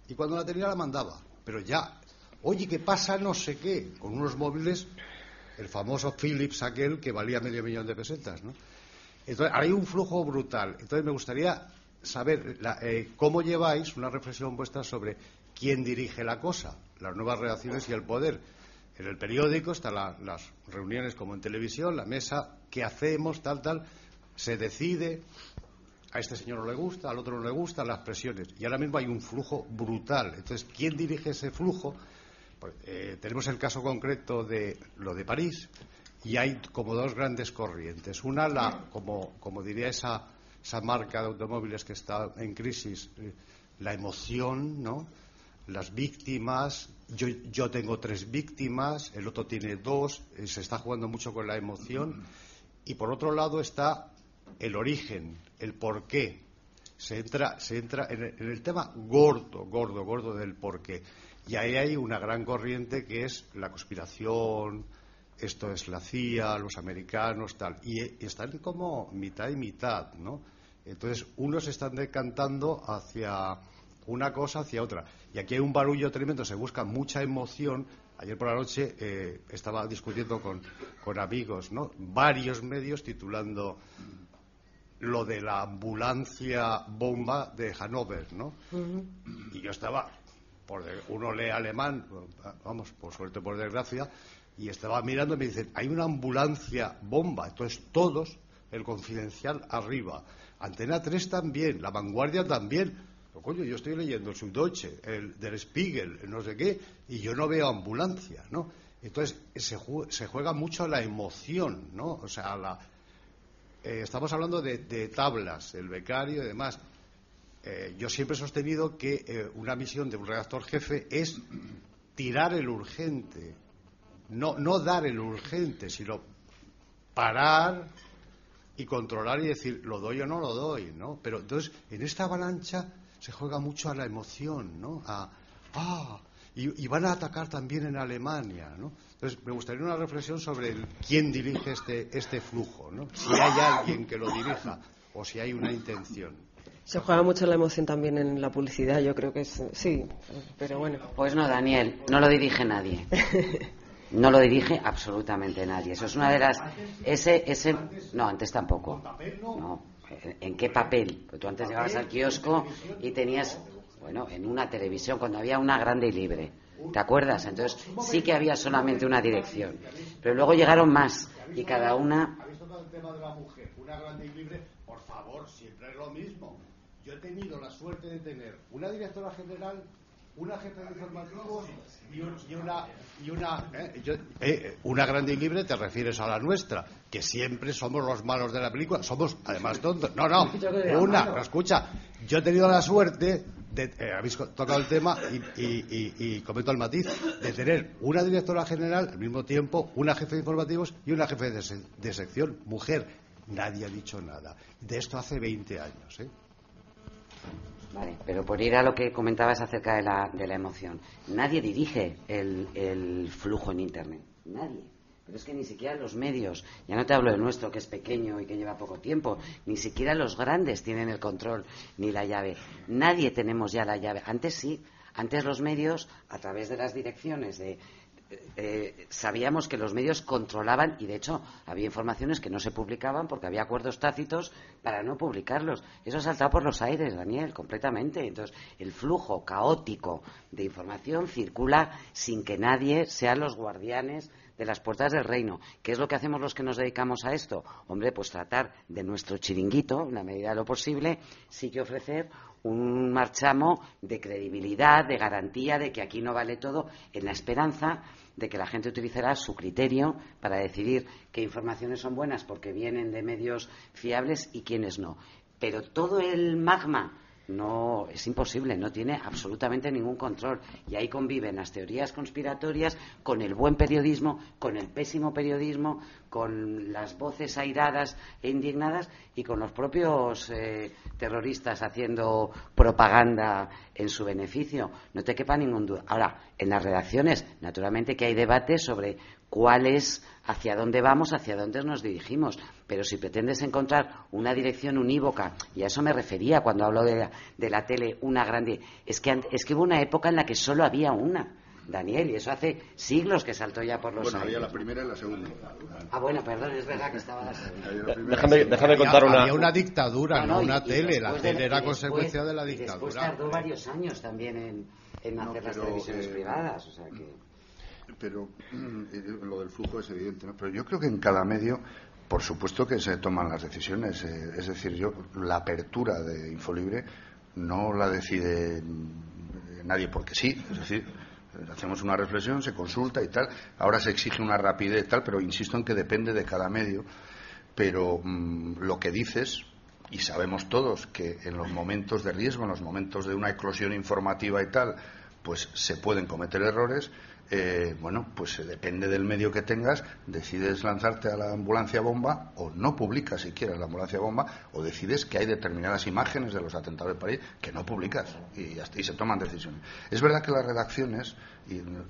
y cuando la tenía la mandaba. Pero ya, oye, ¿qué pasa? No sé qué, con unos móviles, el famoso Philips aquel que valía medio millón de pesetas, ¿no? Entonces, hay un flujo brutal. Entonces, me gustaría saber eh, cómo lleváis una reflexión vuestra sobre quién dirige la cosa, las nuevas reacciones y el poder. En el periódico están las reuniones como en televisión, la mesa, qué hacemos, tal, tal. Se decide, a este señor no le gusta, al otro no le gusta, las presiones. Y ahora mismo hay un flujo brutal. Entonces, ¿quién dirige ese flujo? Pues, eh, tenemos el caso concreto de lo de París y hay como dos grandes corrientes. Una, la, como, como diría esa esa marca de automóviles que está en crisis, eh, la emoción, ¿no? Las víctimas, yo, yo tengo tres víctimas, el otro tiene dos, eh, se está jugando mucho con la emoción. Y por otro lado está el origen, el porqué. Se entra, se entra en el, en el tema gordo, gordo, gordo del porqué. Y ahí hay una gran corriente que es la conspiración, esto es la CIA, los americanos, tal. Y, están como mitad y mitad, ¿no? Entonces, unos están decantando hacia una cosa, hacia otra. Y aquí hay un barullo tremendo, se busca mucha emoción. Ayer por la noche eh, estaba discutiendo con, con amigos, ¿no? Varios medios titulando lo de la ambulancia bomba de Hannover, ¿no? Y yo estaba uno lee alemán, vamos, por suerte, por desgracia, y estaba mirando y me dicen, hay una ambulancia bomba. Entonces todos, el confidencial arriba. Antena 3 también, la vanguardia también. coño, yo estoy leyendo el Süddeutsche, el del Spiegel, no sé qué, y yo no veo ambulancia, ¿no? Entonces se, se juega mucho la emoción, ¿no? O sea, la, eh, estamos hablando de, de, tablas, el becario y demás. Eh, yo siempre he sostenido que eh, una misión de un redactor jefe es tirar el urgente, no, no dar el urgente, sino parar y controlar y decir, lo doy o no lo doy, ¿no? Pero entonces, en esta avalancha se juega mucho a la emoción, ¿no? A, ah, y, van a atacar también en Alemania, ¿no? Entonces, me gustaría una reflexión sobre quién dirige este, este flujo, ¿no? Si hay alguien que lo dirija o si hay una intención. Se juega mucho la emoción también en la publicidad, yo creo que es, sí, pero bueno. Pues no, Daniel, no lo dirige nadie. [laughs] No lo dirige absolutamente nadie. Eso es una de las. Ese, ese, no, antes tampoco. No. ¿En qué papel? Porque tú antes llegabas al kiosco y tenías, bueno, en una televisión cuando había una grande y libre. ¿Te acuerdas? Entonces sí que había solamente una dirección. Pero luego llegaron más y cada una. ¿Habéis tocado el tema de la mujer? Una grande y libre, por favor, siempre es lo mismo yo he tenido la suerte de tener una directora general, una jefa de informativos y, una, y una, eh, eh, eh, una grande y libre, te refieres a la nuestra, que siempre somos los malos de la película, somos además tontos. No, no, una, escucha, yo he tenido la suerte de, habéis tocado el tema y, y, comento el matiz, de tener una directora general al mismo tiempo, una jefe de informativos y una jefe de, de sección, mujer. Nadie ha dicho nada. De esto hace 20 años. ¿eh? Vale, pero por ir a lo que comentabas acerca de la, de la emoción, nadie dirige el, el flujo en Internet, nadie. Pero es que ni siquiera los medios, ya no te hablo del nuestro que es pequeño y que lleva poco tiempo, ni siquiera los grandes tienen el control ni la llave. Nadie tenemos ya la llave. Antes sí, antes los medios, a través de las direcciones de eh, sabíamos que los medios controlaban y de hecho había informaciones que no se publicaban porque había acuerdos tácitos para no publicarlos. Eso ha por los aires, Daniel, completamente. Entonces, el flujo caótico de información circula sin que nadie sea los guardianes de las puertas del reino. ¿Qué es lo que hacemos los que nos dedicamos a esto? Hombre, pues tratar de nuestro chiringuito, en la medida de lo posible, sí que ofrecer un marchamo de credibilidad, de garantía de que aquí no vale todo, en la esperanza de que la gente utilizará su criterio para decidir qué informaciones son buenas porque vienen de medios fiables y quiénes no. Pero todo el magma no es imposible, no tiene absolutamente ningún control. Y ahí conviven las teorías conspiratorias con el buen periodismo, con el pésimo periodismo, con las voces airadas e indignadas y con los propios eh, terroristas haciendo propaganda en su beneficio. No te quepa ningún duda. Ahora, en las redacciones, naturalmente que hay debate sobre cuál es hacia dónde vamos, hacia dónde nos dirigimos. Pero si pretendes encontrar una dirección unívoca, y a eso me refería cuando hablo de la, tele, una grande, es que, es que hubo una época en la que solo había una. Daniel, y eso hace siglos que saltó ya por los bueno, había la primera y la segunda. Ah, bueno, perdón, es verdad que estaba la [laughs] segunda. Déjame, déjame contar una... Había una dictadura, no, una tele. la tele era consecuencia de la dictadura. Después tardó varios años también en, hacer las televisiones eh, privadas, o sea que pero [clears throat] eh, lo del flujo es evidente, ¿no? Pero yo creo que en cada medio, por supuesto que se toman las decisiones. Eh, es decir, yo la apertura de Infolibre no la decide nadie porque sí. Es decir, hacemos una reflexión, se consulta y tal. Ahora se exige una rapidez y tal, pero insisto en que depende de cada medio. Pero mm, lo que dices y sabemos todos que en los momentos de riesgo, en los momentos de una eclosión informativa y tal, pues se pueden cometer errores, eh, bueno, pues eh, depende del medio que tengas, decides lanzarte a la ambulancia bomba o no publicas siquiera la ambulancia bomba o decides que hay determinadas imágenes de los atentados de París que no publicas y, y se toman decisiones. Es verdad que las redacciones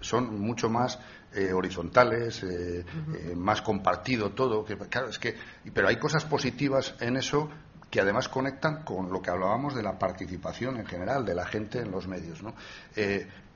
son mucho más eh, horizontales, más compartido todo, que, claro, es que, pero hay cosas positivas en eso que además conectan con lo que hablábamos de la participación en general de la gente en los medios. ¿no?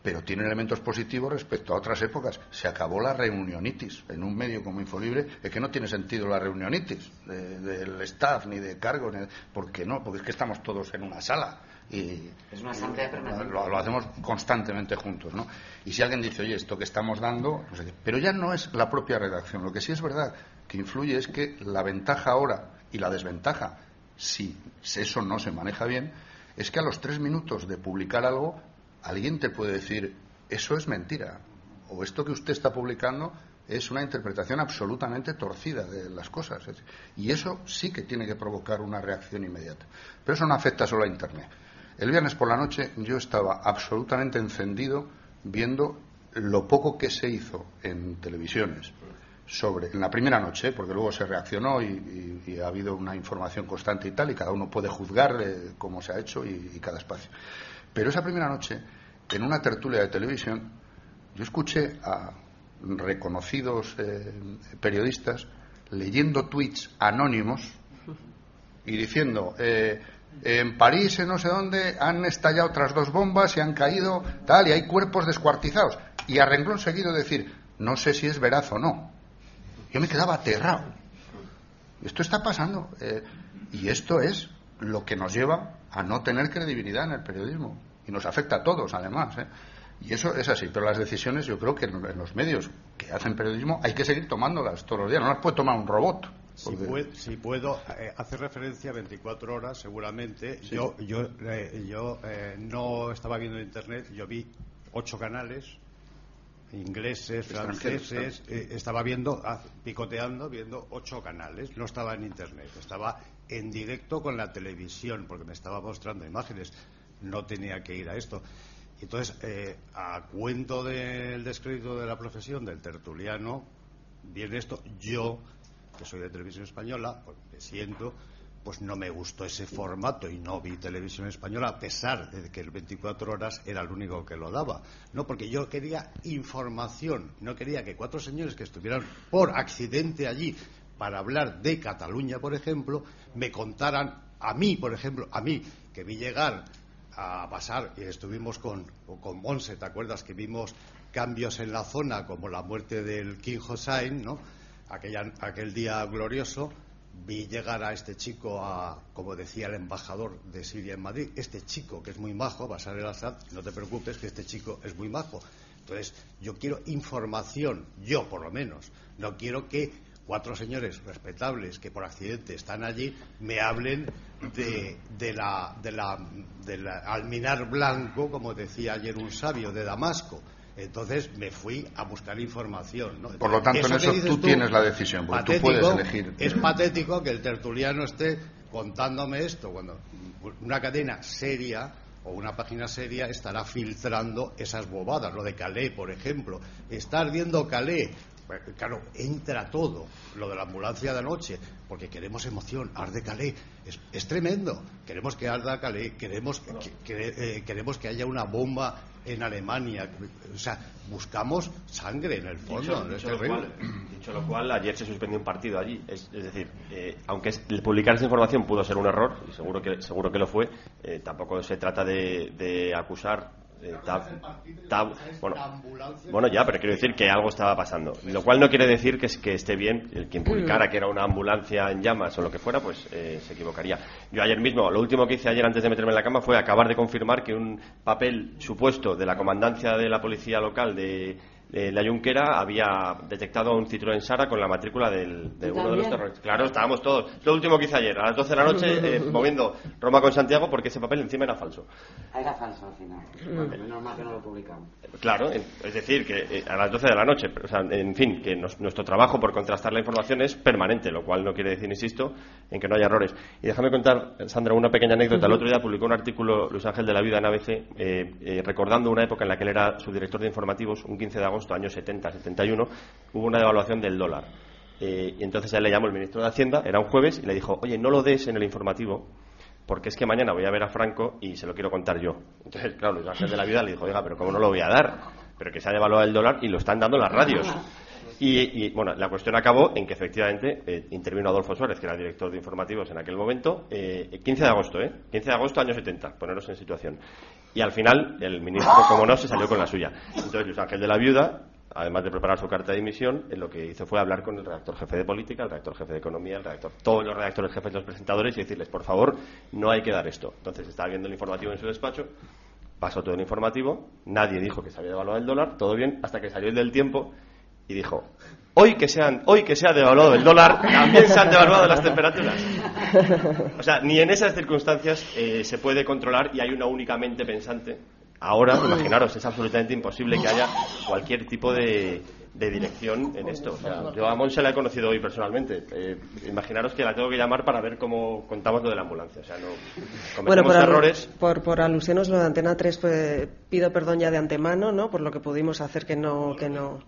Pero tiene elementos positivos respecto a otras épocas. Se acabó la reunionitis. En un medio como Infolibre es que no tiene sentido la reunionitis del staff ni de cargo. ¿Por qué no? Porque es que estamos todos en una sala. Y, es una asamblea permanente. Lo, hacemos constantemente juntos, ¿no? Y si alguien dice, oye, esto que estamos dando, pero ya no es la propia redacción. Lo que sí es verdad que influye es que la ventaja ahora y la desventaja, si eso no se maneja bien, es que a los tres minutos de publicar algo alguien te puede decir, eso es mentira, o esto que usted está publicando es una interpretación absolutamente torcida de las cosas. Y eso sí que tiene que provocar una reacción inmediata. Pero eso no afecta solo a Internet. El viernes por la noche yo estaba absolutamente encendido viendo lo poco que se hizo en televisiones sobre en la primera noche, porque luego se reaccionó y, ha habido una información constante y tal, y cada uno puede juzgar cómo se ha hecho y cada espacio. Pero esa primera noche, en una tertulia de televisión, yo escuché a reconocidos eh, periodistas leyendo tweets anónimos y diciendo eh, en París, en no sé dónde, han estallado otras dos bombas y han caído tal, y hay cuerpos descuartizados. Y a renglón seguido decir, no sé si es veraz o no. Yo me quedaba aterrado. Esto está pasando. Eh, y esto es lo que nos lleva a no tener credibilidad en el periodismo y nos afecta a todos, además. ¿eh? Y eso es así, pero las decisiones yo creo que en, los medios que hacen periodismo hay que seguir tomándolas todos los días, no las puede tomar un robot. Si, puedo, eh, hacer referencia a 24 horas, seguramente. Yo, yo, eh, yo no estaba viendo Internet, yo vi ocho canales, ingleses, franceses, estaba viendo, ah, picoteando, viendo ocho canales, no estaba en Internet, estaba en directo con la televisión, porque me estaba mostrando imágenes no tenía que ir a esto. Entonces, eh, a cuento del descrédito de la profesión del tertuliano, viene esto. Yo, que soy de televisión española, pues me siento, pues no me gustó ese formato y no vi televisión española, a pesar de que el 24 horas era el único que lo daba. No, porque yo quería información, no quería que cuatro señores que estuvieran por accidente allí para hablar de Cataluña, por ejemplo, me contaran a mí, por ejemplo, a mí, que vi llegar a pasar, y estuvimos con, con Monse, ¿te acuerdas? Que vimos cambios en la zona, como la muerte del King Hossein, ¿no? aquel día glorioso, vi llegar a este chico, a, como decía el embajador de Siria en Madrid, este chico que es muy majo, Basar el Assad, no te preocupes que este chico es muy majo. Entonces, yo quiero información, yo por lo menos, no quiero que cuatro señores respetables que por accidente están allí me hablen de, de, la, de, la, del alminar blanco, como decía ayer un sabio, de Damasco. Entonces me fui a buscar información. Por lo tanto, en eso tú, tienes la decisión, porque tú puedes elegir. Es patético que el tertuliano esté contándome esto, cuando una cadena seria o una página seria estará filtrando esas bobadas, lo de Calais, por ejemplo. Está ardiendo Calais, Claro, entra todo lo de la ambulancia de anoche, porque queremos emoción, arde Calais, es, tremendo. Queremos que arda Calais, queremos que, eh, queremos que haya una bomba en Alemania. O sea, buscamos sangre en el fondo. Dicho, lo, cual, ayer se suspendió un partido allí. Es, decir, eh, aunque publicar esa información pudo ser un error, y seguro que, seguro que lo fue, eh, tampoco se trata de acusar eh, bueno, ya, pero quiero decir que algo estaba pasando. Lo cual no quiere decir que, que esté bien el quien publicara que era una ambulancia en llamas o lo que fuera, pues eh, se equivocaría. Yo ayer mismo, lo último que hice ayer antes de meterme en la cama fue acabar de confirmar que un papel supuesto de la comandancia de la policía local de, eh, la Junquera había detectado un Citroën Sara con la matrícula del, de uno de los terroristas. Claro, estábamos todos. Lo último que hice ayer, a las 12 de la noche, eh, [laughs] moviendo Roma con Santiago porque ese papel encima era falso. Ah, era falso al final. Menos mal que no lo publicamos. Claro, es decir, que eh, a las 12 de la noche, o sea, en fin, que nuestro trabajo por contrastar la información es permanente, lo cual no quiere decir, insisto, en que no haya errores. Y déjame contar, Sandra, una pequeña anécdota. El otro día publicó un artículo Luis Ángel de la Vida en ABC, recordando una época en la que él era su director de informativos, un 15 de agosto agosto, años 70, 71, hubo una devaluación del dólar. Eh, y entonces él le llamó el ministro de Hacienda, era un jueves, y le dijo, oye, no lo des en el informativo, porque es que mañana voy a ver a Franco y se lo quiero contar yo. Entonces, claro, Luis Ángel de la Vida le dijo, oiga, pero ¿cómo no lo voy a dar? Pero que se ha devaluado el dólar y lo están dando las radios. Y, bueno, la cuestión acabó en que efectivamente eh, intervino Adolfo Suárez, que era director de informativos en aquel momento, eh, 15 de agosto, ¿eh? 15 de agosto, año 70, poneros en situación. Y al final, el ministro, como no, se salió con la suya. Entonces, Luis Ángel de la Viuda, además de preparar su carta de dimisión, lo que hizo fue hablar con el redactor jefe de política, el redactor jefe de economía, el redactor, todos los redactores jefes de los presentadores y decirles, por favor, no hay que dar esto. Entonces, estaba viendo el informativo en su despacho, pasó todo el informativo, nadie dijo que se había devaluado el dólar, todo bien, hasta que salió el del tiempo y dijo, hoy que, sean, hoy que se ha devaluado el dólar, también se han devaluado las temperaturas. O sea, ni en esas circunstancias eh, se puede controlar y hay una única mente pensante. Ahora, imaginaros, es absolutamente imposible que haya cualquier tipo de, dirección en esto. O sea, yo a Monse la he conocido hoy personalmente. Eh, imaginaros que la tengo que llamar para ver cómo contamos lo de la ambulancia. O sea, no bueno, por, errores. Por, por alusiones lo de Antena 3, pues, pido perdón ya de antemano, ¿no? Por lo que pudimos hacer que no... Que no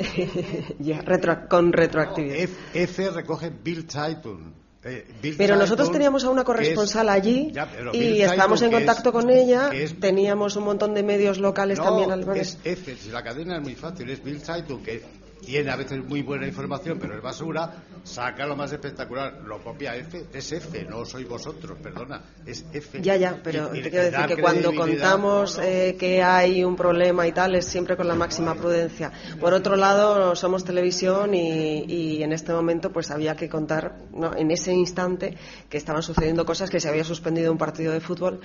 [laughs] ya, con retroactividad. F, recoge Bill Zeitung. Eh, pero nosotros teníamos a una corresponsal allí y estábamos en contacto con ella. teníamos un montón de medios locales también al Es F, si la cadena es muy fácil, es Bill Zeitung, que tiene a veces muy buena información, pero es basura, saca lo más espectacular, lo copia F, es F, no sois vosotros, perdona, es F. Ya, ya, pero te quiero decir que cuando contamos eh, que hay un problema y tal, es siempre con la máxima prudencia. Por otro lado, somos televisión y, y en este momento pues había que contar, ¿no? en ese instante, que estaban sucediendo cosas, que se había suspendido un partido de fútbol.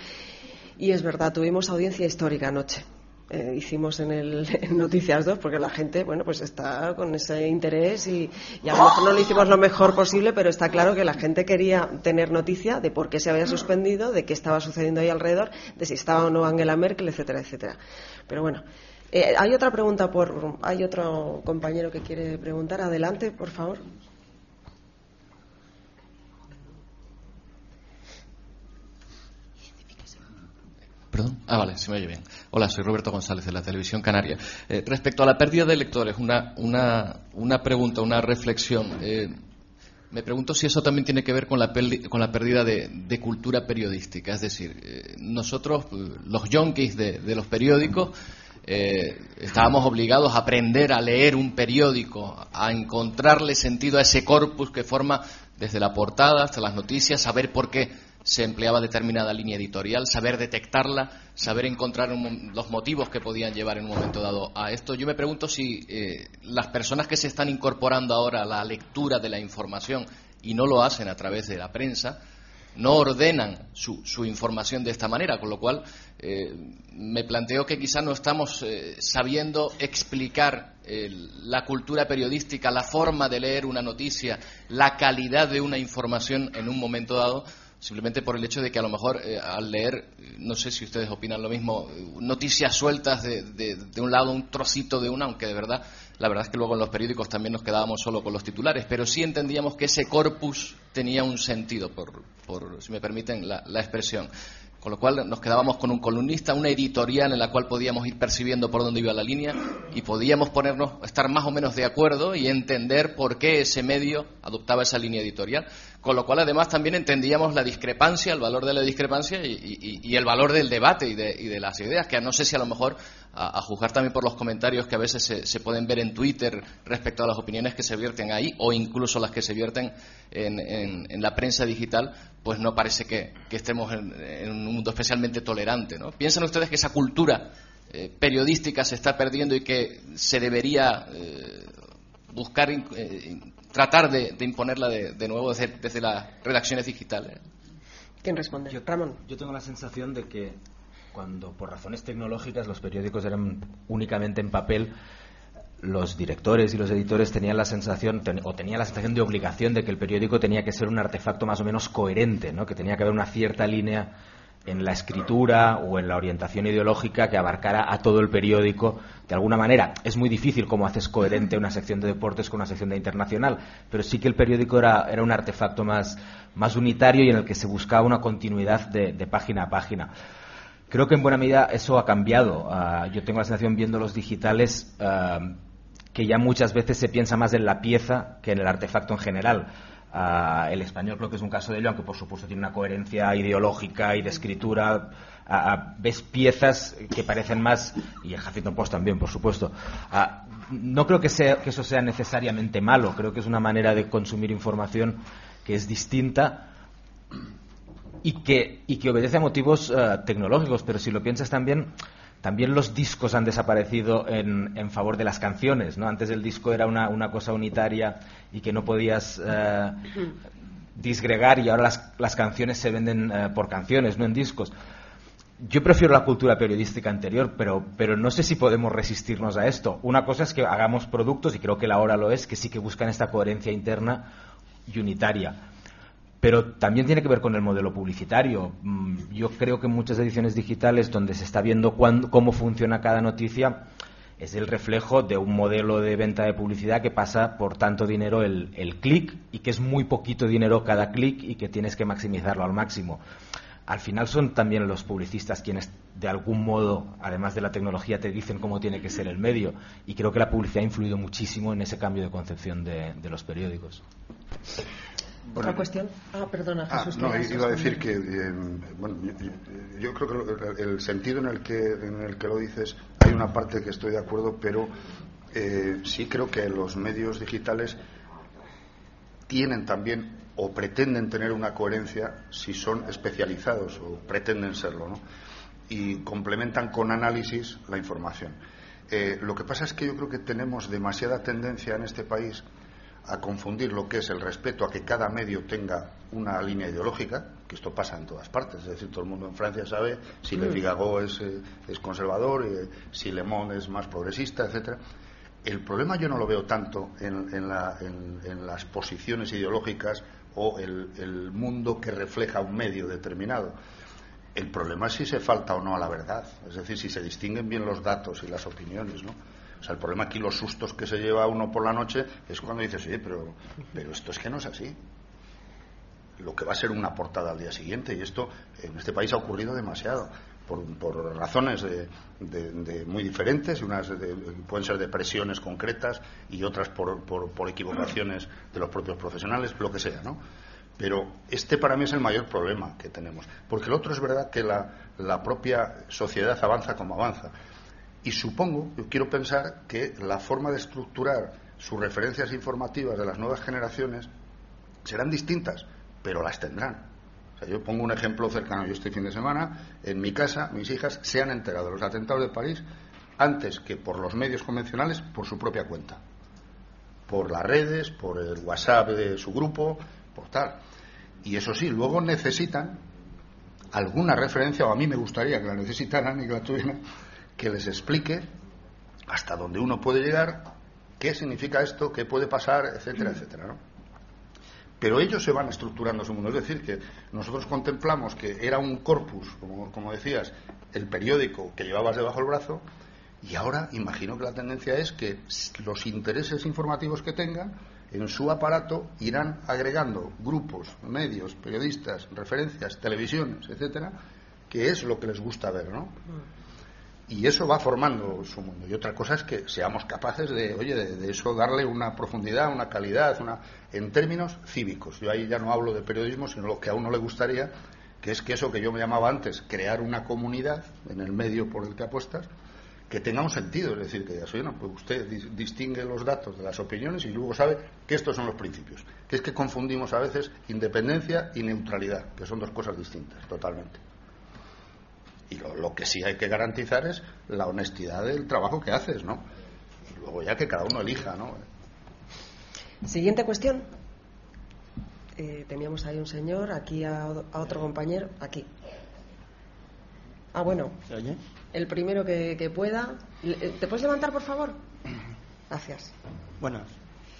Y es verdad, tuvimos audiencia histórica anoche. Eh, hicimos en el [laughs] Noticias 2 porque la gente bueno pues está con ese interés y, a lo mejor no lo hicimos lo mejor posible pero está claro que la gente quería tener noticia de por qué se había suspendido de qué estaba sucediendo ahí alrededor de si estaba o no Angela Merkel etcétera etcétera. Pero bueno eh, hay otra pregunta por hay otro compañero que quiere preguntar. Adelante por favor Perdón. Ah, vale, se me oye bien. Hola, soy Roberto González de la Televisión Canaria. Eh, respecto a la pérdida de lectores, una, una, una pregunta, una reflexión. Eh, me pregunto si eso también tiene que ver con la, con la pérdida de, cultura periodística. Es decir, eh, nosotros, los yonkis de, de los periódicos, estábamos obligados a aprender a leer un periódico, a encontrarle sentido a ese corpus que forma desde la portada hasta las noticias, saber por qué se empleaba determinada línea editorial, saber detectarla, saber encontrar los motivos que podían llevar en un momento dado a esto. Yo me pregunto si eh, las personas que se están incorporando ahora a la lectura de la información y no lo hacen a través de la prensa, no ordenan su, información de esta manera, con lo cual eh, me planteo que quizá no estamos eh, sabiendo explicar la cultura periodística, la forma de leer una noticia, la calidad de una información en un momento dado simplemente por el hecho de que a lo mejor eh, al leer, no sé si ustedes opinan lo mismo, noticias sueltas de, de, un lado, un trocito de una, aunque de verdad, la verdad es que luego en los periódicos también nos quedábamos solo con los titulares, pero sí entendíamos que ese corpus tenía un sentido, por, por si me permiten la, la expresión. Con lo cual nos quedábamos con un columnista, una editorial en la cual podíamos ir percibiendo por dónde iba la línea y podíamos ponernos, estar más o menos de acuerdo y entender por qué ese medio adoptaba esa línea editorial. Con lo cual, además, también entendíamos la discrepancia, el valor de la discrepancia y, el valor del debate y de, las ideas, que no sé si a lo mejor, a, juzgar también por los comentarios que a veces se, pueden ver en Twitter respecto a las opiniones que se vierten ahí o incluso las que se vierten en, la prensa digital, pues no parece que, estemos en, un mundo especialmente tolerante. ¿no? ¿Piensan ustedes que esa cultura eh, periodística se está perdiendo y que se debería eh, buscar eh, tratar de, imponerla de, nuevo desde, las redacciones digitales. ¿Quién responde? Yo, Ramón. Yo tengo la sensación de que cuando por razones tecnológicas los periódicos eran únicamente en papel, los directores y los editores tenían la sensación o tenían la sensación de obligación de que el periódico tenía que ser un artefacto más o menos coherente, ¿no? que tenía que haber una cierta línea en la escritura o en la orientación ideológica que abarcara a todo el periódico de alguna manera. Es muy difícil cómo haces coherente una sección de deportes con una sección de internacional, pero sí que el periódico era, un artefacto más, más unitario y en el que se buscaba una continuidad de, página a página. Creo que en buena medida eso ha cambiado. Ah, yo tengo la sensación viendo los digitales ah, que ya muchas veces se piensa más en la pieza que en el artefacto en general. Ah, el español creo que es un caso de ello, aunque por supuesto tiene una coherencia ideológica y de escritura. ves piezas que parecen más, y el Huffington Post también, por supuesto. no creo que, sea, que eso sea necesariamente malo, creo que es una manera de consumir información que es distinta y que, y que obedece a motivos tecnológicos, pero si lo piensas también, también los discos han desaparecido en, favor de las canciones, ¿no? Antes el disco era una, cosa unitaria y que no podías eh, disgregar y ahora las, canciones se venden eh, por canciones, no en discos. Yo prefiero la cultura periodística anterior, pero, pero no sé si podemos resistirnos a esto. Una cosa es que hagamos productos, y creo que la hora lo es, que sí que buscan esta coherencia interna y unitaria pero también tiene que ver con el modelo publicitario. Mm, yo creo que en muchas ediciones digitales donde se está viendo cómo funciona cada noticia es el reflejo de un modelo de venta de publicidad que pasa por tanto dinero el, clic y que es muy poquito dinero cada clic y que tienes que maximizarlo al máximo. Al final son también los publicistas quienes de algún modo, además de la tecnología, te dicen cómo tiene que ser el medio y creo que la publicidad ha influido muchísimo en ese cambio de concepción de los periódicos. ¿Otra cuestión? Ah, perdona, ah, Jesús. no, iba a decir que, eh, bueno, yo, creo que el sentido en el que, en el que lo dices, hay una parte que estoy de acuerdo, pero eh, sí creo que los medios digitales tienen también o pretenden tener una coherencia si son especializados o pretenden serlo, ¿no? Y complementan con análisis la información. Eh, lo que pasa es que yo creo que tenemos demasiada tendencia en este país a confundir lo que es el respeto a que cada medio tenga una línea ideológica, que esto pasa en todas partes, es decir, todo el mundo en Francia sabe si Le mm. Figaro es, eh, es conservador, eh, si Le Monde es más progresista, etcétera. El problema yo no lo veo tanto en, en, las posiciones ideológicas o el, el, mundo que refleja un medio determinado. El problema es si se falta o no a la verdad, es decir, si se distinguen bien los datos y las opiniones, ¿no? Sea, el problema aquí, los sustos que se lleva uno por la noche, es cuando dices, oye, pero, pero esto es que no es así. Lo que va a ser una portada al día siguiente, y esto en este país ha ocurrido demasiado. Por, razones de, muy diferentes, unas pueden ser de presiones concretas y otras por, por, equivocaciones de los propios profesionales, lo que sea, ¿no? Pero este para mí es el mayor problema que tenemos, porque el otro es verdad que la, la propia sociedad avanza como avanza. Y supongo, yo quiero pensar que la forma de estructurar sus referencias informativas de las nuevas generaciones serán distintas, pero las tendrán. O sea, yo pongo un ejemplo cercano. Yo este fin de semana, en mi casa, mis hijas se han enterado de los atentados de París antes que por los medios convencionales, por su propia cuenta. Por las redes, por el WhatsApp de su grupo, por tal. Y eso sí, luego necesitan alguna referencia, o a mí me gustaría que la necesitaran y que la tuvieran, que les explique hasta dónde uno puede llegar, qué significa esto, qué puede pasar, etcétera, etcétera, ¿no? Pero ellos se van estructurando su mundo. Es decir, que nosotros contemplamos que era un corpus, como, como decías, el periódico que llevabas debajo del brazo, y ahora imagino que la tendencia es que los intereses informativos que tengan en su aparato irán agregando grupos, medios, periodistas, referencias, televisiones, etcétera, que es lo que les gusta ver, ¿no? Y eso va formando su mundo. Y otra cosa es que seamos capaces de, oye, de, eso darle una profundidad, una calidad, una, en términos cívicos. Yo ahí ya no hablo de periodismo, sino lo que a uno le gustaría, que es que eso que yo me llamaba antes, crear una comunidad en el medio por el que apuestas, que tenga un sentido. Es decir, que digas, oye, no, pues usted distingue los datos de las opiniones y luego sabe que estos son los principios. Que es que confundimos a veces independencia y neutralidad, que son dos cosas distintas, totalmente. Y lo, que sí hay que garantizar es la honestidad del trabajo que haces, ¿no? Y luego ya que cada uno elija, ¿no? Siguiente cuestión. Eh, teníamos ahí un señor, aquí a, otro compañero, aquí. Ah, bueno. El primero que, pueda. Eh, ¿Te puedes levantar, por favor? Gracias. Buenas.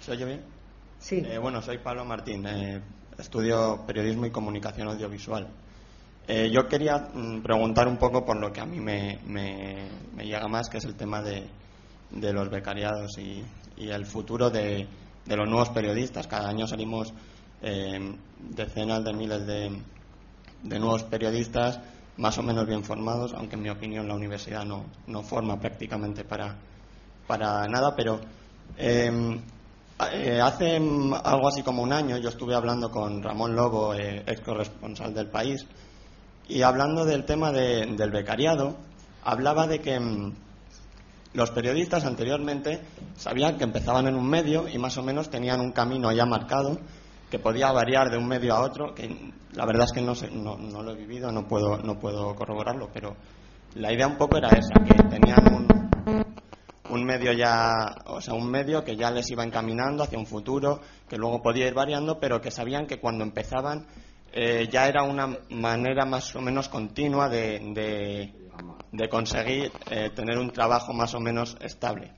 ¿Se oye bien? Sí. Eh, bueno, soy Pablo Martín. Eh, estudio periodismo y comunicación audiovisual. Eh, yo quería mm, preguntar un poco por lo que a mí me, llega más, que es el tema de, los becariados y, el futuro de, los nuevos periodistas. Cada año salimos decenas de miles de, nuevos periodistas más o menos bien formados, aunque en mi opinión la universidad no, forma prácticamente para, nada, pero em, eh, hace algo así como un año yo estuve hablando con Ramón Lobo, eh, ex corresponsal del país, y hablando del tema del becariado, hablaba de que em, los periodistas anteriormente sabían que empezaban en un medio y más o menos tenían un camino ya marcado que podía variar de un medio a otro, que la verdad es que no, no, no, lo he vivido, no puedo, no puedo corroborarlo, pero la idea un poco era esa, que tenían un, un medio ya, o sea, un medio que ya les iba encaminando hacia un futuro, que luego podía ir variando, pero que sabían que cuando empezaban eh, ya era una manera más o menos continua de, de, conseguir eh, tener un trabajo más o menos estable.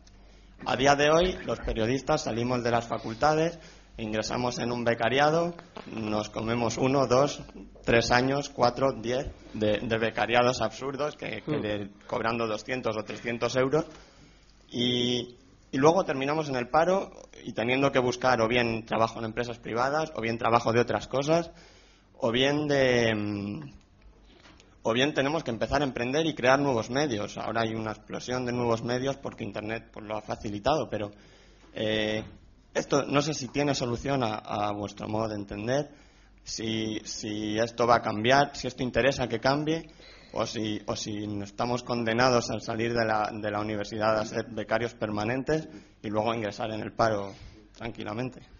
A día de hoy, los periodistas salimos de las facultades, ingresamos en un becariado, nos comemos uno, dos, tres años, cuatro, diez de, becariados absurdos que, hmm. cobrando 200 o 300 euros y, luego terminamos en el paro y teniendo que buscar o bien trabajo en empresas privadas o bien trabajo de otras cosas o bien de mm, o bien tenemos que empezar a emprender y crear nuevos medios. Ahora hay una explosión de nuevos medios porque Internet pues, lo ha facilitado, pero eh, esto no sé si tiene solución a, vuestro modo de entender, si, esto va a cambiar, si esto interesa que cambie o si, o si estamos condenados al salir de la, de la universidad a ser becarios permanentes y luego ingresar en el paro tranquilamente.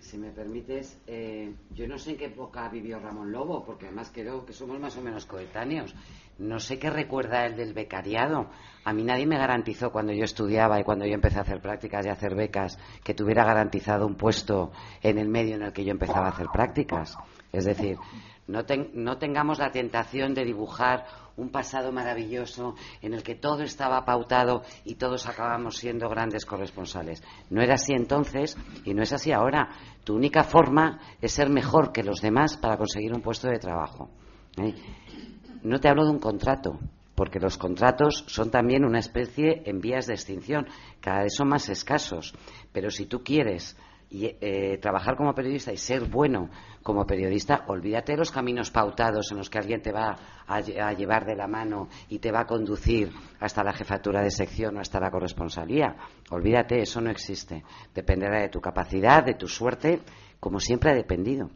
Si, me permites, eh, yo no sé en qué época vivió Ramón Lobo, porque además creo que somos más o menos coetáneos. No sé qué recuerda él del becariado. A mí nadie me garantizó cuando yo estudiaba y cuando yo empecé a hacer prácticas y a hacer becas que tuviera garantizado un puesto en el medio en el que yo empezaba a hacer prácticas. Es decir, no, no tengamos la tentación de dibujar un pasado maravilloso en el que todo estaba pautado y todos acabamos siendo grandes corresponsales. No era así entonces y no es así ahora. Tu única forma es ser mejor que los demás para conseguir un puesto de trabajo. ¿eh? No te hablo de un contrato, porque los contratos son también una especie en vías de extinción, cada vez son más escasos. Pero si tú quieres eh, trabajar como periodista y ser bueno como periodista, olvídate de los caminos pautados en los que alguien te va a, llevar de la mano y te va a conducir hasta la jefatura de sección o hasta la corresponsalía. Olvídate, eso no existe. Dependerá de tu capacidad, de tu suerte, como siempre ha dependido.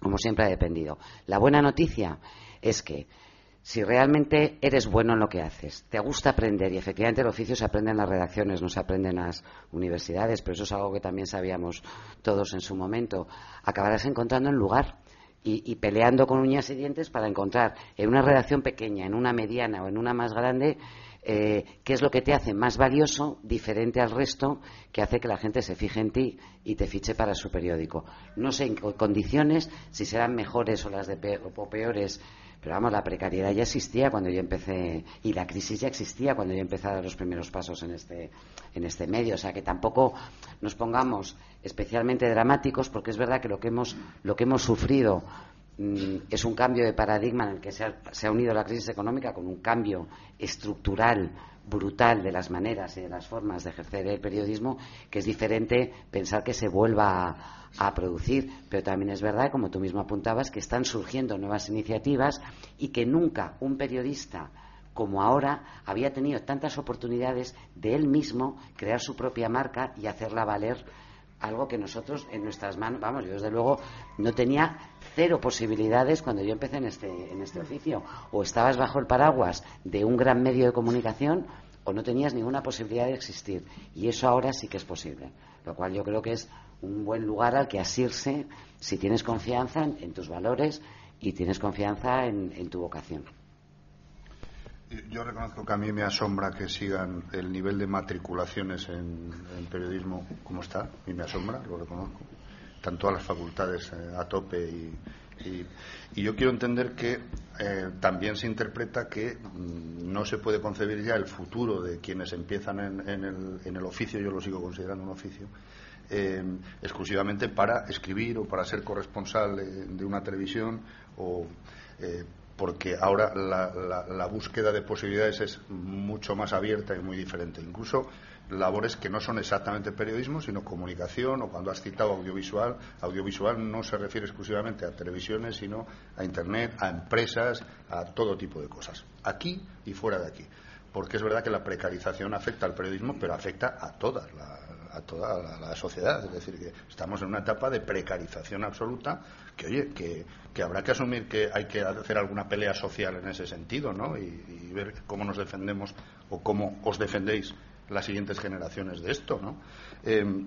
Como siempre ha dependido. La buena noticia es que si realmente eres bueno en lo que haces, te gusta aprender, y efectivamente el oficio se aprende en las redacciones, no se aprende en las universidades, pero eso es algo que también sabíamos todos en su momento, acabarás encontrando un lugar y, peleando con uñas y dientes para encontrar en una redacción pequeña, en una mediana o en una más grande, eh, qué es lo que te hace más valioso, diferente al resto, que hace que la gente se fije en ti y te fiche para su periódico. No sé en qué condiciones, si serán mejores o las de o peores pero vamos, la precariedad ya existía cuando yo empecé, y la crisis ya existía cuando yo empecé a dar los primeros pasos en este, en este medio. O sea, que tampoco nos pongamos especialmente dramáticos, porque es verdad que lo que hemos, lo que hemos sufrido es un cambio de paradigma en el que se ha, unido la crisis económica con un cambio estructural brutal de las maneras y de las formas de ejercer el periodismo, que es diferente pensar que se vuelva a a producir, pero también es verdad, como tú mismo apuntabas, que están surgiendo nuevas iniciativas y que nunca un periodista como ahora había tenido tantas oportunidades de él mismo crear su propia marca y hacerla valer algo que nosotros en nuestras manos, vamos, yo desde luego no tenía cero posibilidades cuando yo empecé en este, en este oficio. O estabas bajo el paraguas de un gran medio de comunicación o no tenías ninguna posibilidad de existir. Y eso ahora sí que es posible. Lo cual yo creo que es un buen lugar al que asirse si tienes confianza en, tus valores y tienes confianza en, tu vocación. Yo reconozco que a mí me asombra que sigan el nivel de matriculaciones en, periodismo como está, y me asombra, lo reconozco. Están todas las facultades eh, a tope y, y, yo quiero entender que eh, también se interpreta que mm, no se puede concebir ya el futuro de quienes empiezan en, el, en el, oficio, yo lo sigo considerando un oficio, eh, exclusivamente para escribir o para ser corresponsal de, una televisión o porque ahora la, búsqueda de posibilidades es mucho más abierta y muy diferente. Incluso labores que no son exactamente periodismo, sino comunicación o cuando has citado audiovisual, audiovisual no se refiere exclusivamente a televisiones, sino a Internet, a empresas, a todo tipo de cosas, aquí y fuera de aquí. Porque es verdad que la precarización afecta al periodismo, pero afecta a todas a toda la, sociedad. Es decir, que estamos en una etapa de precarización absoluta que, oye, que, habrá que asumir que hay que hacer alguna pelea social en ese sentido, ¿no? Y, ver cómo nos defendemos o cómo os defendéis las siguientes generaciones de esto, ¿no? Em,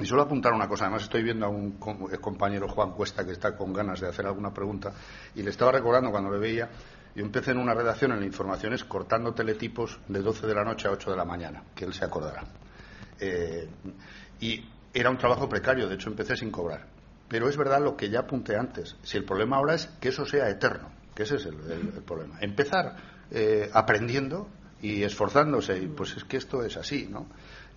y solo apuntar una cosa, además estoy viendo a un compañero Juan Cuesta que está con ganas de hacer alguna pregunta y le estaba recordando cuando le veía, yo empecé en una redacción en Informaciones cortando teletipos de 12 de la noche a 8 de la mañana, que él se acordará. Eh, y era un trabajo precario, de hecho empecé sin cobrar. Pero es verdad lo que ya apunté antes. Si el problema ahora es que eso sea eterno, que ese es el, problema. Empezar eh, aprendiendo y esforzándose, y pues es que esto es así, ¿no?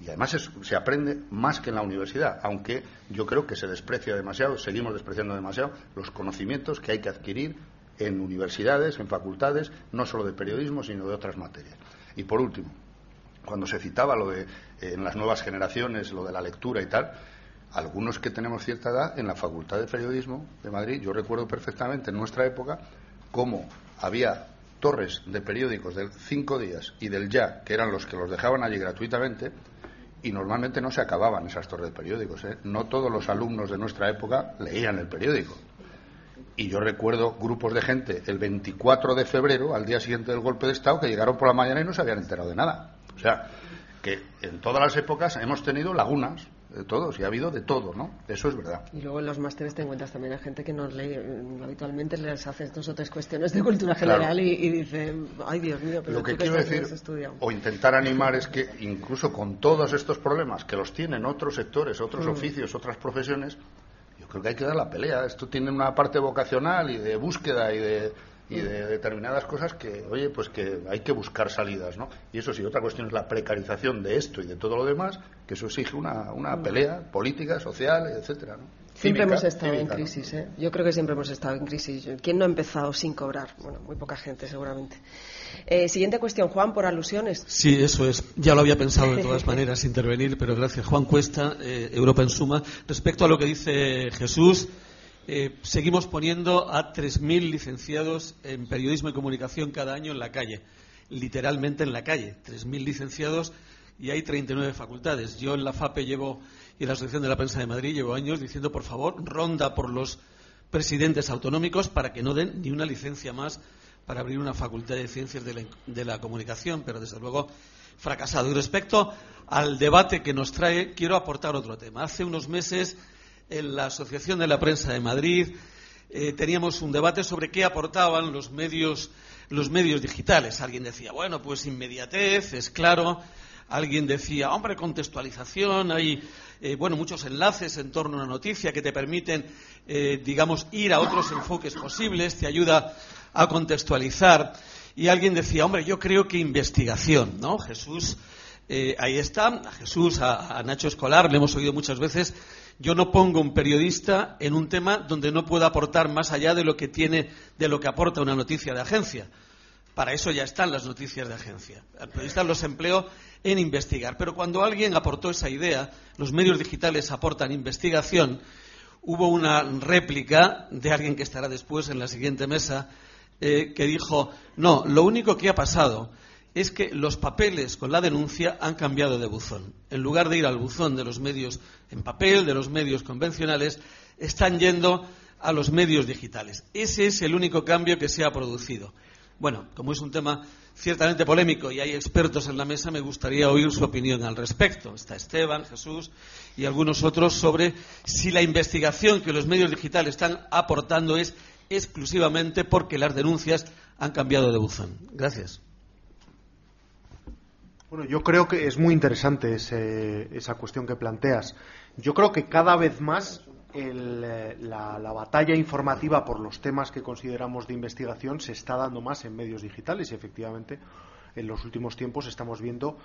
Y además se aprende más que en la universidad, aunque yo creo que se desprecia demasiado, seguimos despreciando demasiado los conocimientos que hay que adquirir en universidades, en facultades, no solo de periodismo, sino de otras materias. Y por último, cuando se citaba lo de eh, en las nuevas generaciones, lo de la lectura y tal, algunos que tenemos cierta edad, en la Facultad de Periodismo de Madrid, yo recuerdo perfectamente en nuestra época cómo había torres de periódicos del Cinco Días y del Ya, que eran los que los dejaban allí gratuitamente, y normalmente no se acababan esas torres de periódicos. ¿eh? No todos los alumnos de nuestra época leían el periódico. Y yo recuerdo grupos de gente el 24 de febrero, al día siguiente del golpe de Estado, que llegaron por la mañana y no se habían enterado de nada. O sea, que en todas las épocas hemos tenido lagunas, de todos, y ha habido de todo, ¿no? Eso es verdad. Y luego en los másteres te encuentras también a gente que nos lee, mm, habitualmente les haces dos o tres cuestiones de cultura general y, y, dice, ay Dios mío, pero Lo que quiero decir, o intentar animar es que incluso con todos estos problemas que los tienen otros sectores, otros mm. oficios, otras profesiones, yo creo que hay que dar la pelea. Esto tiene una parte vocacional y de búsqueda y de y de determinadas cosas que, oye, pues que hay que buscar salidas, ¿no? Y eso sí, otra cuestión es la precarización de esto y de todo lo demás, que eso exige una, una mm. pelea política, social, etcétera, ¿no? Siempre hemos estado en crisis, ¿eh? Yo creo que siempre hemos estado en crisis. ¿Quién no ha empezado sin cobrar? Bueno, muy poca gente, seguramente. Eh, siguiente cuestión, Juan, por alusiones. Sí, eso es. Ya lo había pensado de todas maneras [laughs] intervenir, pero gracias. Juan Cuesta, eh, Europa en Suma. Respecto a lo que dice Jesús, eh, seguimos poniendo a 3.000 licenciados en periodismo y comunicación cada año en la calle, literalmente en la calle, 3.000 licenciados y hay 39 facultades. Yo en la FAPE llevo y en la Asociación de la Prensa de Madrid llevo años diciendo, por favor, ronda por los presidentes autonómicos para que no den ni una licencia más para abrir una facultad de ciencias de la, de la comunicación, pero desde luego fracasado. Y respecto al debate que nos trae, quiero aportar otro tema. Hace unos meses en la Asociación de la Prensa de Madrid eh, teníamos un debate sobre qué aportaban los medios, los medios digitales. Alguien decía, bueno, pues inmediatez, es claro. Alguien decía, hombre, contextualización, hay eh, bueno, muchos enlaces en torno a una noticia que te permiten, eh, digamos, ir a otros enfoques posibles, te ayuda a contextualizar. Y alguien decía, hombre, yo creo que investigación, ¿no? Jesús, ahí está, a Jesús, a Nacho Escolar, le hemos oído muchas veces yo no pongo un periodista en un tema donde no pueda aportar más allá de lo que tiene, de lo que aporta una noticia de agencia. Para eso ya están las noticias de agencia. El periodista los empleo en investigar. Pero cuando alguien aportó esa idea, los medios digitales aportan investigación, hubo una réplica de alguien que estará después en la siguiente mesa eh, que dijo, no, lo único que ha pasado es que los papeles con la denuncia han cambiado de buzón. En lugar de ir al buzón de los medios en papel, de los medios convencionales, están yendo a los medios digitales. Ese es el único cambio que se ha producido. Bueno, como es un tema ciertamente polémico y hay expertos en la mesa, me gustaría oír su opinión al respecto. Está Esteban, Jesús y algunos otros sobre si la investigación que los medios digitales están aportando es exclusivamente porque las denuncias han cambiado de buzón. Gracias. Bueno, yo creo que es muy interesante esa cuestión que planteas. Yo creo que cada vez más eh, la, batalla informativa por los temas que consideramos de investigación se está dando más en medios digitales y efectivamente en los últimos tiempos estamos viendo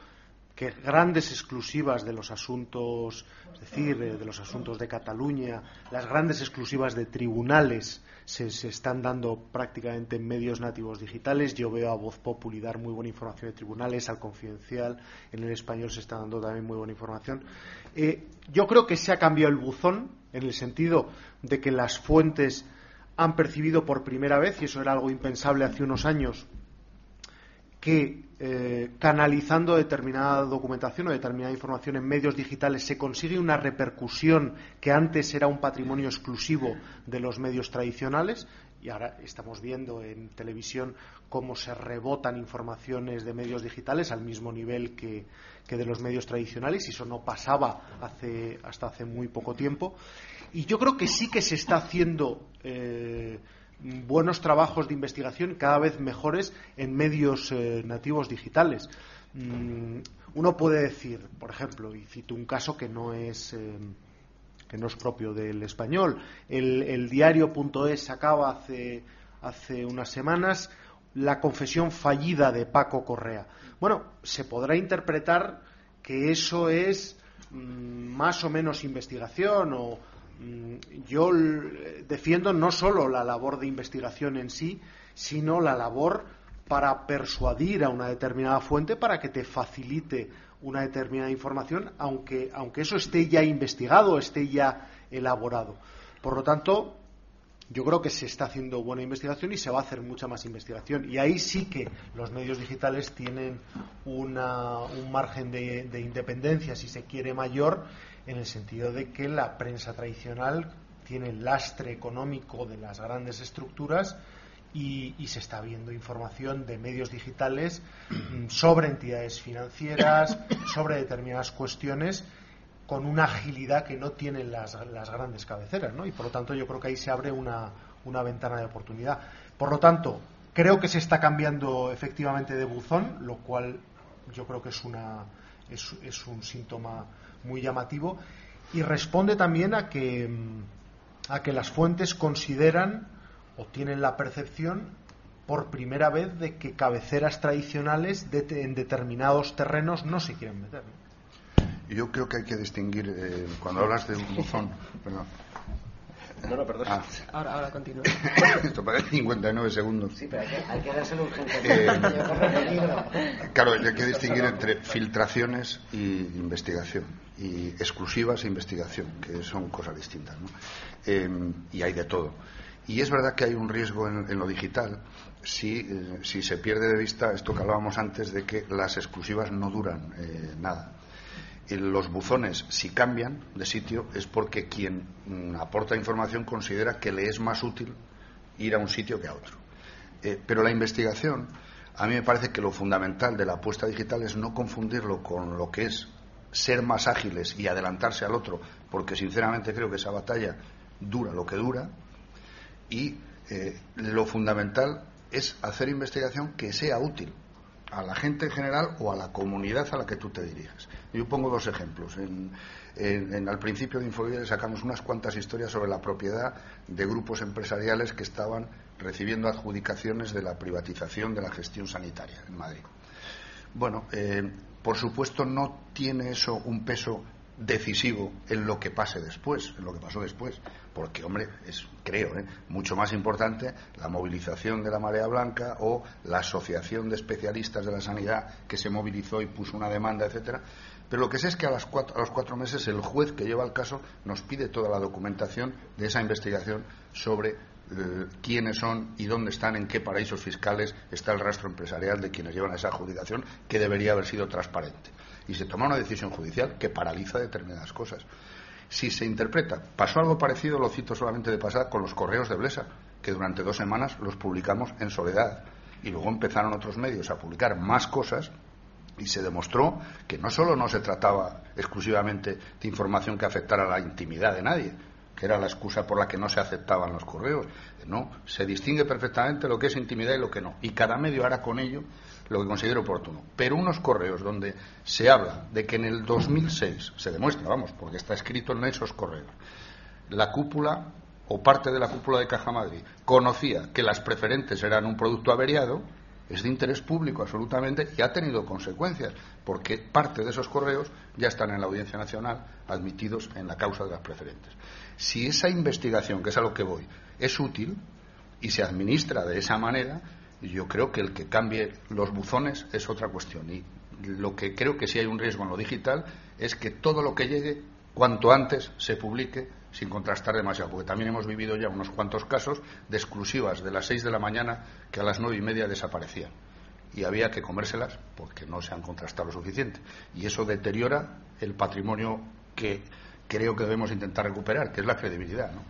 que grandes exclusivas de los asuntos, es decir, de los asuntos de Cataluña, las grandes exclusivas de tribunales se, están dando prácticamente en medios nativos digitales. Yo veo a Voz Populi dar muy buena información de tribunales, al Confidencial, en el español se está dando también muy buena información. Eh, yo creo que se ha cambiado el buzón en el sentido de que las fuentes han percibido por primera vez, y eso era algo impensable hace unos años, que eh, canalizando determinada documentación o determinada información en medios digitales se consigue una repercusión que antes era un patrimonio exclusivo de los medios tradicionales y ahora estamos viendo en televisión cómo se rebotan informaciones de medios digitales al mismo nivel que, de los medios tradicionales y eso no pasaba hasta hace muy poco tiempo. Y yo creo que sí que se está haciendo eh, buenos trabajos de investigación cada vez mejores en medios eh, nativos digitales. Mm, uno puede decir, por ejemplo, y cito un caso que no es eh, que no es propio del español, el, el diario.es sacaba hace, hace unas semanas la confesión fallida de Paco Correa. Bueno, se podrá interpretar que eso es mm, más o menos investigación o, yo defiendo no solo la labor de investigación en sí, sino la labor para persuadir a una determinada fuente para que te facilite una determinada información, aunque, aunque eso esté ya investigado, esté ya elaborado. Por lo tanto, yo creo que se está haciendo buena investigación y se va a hacer mucha más investigación. Y ahí sí que los medios digitales tienen un margen de independencia, si se quiere, mayor en el sentido de que la prensa tradicional tiene el lastre económico de las grandes estructuras y, se está viendo información de medios digitales mm, sobre entidades financieras, [coughs] sobre determinadas cuestiones con una agilidad que no tienen las, grandes cabeceras, ¿no? Y por lo tanto yo creo que ahí se abre una, ventana de oportunidad. Por lo tanto, creo que se está cambiando efectivamente de buzón, lo cual yo creo que es, una, es, es un síntoma muy llamativo y responde también a que, a que las fuentes consideran o tienen la percepción por primera vez de que cabeceras tradicionales en determinados terrenos no se quieren meter. Yo creo que hay que distinguir, eh, cuando hablas de un buzón, [laughs] no, no, perdón. Ah. Ahora, ahora continúa. [laughs] Esto parece 59 segundos. Sí, pero hay que, hay que dárselo urgente. Eh, [laughs] claro, hay que distinguir entre filtraciones y investigación. Y exclusivas e investigación, que son cosas distintas. ¿no? Eh, y hay de todo. Y es verdad que hay un riesgo en, lo digital si, eh, si, se pierde de vista esto que hablábamos antes de que las exclusivas no duran nada los buzones, si cambian de sitio, es porque quien mm, aporta información considera que le es más útil ir a un sitio que a otro. Eh, pero la investigación, a mí me parece que lo fundamental de la apuesta digital es no confundirlo con lo que es ser más ágiles y adelantarse al otro, porque sinceramente creo que esa batalla dura lo que dura, y eh, lo fundamental es hacer investigación que sea útil a la gente en general o a la comunidad a la que tú te diriges. Yo pongo dos ejemplos. En, al principio de Infolibre sacamos unas cuantas historias sobre la propiedad de grupos empresariales que estaban recibiendo adjudicaciones de la privatización de la gestión sanitaria en Madrid. Bueno, eh, por supuesto no tiene eso un peso decisivo en lo que pase después, en lo que pasó después, porque, hombre, es, creo, ¿eh? mucho más importante la movilización de la marea blanca o la asociación de especialistas de la sanidad que se movilizó y puso una demanda, etcétera. Pero lo que sé es que a, los cuatro meses el juez que lleva el caso nos pide toda la documentación de esa investigación sobre eh, quiénes son y dónde están, en qué paraísos fiscales está el rastro empresarial de quienes llevan esa adjudicación, que debería haber sido transparente y se toma una decisión judicial que paraliza determinadas cosas. Si se interpreta, pasó algo parecido, lo cito solamente de pasar, con los correos de Blesa, que durante dos semanas los publicamos en soledad y luego empezaron otros medios a publicar más cosas y se demostró que no solo no se trataba exclusivamente de información que afectara la intimidad de nadie, que era la excusa por la que no se aceptaban los correos. No, se distingue perfectamente lo que es intimidad y lo que no. Y cada medio hará con ello lo que considero oportuno. Pero unos correos donde se habla de que en el 2006, se demuestra, vamos, porque está escrito en esos correos, la cúpula o parte de la cúpula de Caja Madrid conocía que las preferentes eran un producto averiado, es de interés público absolutamente y ha tenido consecuencias, porque parte de esos correos ya están en la Audiencia Nacional admitidos en la causa de las preferentes. Si esa investigación, que es a lo que voy, es útil y se administra de esa manera, yo creo que el que cambie los buzones es otra cuestión. Y lo que creo que sí hay un riesgo en lo digital es que todo lo que llegue, cuanto antes se publique sin contrastar demasiado, porque también hemos vivido ya unos cuantos casos de exclusivas de las seis de la mañana que a las nueve y media desaparecían. Y había que comérselas porque no se han contrastado lo suficiente. Y eso deteriora el patrimonio que creo que debemos intentar recuperar, que es la credibilidad. ¿no?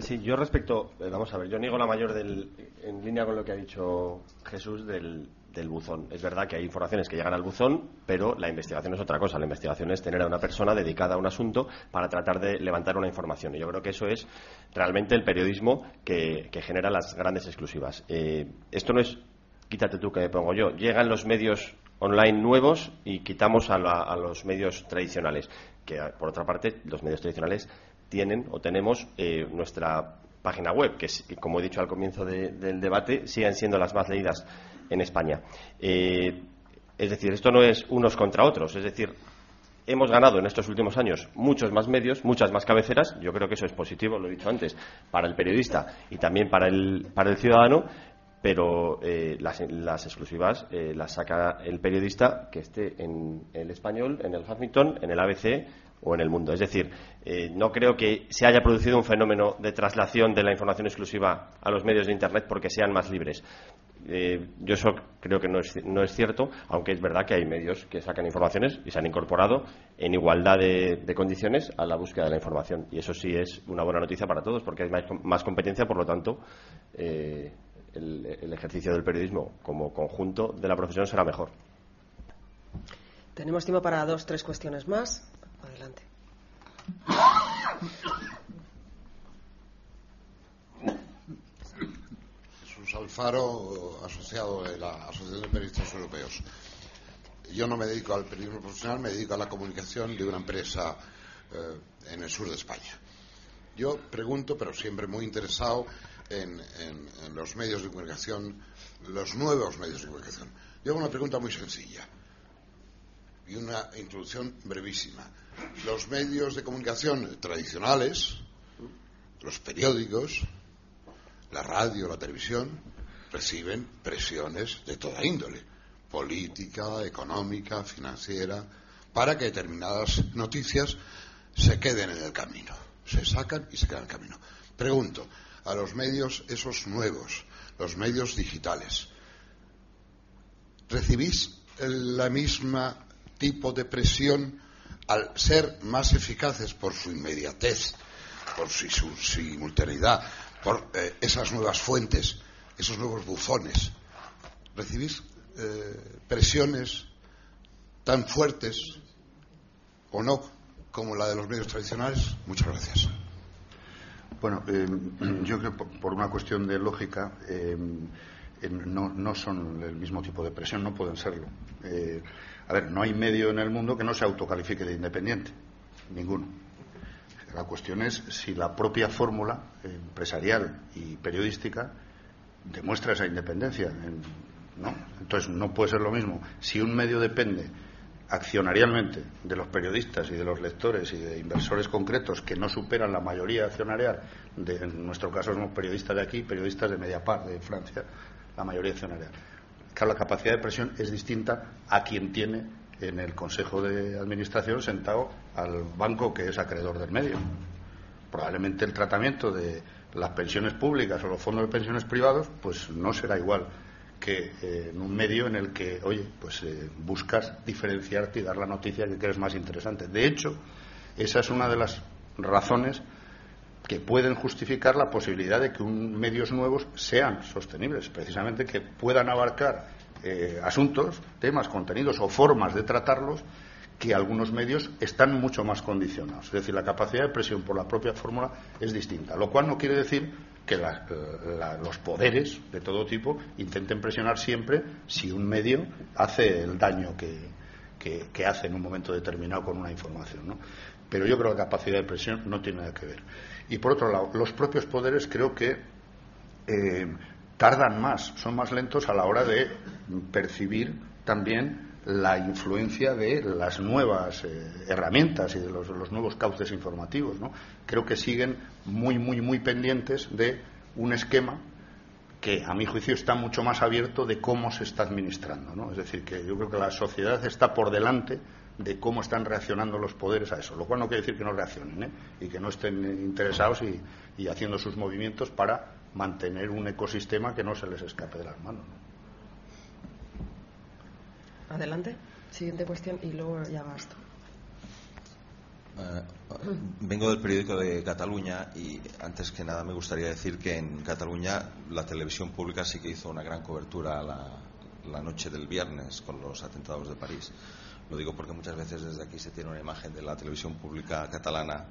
Sí, yo respecto, eh, vamos a ver, yo niego la mayor del, en línea con lo que ha dicho Jesús del, del buzón. Es verdad que hay informaciones que llegan al buzón, pero la investigación es otra cosa. La investigación es tener a una persona dedicada a un asunto para tratar de levantar una información. Y yo creo que eso es realmente el periodismo que, genera las grandes exclusivas. Eh, esto no es, quítate tú que me pongo yo, llegan los medios online nuevos y quitamos a, los medios tradicionales. Que, por otra parte, los medios tradicionales tienen o tenemos eh, nuestra página web, que, como he dicho al comienzo del debate, siguen siendo las más leídas en España. Eh, es decir, esto no es unos contra otros, es decir, hemos ganado en estos últimos años muchos más medios, muchas más cabeceras, yo creo que eso es positivo, lo he dicho antes, para el periodista y también para el, para el ciudadano, pero eh, las, exclusivas eh, las saca el periodista que esté en el español, en el Huffington, en el ABC o en el mundo. Es decir, no creo que se haya producido un fenómeno de traslación de la información exclusiva a los medios de Internet porque sean más libres. Eh, yo eso creo que no es, cierto, aunque es verdad que hay medios que sacan informaciones y se han incorporado en igualdad de, condiciones a la búsqueda de la información. Y eso sí es una buena noticia para todos, porque hay más, competencia, por lo tanto, eh, el, ejercicio del periodismo como conjunto de la profesión será mejor. Tenemos tiempo para dos, tres cuestiones más. Adelante. Alfaro, asociado de la Asociación de Periodistas Europeos. Yo no me dedico al periodismo profesional, me dedico a la comunicación de una empresa eh, en el sur de España. Yo pregunto, pero siempre muy interesado en, los medios de comunicación, los nuevos medios de comunicación. Yo hago una pregunta muy sencilla y una introducción brevísima. Los medios de comunicación tradicionales, los periódicos, la radio, la televisión, reciben presiones de toda índole, política, económica, financiera, para que determinadas noticias se queden en el camino, se sacan y se quedan en el camino. Pregunto, a los medios esos nuevos, los medios digitales, ¿recibís la misma tipo de presión al ser más eficaces por su inmediatez, por su simultaneidad, por eh, esas nuevas fuentes, esos nuevos buzones. ¿Recibís eh, presiones tan fuertes o no como la de los medios tradicionales? Muchas gracias. Bueno, eh, [clears throat] yo creo por una cuestión de lógica no, no, son el mismo tipo de presión, no pueden serlo. a ver, no hay medio en el mundo que no se autocalifique de independiente, ninguno. La cuestión es si la propia fórmula empresarial y periodística demuestra esa independencia. ¿no? Entonces, no puede ser lo mismo. Si un medio depende accionarialmente de los periodistas y de los lectores y de inversores concretos que no superan la mayoría accionarial, de, en nuestro caso somos periodistas de aquí, periodistas de Mediapart, de Francia, la mayoría accionarial. Claro, la capacidad de presión es distinta a quien tiene en el Consejo de Administración sentado al banco que es acreedor del medio. Probablemente el tratamiento de las pensiones públicas o los fondos de pensiones privados, pues no será igual que eh, en un medio en el que, oye, pues eh, buscas diferenciarte y dar la noticia que crees más interesante. De hecho, esa es una de las razones que pueden justificar la posibilidad de que un, medios nuevos sean sostenibles, precisamente que puedan abarcar eh, asuntos, temas, contenidos o formas de tratarlos que algunos medios están mucho más condicionados. Es decir, la capacidad de presión por la propia fórmula es distinta, lo cual no quiere decir que los poderes de todo tipo intenten presionar siempre si un medio hace el daño que, hace en un momento determinado con una información. pero yo creo que la capacidad de presión no tiene nada que ver. Y por otro lado, los propios poderes creo que eh, tardan más, son más lentos a la hora de percibir también la influencia de las nuevas eh, herramientas y de los, nuevos cauces informativos. ¿no? Creo que siguen muy, muy, muy pendientes de un esquema que, a mi juicio, está mucho más abierto de cómo se está administrando. ¿no? Es decir, que yo creo que la sociedad está por delante de cómo están reaccionando los poderes a eso, lo cual no quiere decir que no reaccionen ¿eh? y que no estén interesados y, y, haciendo sus movimientos para mantener un ecosistema que no se les escape de las manos. Adelante. Siguiente cuestión y luego ya basta. Eh, vengo del periódico de Cataluña y antes que nada me gustaría decir que en Cataluña la televisión pública sí que hizo una gran cobertura la, la noche del viernes con los atentados de París. Lo digo porque muchas veces desde aquí se tiene una imagen de la televisión pública catalana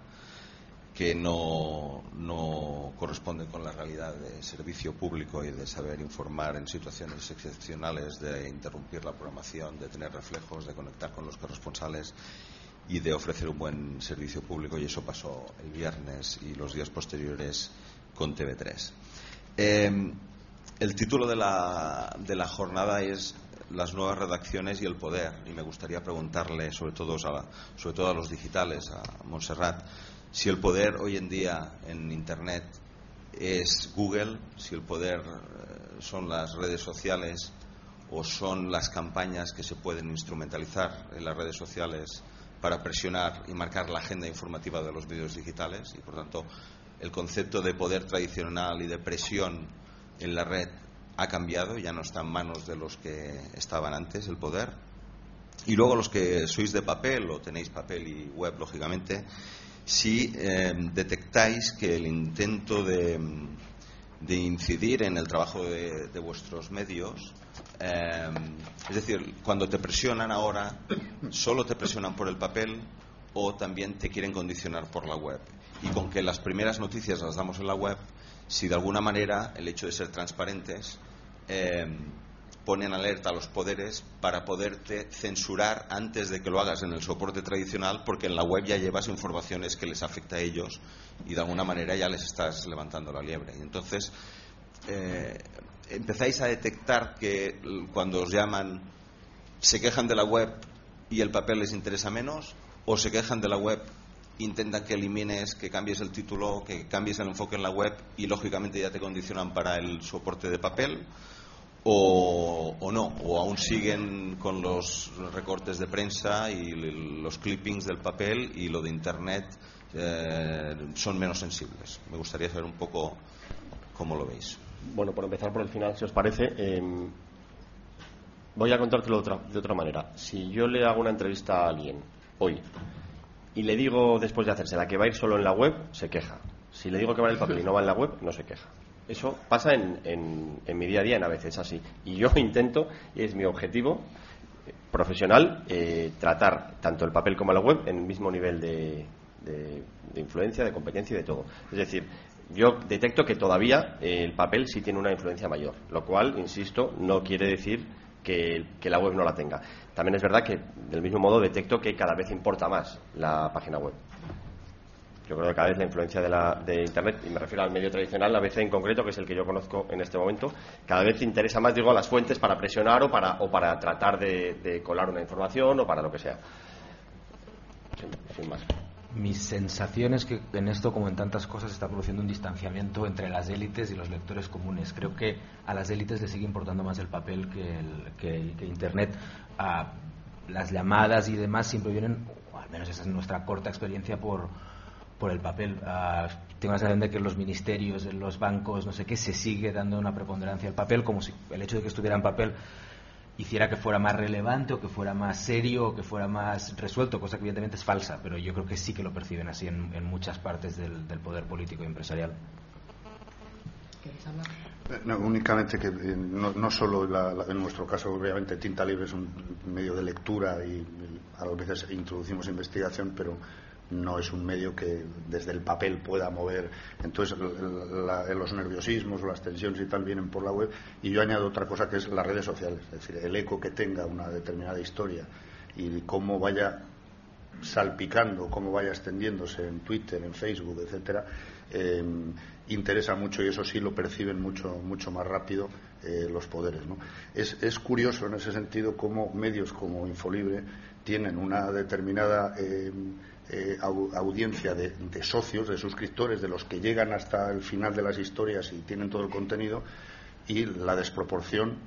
que no, no, corresponde con la realidad de servicio público y de saber informar en situaciones excepcionales, de interrumpir la programación, de tener reflejos, de conectar con los corresponsales y de ofrecer un buen servicio público. Y eso pasó el viernes y los días posteriores con TV3. Em, el título de la, de la jornada es las nuevas redacciones y el poder. Y me gustaría preguntarle, sobre todo a, sobre todo a los digitales, a Montserrat, si el poder hoy en día en Internet es Google, si el poder eh, son las redes sociales o son las campañas que se pueden instrumentalizar en las redes sociales para presionar y marcar la agenda informativa de los medios digitales y por tanto el concepto de poder tradicional y de presión en la red ha cambiado, ya no está en manos de los que estaban antes el poder. Y luego los que sois de papel o tenéis papel y web, lógicamente, si em, detectáis que el intento de, incidir en el trabajo de, vuestros medios, em, es decir, cuando te presionan ahora, solo te presionan por el papel o también te quieren condicionar por la web. Y con que las primeras noticias las damos en la web, si de alguna manera el hecho de ser transparentes em, ponen alerta a los poderes para poderte censurar antes de que lo hagas en el soporte tradicional, porque en la web ya llevas informaciones que les afecta a ellos y de alguna manera ya les estás levantando la liebre. Y entonces eh, empezáis a detectar que cuando os llaman se quejan de la web y el papel les interesa menos, o se quejan de la web intentan que elimines, que cambies el título, que cambies el enfoque en la web y lógicamente ya te condicionan para el soporte de papel o, no, o aún siguen con los recortes de prensa y los clippings del papel y lo de Internet eh, son menos sensibles. Me gustaría saber un poco cómo lo veis. Bueno, por empezar por el final, si os parece, em, voy a contártelo otra, de otra manera. Si yo le hago una entrevista a alguien hoy y le digo después de hacerse la que va a ir solo en la web, se queja. Si le digo que va en el papel y no va en la web, no se queja. Eso pasa en, en, mi día a día en a veces así. Y yo [laughs] intento, y es mi objetivo eh, profesional, eh, tratar tanto el papel como la web en el mismo nivel de, de, influencia, de competencia y de todo. Es decir, yo detecto que todavía eh, el papel sí tiene una influencia mayor, lo cual, insisto, no quiere decir que, que, la web no la tenga. También es verdad que, del mismo modo, detecto que cada vez importa más la página web. Yo creo que cada vez la influencia de, la, de Internet, y me refiero al medio tradicional, la ABC en concreto, que es el que yo conozco en este momento, cada vez te interesa más, digo, a las fuentes para presionar o para, o para tratar de, colar una información o para lo que sea. Sin, más. Mi sensación es que en esto, como en tantas cosas, se está produciendo un distanciamiento entre las élites y los lectores comunes. Creo que a las élites les sigue importando más el papel que, el, que, Internet. A las llamadas y demás siempre vienen, o al menos esa es nuestra corta experiencia, por, por el papel. Uh, tengo la sensación de que los ministerios, los bancos, no sé qué, se sigue dando una preponderancia al papel, como si el hecho de que estuviera en papel hiciera que fuera más relevante o que fuera más serio o que fuera más resuelto, cosa que evidentemente es falsa, pero yo creo que sí que lo perciben así en, en muchas partes del, del, poder político y empresarial. No, únicamente que eh, no, no solo la, en nuestro caso, obviamente, Tinta Libre es un medio de lectura y a veces introducimos investigación, pero no es un medio que desde el papel pueda mover. Entonces, los nerviosismos o las tensiones y tal vienen por la web. Y yo añado otra cosa que es las redes sociales, es decir, el eco que tenga una determinada historia y cómo vaya salpicando, cómo vaya extendiéndose en Twitter, en Facebook, etcétera, eh, interesa mucho y eso sí lo perciben mucho, mucho más rápido eh, los poderes. Es, curioso en ese sentido cómo medios como Infolibre tienen una determinada eh, audiencia de, socios, de suscriptores, de los que llegan hasta el final de las historias y tienen todo el contenido, y la desproporción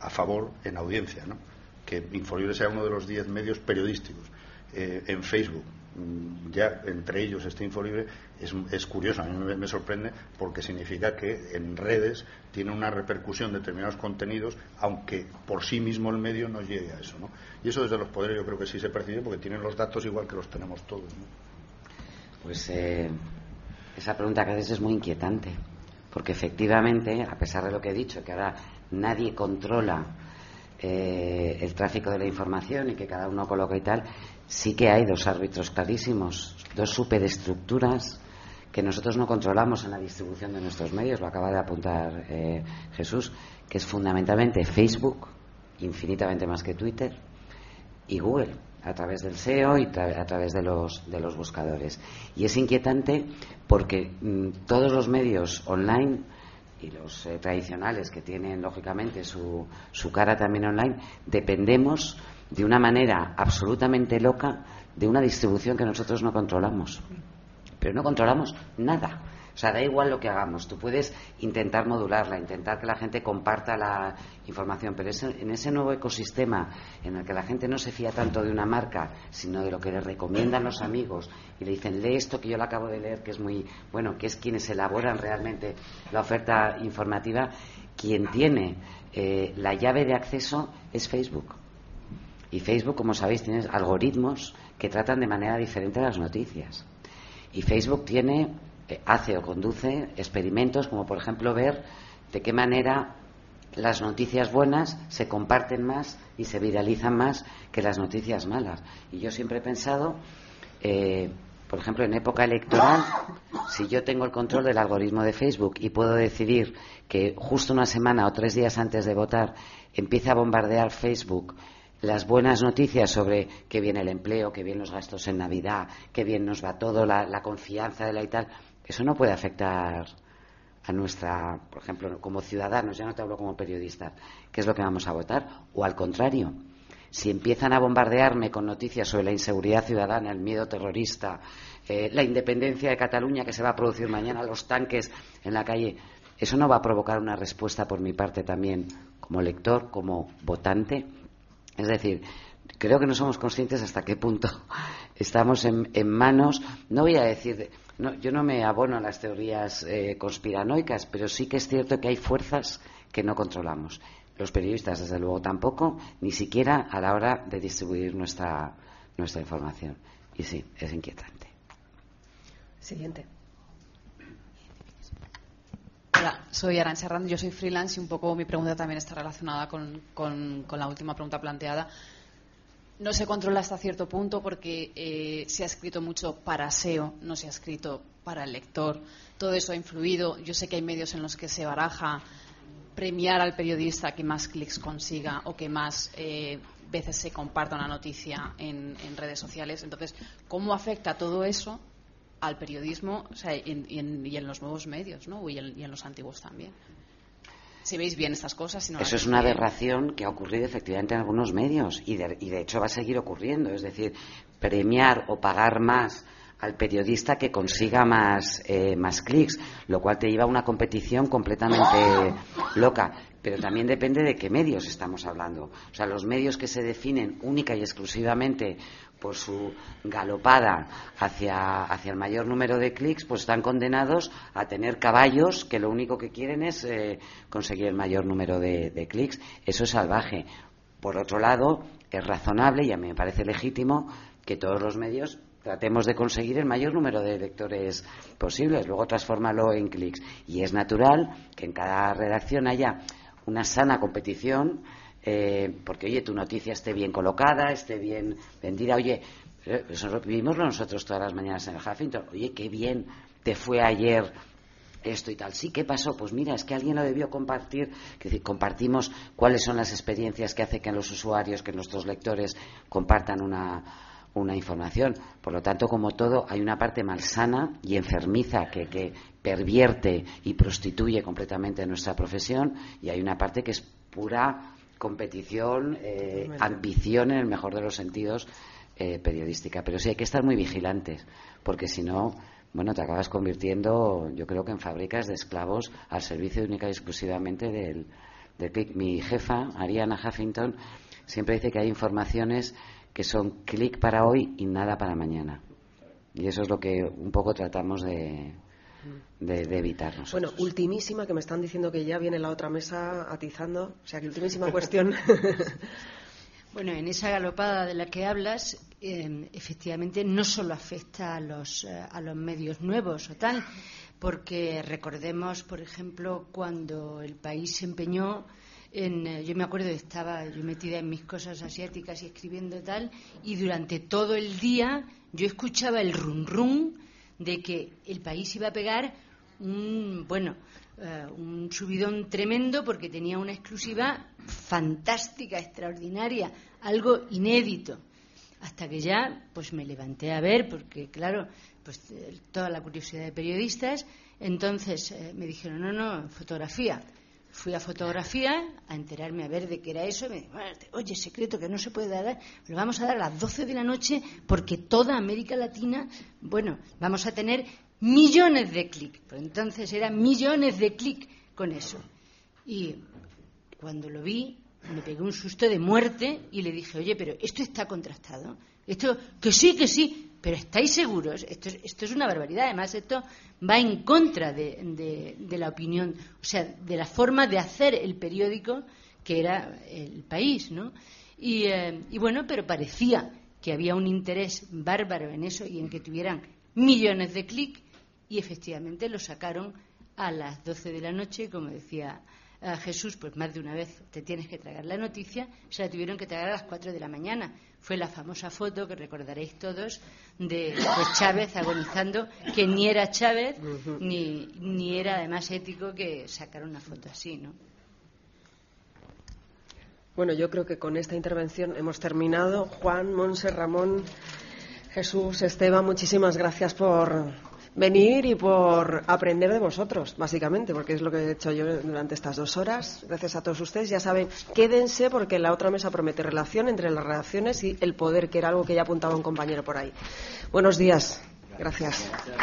a favor en audiencia. Que Infolibre sea uno de los diez medios periodísticos en Facebook ya entre ellos este Infolibre es, es curioso, a mí me, sorprende porque significa que en redes tiene una repercusión de determinados contenidos, aunque por sí mismo el medio no llegue a eso. ¿no? Y eso desde los poderes yo creo que sí se percibe porque tienen los datos igual que los tenemos todos. Pues eh, esa pregunta que haces es muy inquietante, porque efectivamente, a pesar de lo que he dicho, que ahora nadie controla eh, el tráfico de la información y que cada uno coloca y tal, sí que hay dos árbitros clarísimos, dos superestructuras que nosotros no controlamos en la distribución de nuestros medios, lo acaba de apuntar eh, Jesús, que es fundamentalmente Facebook, infinitamente más que Twitter, y Google, a través del SEO y a través de los, de los buscadores. Y es inquietante porque mm, todos los medios online y los eh, tradicionales que tienen lógicamente su, su cara también online, dependemos de una manera absolutamente loca de una distribución que nosotros no controlamos. Pero no controlamos nada. O sea, da igual lo que hagamos. Tú puedes intentar modularla, intentar que la gente comparta la información, pero en ese nuevo ecosistema en el que la gente no se fía tanto de una marca, sino de lo que le recomiendan los amigos y le dicen, lee esto que yo lo acabo de leer, que es muy bueno, que es quienes elaboran realmente la oferta informativa, quien tiene eh, la llave de acceso es Facebook. Y Facebook, como sabéis, tiene algoritmos que tratan de manera diferente las noticias. Y Facebook tiene, eh, hace o conduce experimentos como, por ejemplo, ver de qué manera las noticias buenas se comparten más y se viralizan más que las noticias malas. Y yo siempre he pensado, eh, por ejemplo, en época electoral, si yo tengo el control del algoritmo de Facebook y puedo decidir que justo una semana o tres días antes de votar empiece a bombardear Facebook las buenas noticias sobre qué viene el empleo, qué bien los gastos en Navidad, qué bien nos va todo, la, confianza de la y tal, eso no puede afectar a nuestra, por ejemplo, como ciudadanos, ya no te hablo como periodista, qué es lo que vamos a votar, o al contrario, si empiezan a bombardearme con noticias sobre la inseguridad ciudadana, el miedo terrorista, eh, la independencia de Cataluña que se va a producir mañana, los tanques en la calle, eso no va a provocar una respuesta por mi parte también como lector, como votante. Es decir, creo que no somos conscientes hasta qué punto [laughs] estamos en, manos, no voy a decir, yo no me abono a las teorías eh, conspiranoicas, pero sí que es cierto que hay fuerzas que no controlamos. Los periodistas, desde luego, tampoco, ni siquiera a la hora de distribuir nuestra, nuestra información. Y sí, es inquietante. Siguiente. Hola, soy Arancha Rand, yo soy freelance y un poco mi pregunta también está relacionada con, la última pregunta planteada. No se controla hasta cierto punto porque eh, se ha escrito mucho para SEO, no se ha escrito para el lector. Todo eso ha influido. Yo sé que hay medios en los que se baraja premiar al periodista que más clics consiga o que más eh, veces se comparta una noticia en, en redes sociales. Entonces, ¿cómo afecta todo eso al periodismo y, en, los nuevos medios ¿no? y, en, los antiguos también. Si veis bien estas cosas. Eso es una aberración que ha ocurrido efectivamente en algunos medios y de, y de hecho va a seguir ocurriendo. Es decir, premiar o pagar más al periodista que consiga más, eh, más clics, lo cual te lleva a una competición completamente loca. Pero también depende de qué medios estamos hablando. O sea, los medios que se definen única y exclusivamente por su galopada hacia, hacia el mayor número de clics, pues están condenados a tener caballos que lo único que quieren es eh, conseguir el mayor número de, clics. Eso es salvaje. Por otro lado, es razonable y a mí me parece legítimo que todos los medios tratemos de conseguir el mayor número de lectores posibles, luego transformarlo en clics. Y es natural que en cada redacción haya una sana competición eh, porque oye, tu noticia esté bien colocada, esté bien vendida, oye, eh, eso lo vivimos nosotros todas las mañanas en el Huffington, oye, qué bien te fue ayer esto y tal. Sí, ¿qué pasó? Pues mira, es que alguien lo debió compartir, que decir, compartimos cuáles son las experiencias que hace que los usuarios, que nuestros lectores compartan una, una información. Por lo tanto, como todo, hay una parte malsana y enfermiza que, que pervierte y prostituye completamente nuestra profesión y hay una parte que es pura competición, eh, ambición en el mejor de los sentidos eh, periodística. Pero sí hay que estar muy vigilantes, porque si no, bueno, te acabas convirtiendo, yo creo que en fábricas de esclavos al servicio única y exclusivamente del, del Mi jefa, Ariana Huffington, siempre dice que hay informaciones que son clic para hoy y nada para mañana. Y eso es lo que un poco tratamos de, de, evitar Bueno, ultimísima, que me están diciendo que ya viene la otra mesa atizando. O sea, que ultimísima cuestión. [laughs] Bueno, en esa galopada de la que hablas, em, efectivamente no solo afecta a los, eh, a los medios nuevos o tal, porque recordemos, por ejemplo, cuando el país se empeñó en, eh, yo me acuerdo estaba yo metida en mis cosas asiáticas y escribiendo tal, y durante todo el día yo escuchaba el rum rum de que el país iba a pegar un, bueno, eh, un subidón tremendo porque tenía una exclusiva fantástica, extraordinaria, algo inédito. Hasta que ya pues me levanté a ver, porque claro, pues eh, toda la curiosidad de periodistas, entonces eh, me dijeron, no, no, fotografía. Fui a fotografía a enterarme a ver de qué era eso. Me oye, secreto que no se puede dar, lo vamos a dar a las 12 de la noche porque toda América Latina, bueno, vamos a tener millones de clics. Entonces eran millones de clics con eso. Y cuando lo vi, me pegué un susto de muerte y le dije, oye, pero esto está contrastado. Esto, que sí, que sí, pero ¿estáis seguros? Esto, esto es una barbaridad. Además, esto va en contra de, la opinión, o sea, de la forma de hacer el periódico que era el país, ¿no? Y, eh, bueno, pero parecía que había un interés bárbaro en eso y en que tuvieran millones de clics y efectivamente lo sacaron a las 12 de la noche, como decía a Jesús, pues más de una vez te tienes que tragar la noticia, se la tuvieron que tragar a las 4 de la mañana. Fue la famosa foto que recordaréis todos de, Chávez agonizando, que ni era Chávez ni, ni era además ético que sacar una foto así, ¿no? Bueno, yo creo que con esta intervención hemos terminado. Juan, Monse, Ramón, Jesús, Esteban, muchísimas gracias por, venir y por aprender de vosotros, básicamente, porque es lo que he hecho yo durante estas dos horas. Gracias a todos ustedes. Ya saben, quédense porque la otra mesa promete relación entre las relaciones y el poder, que era algo que ya apuntaba un compañero por ahí. Buenos días. Gracias. Gracias.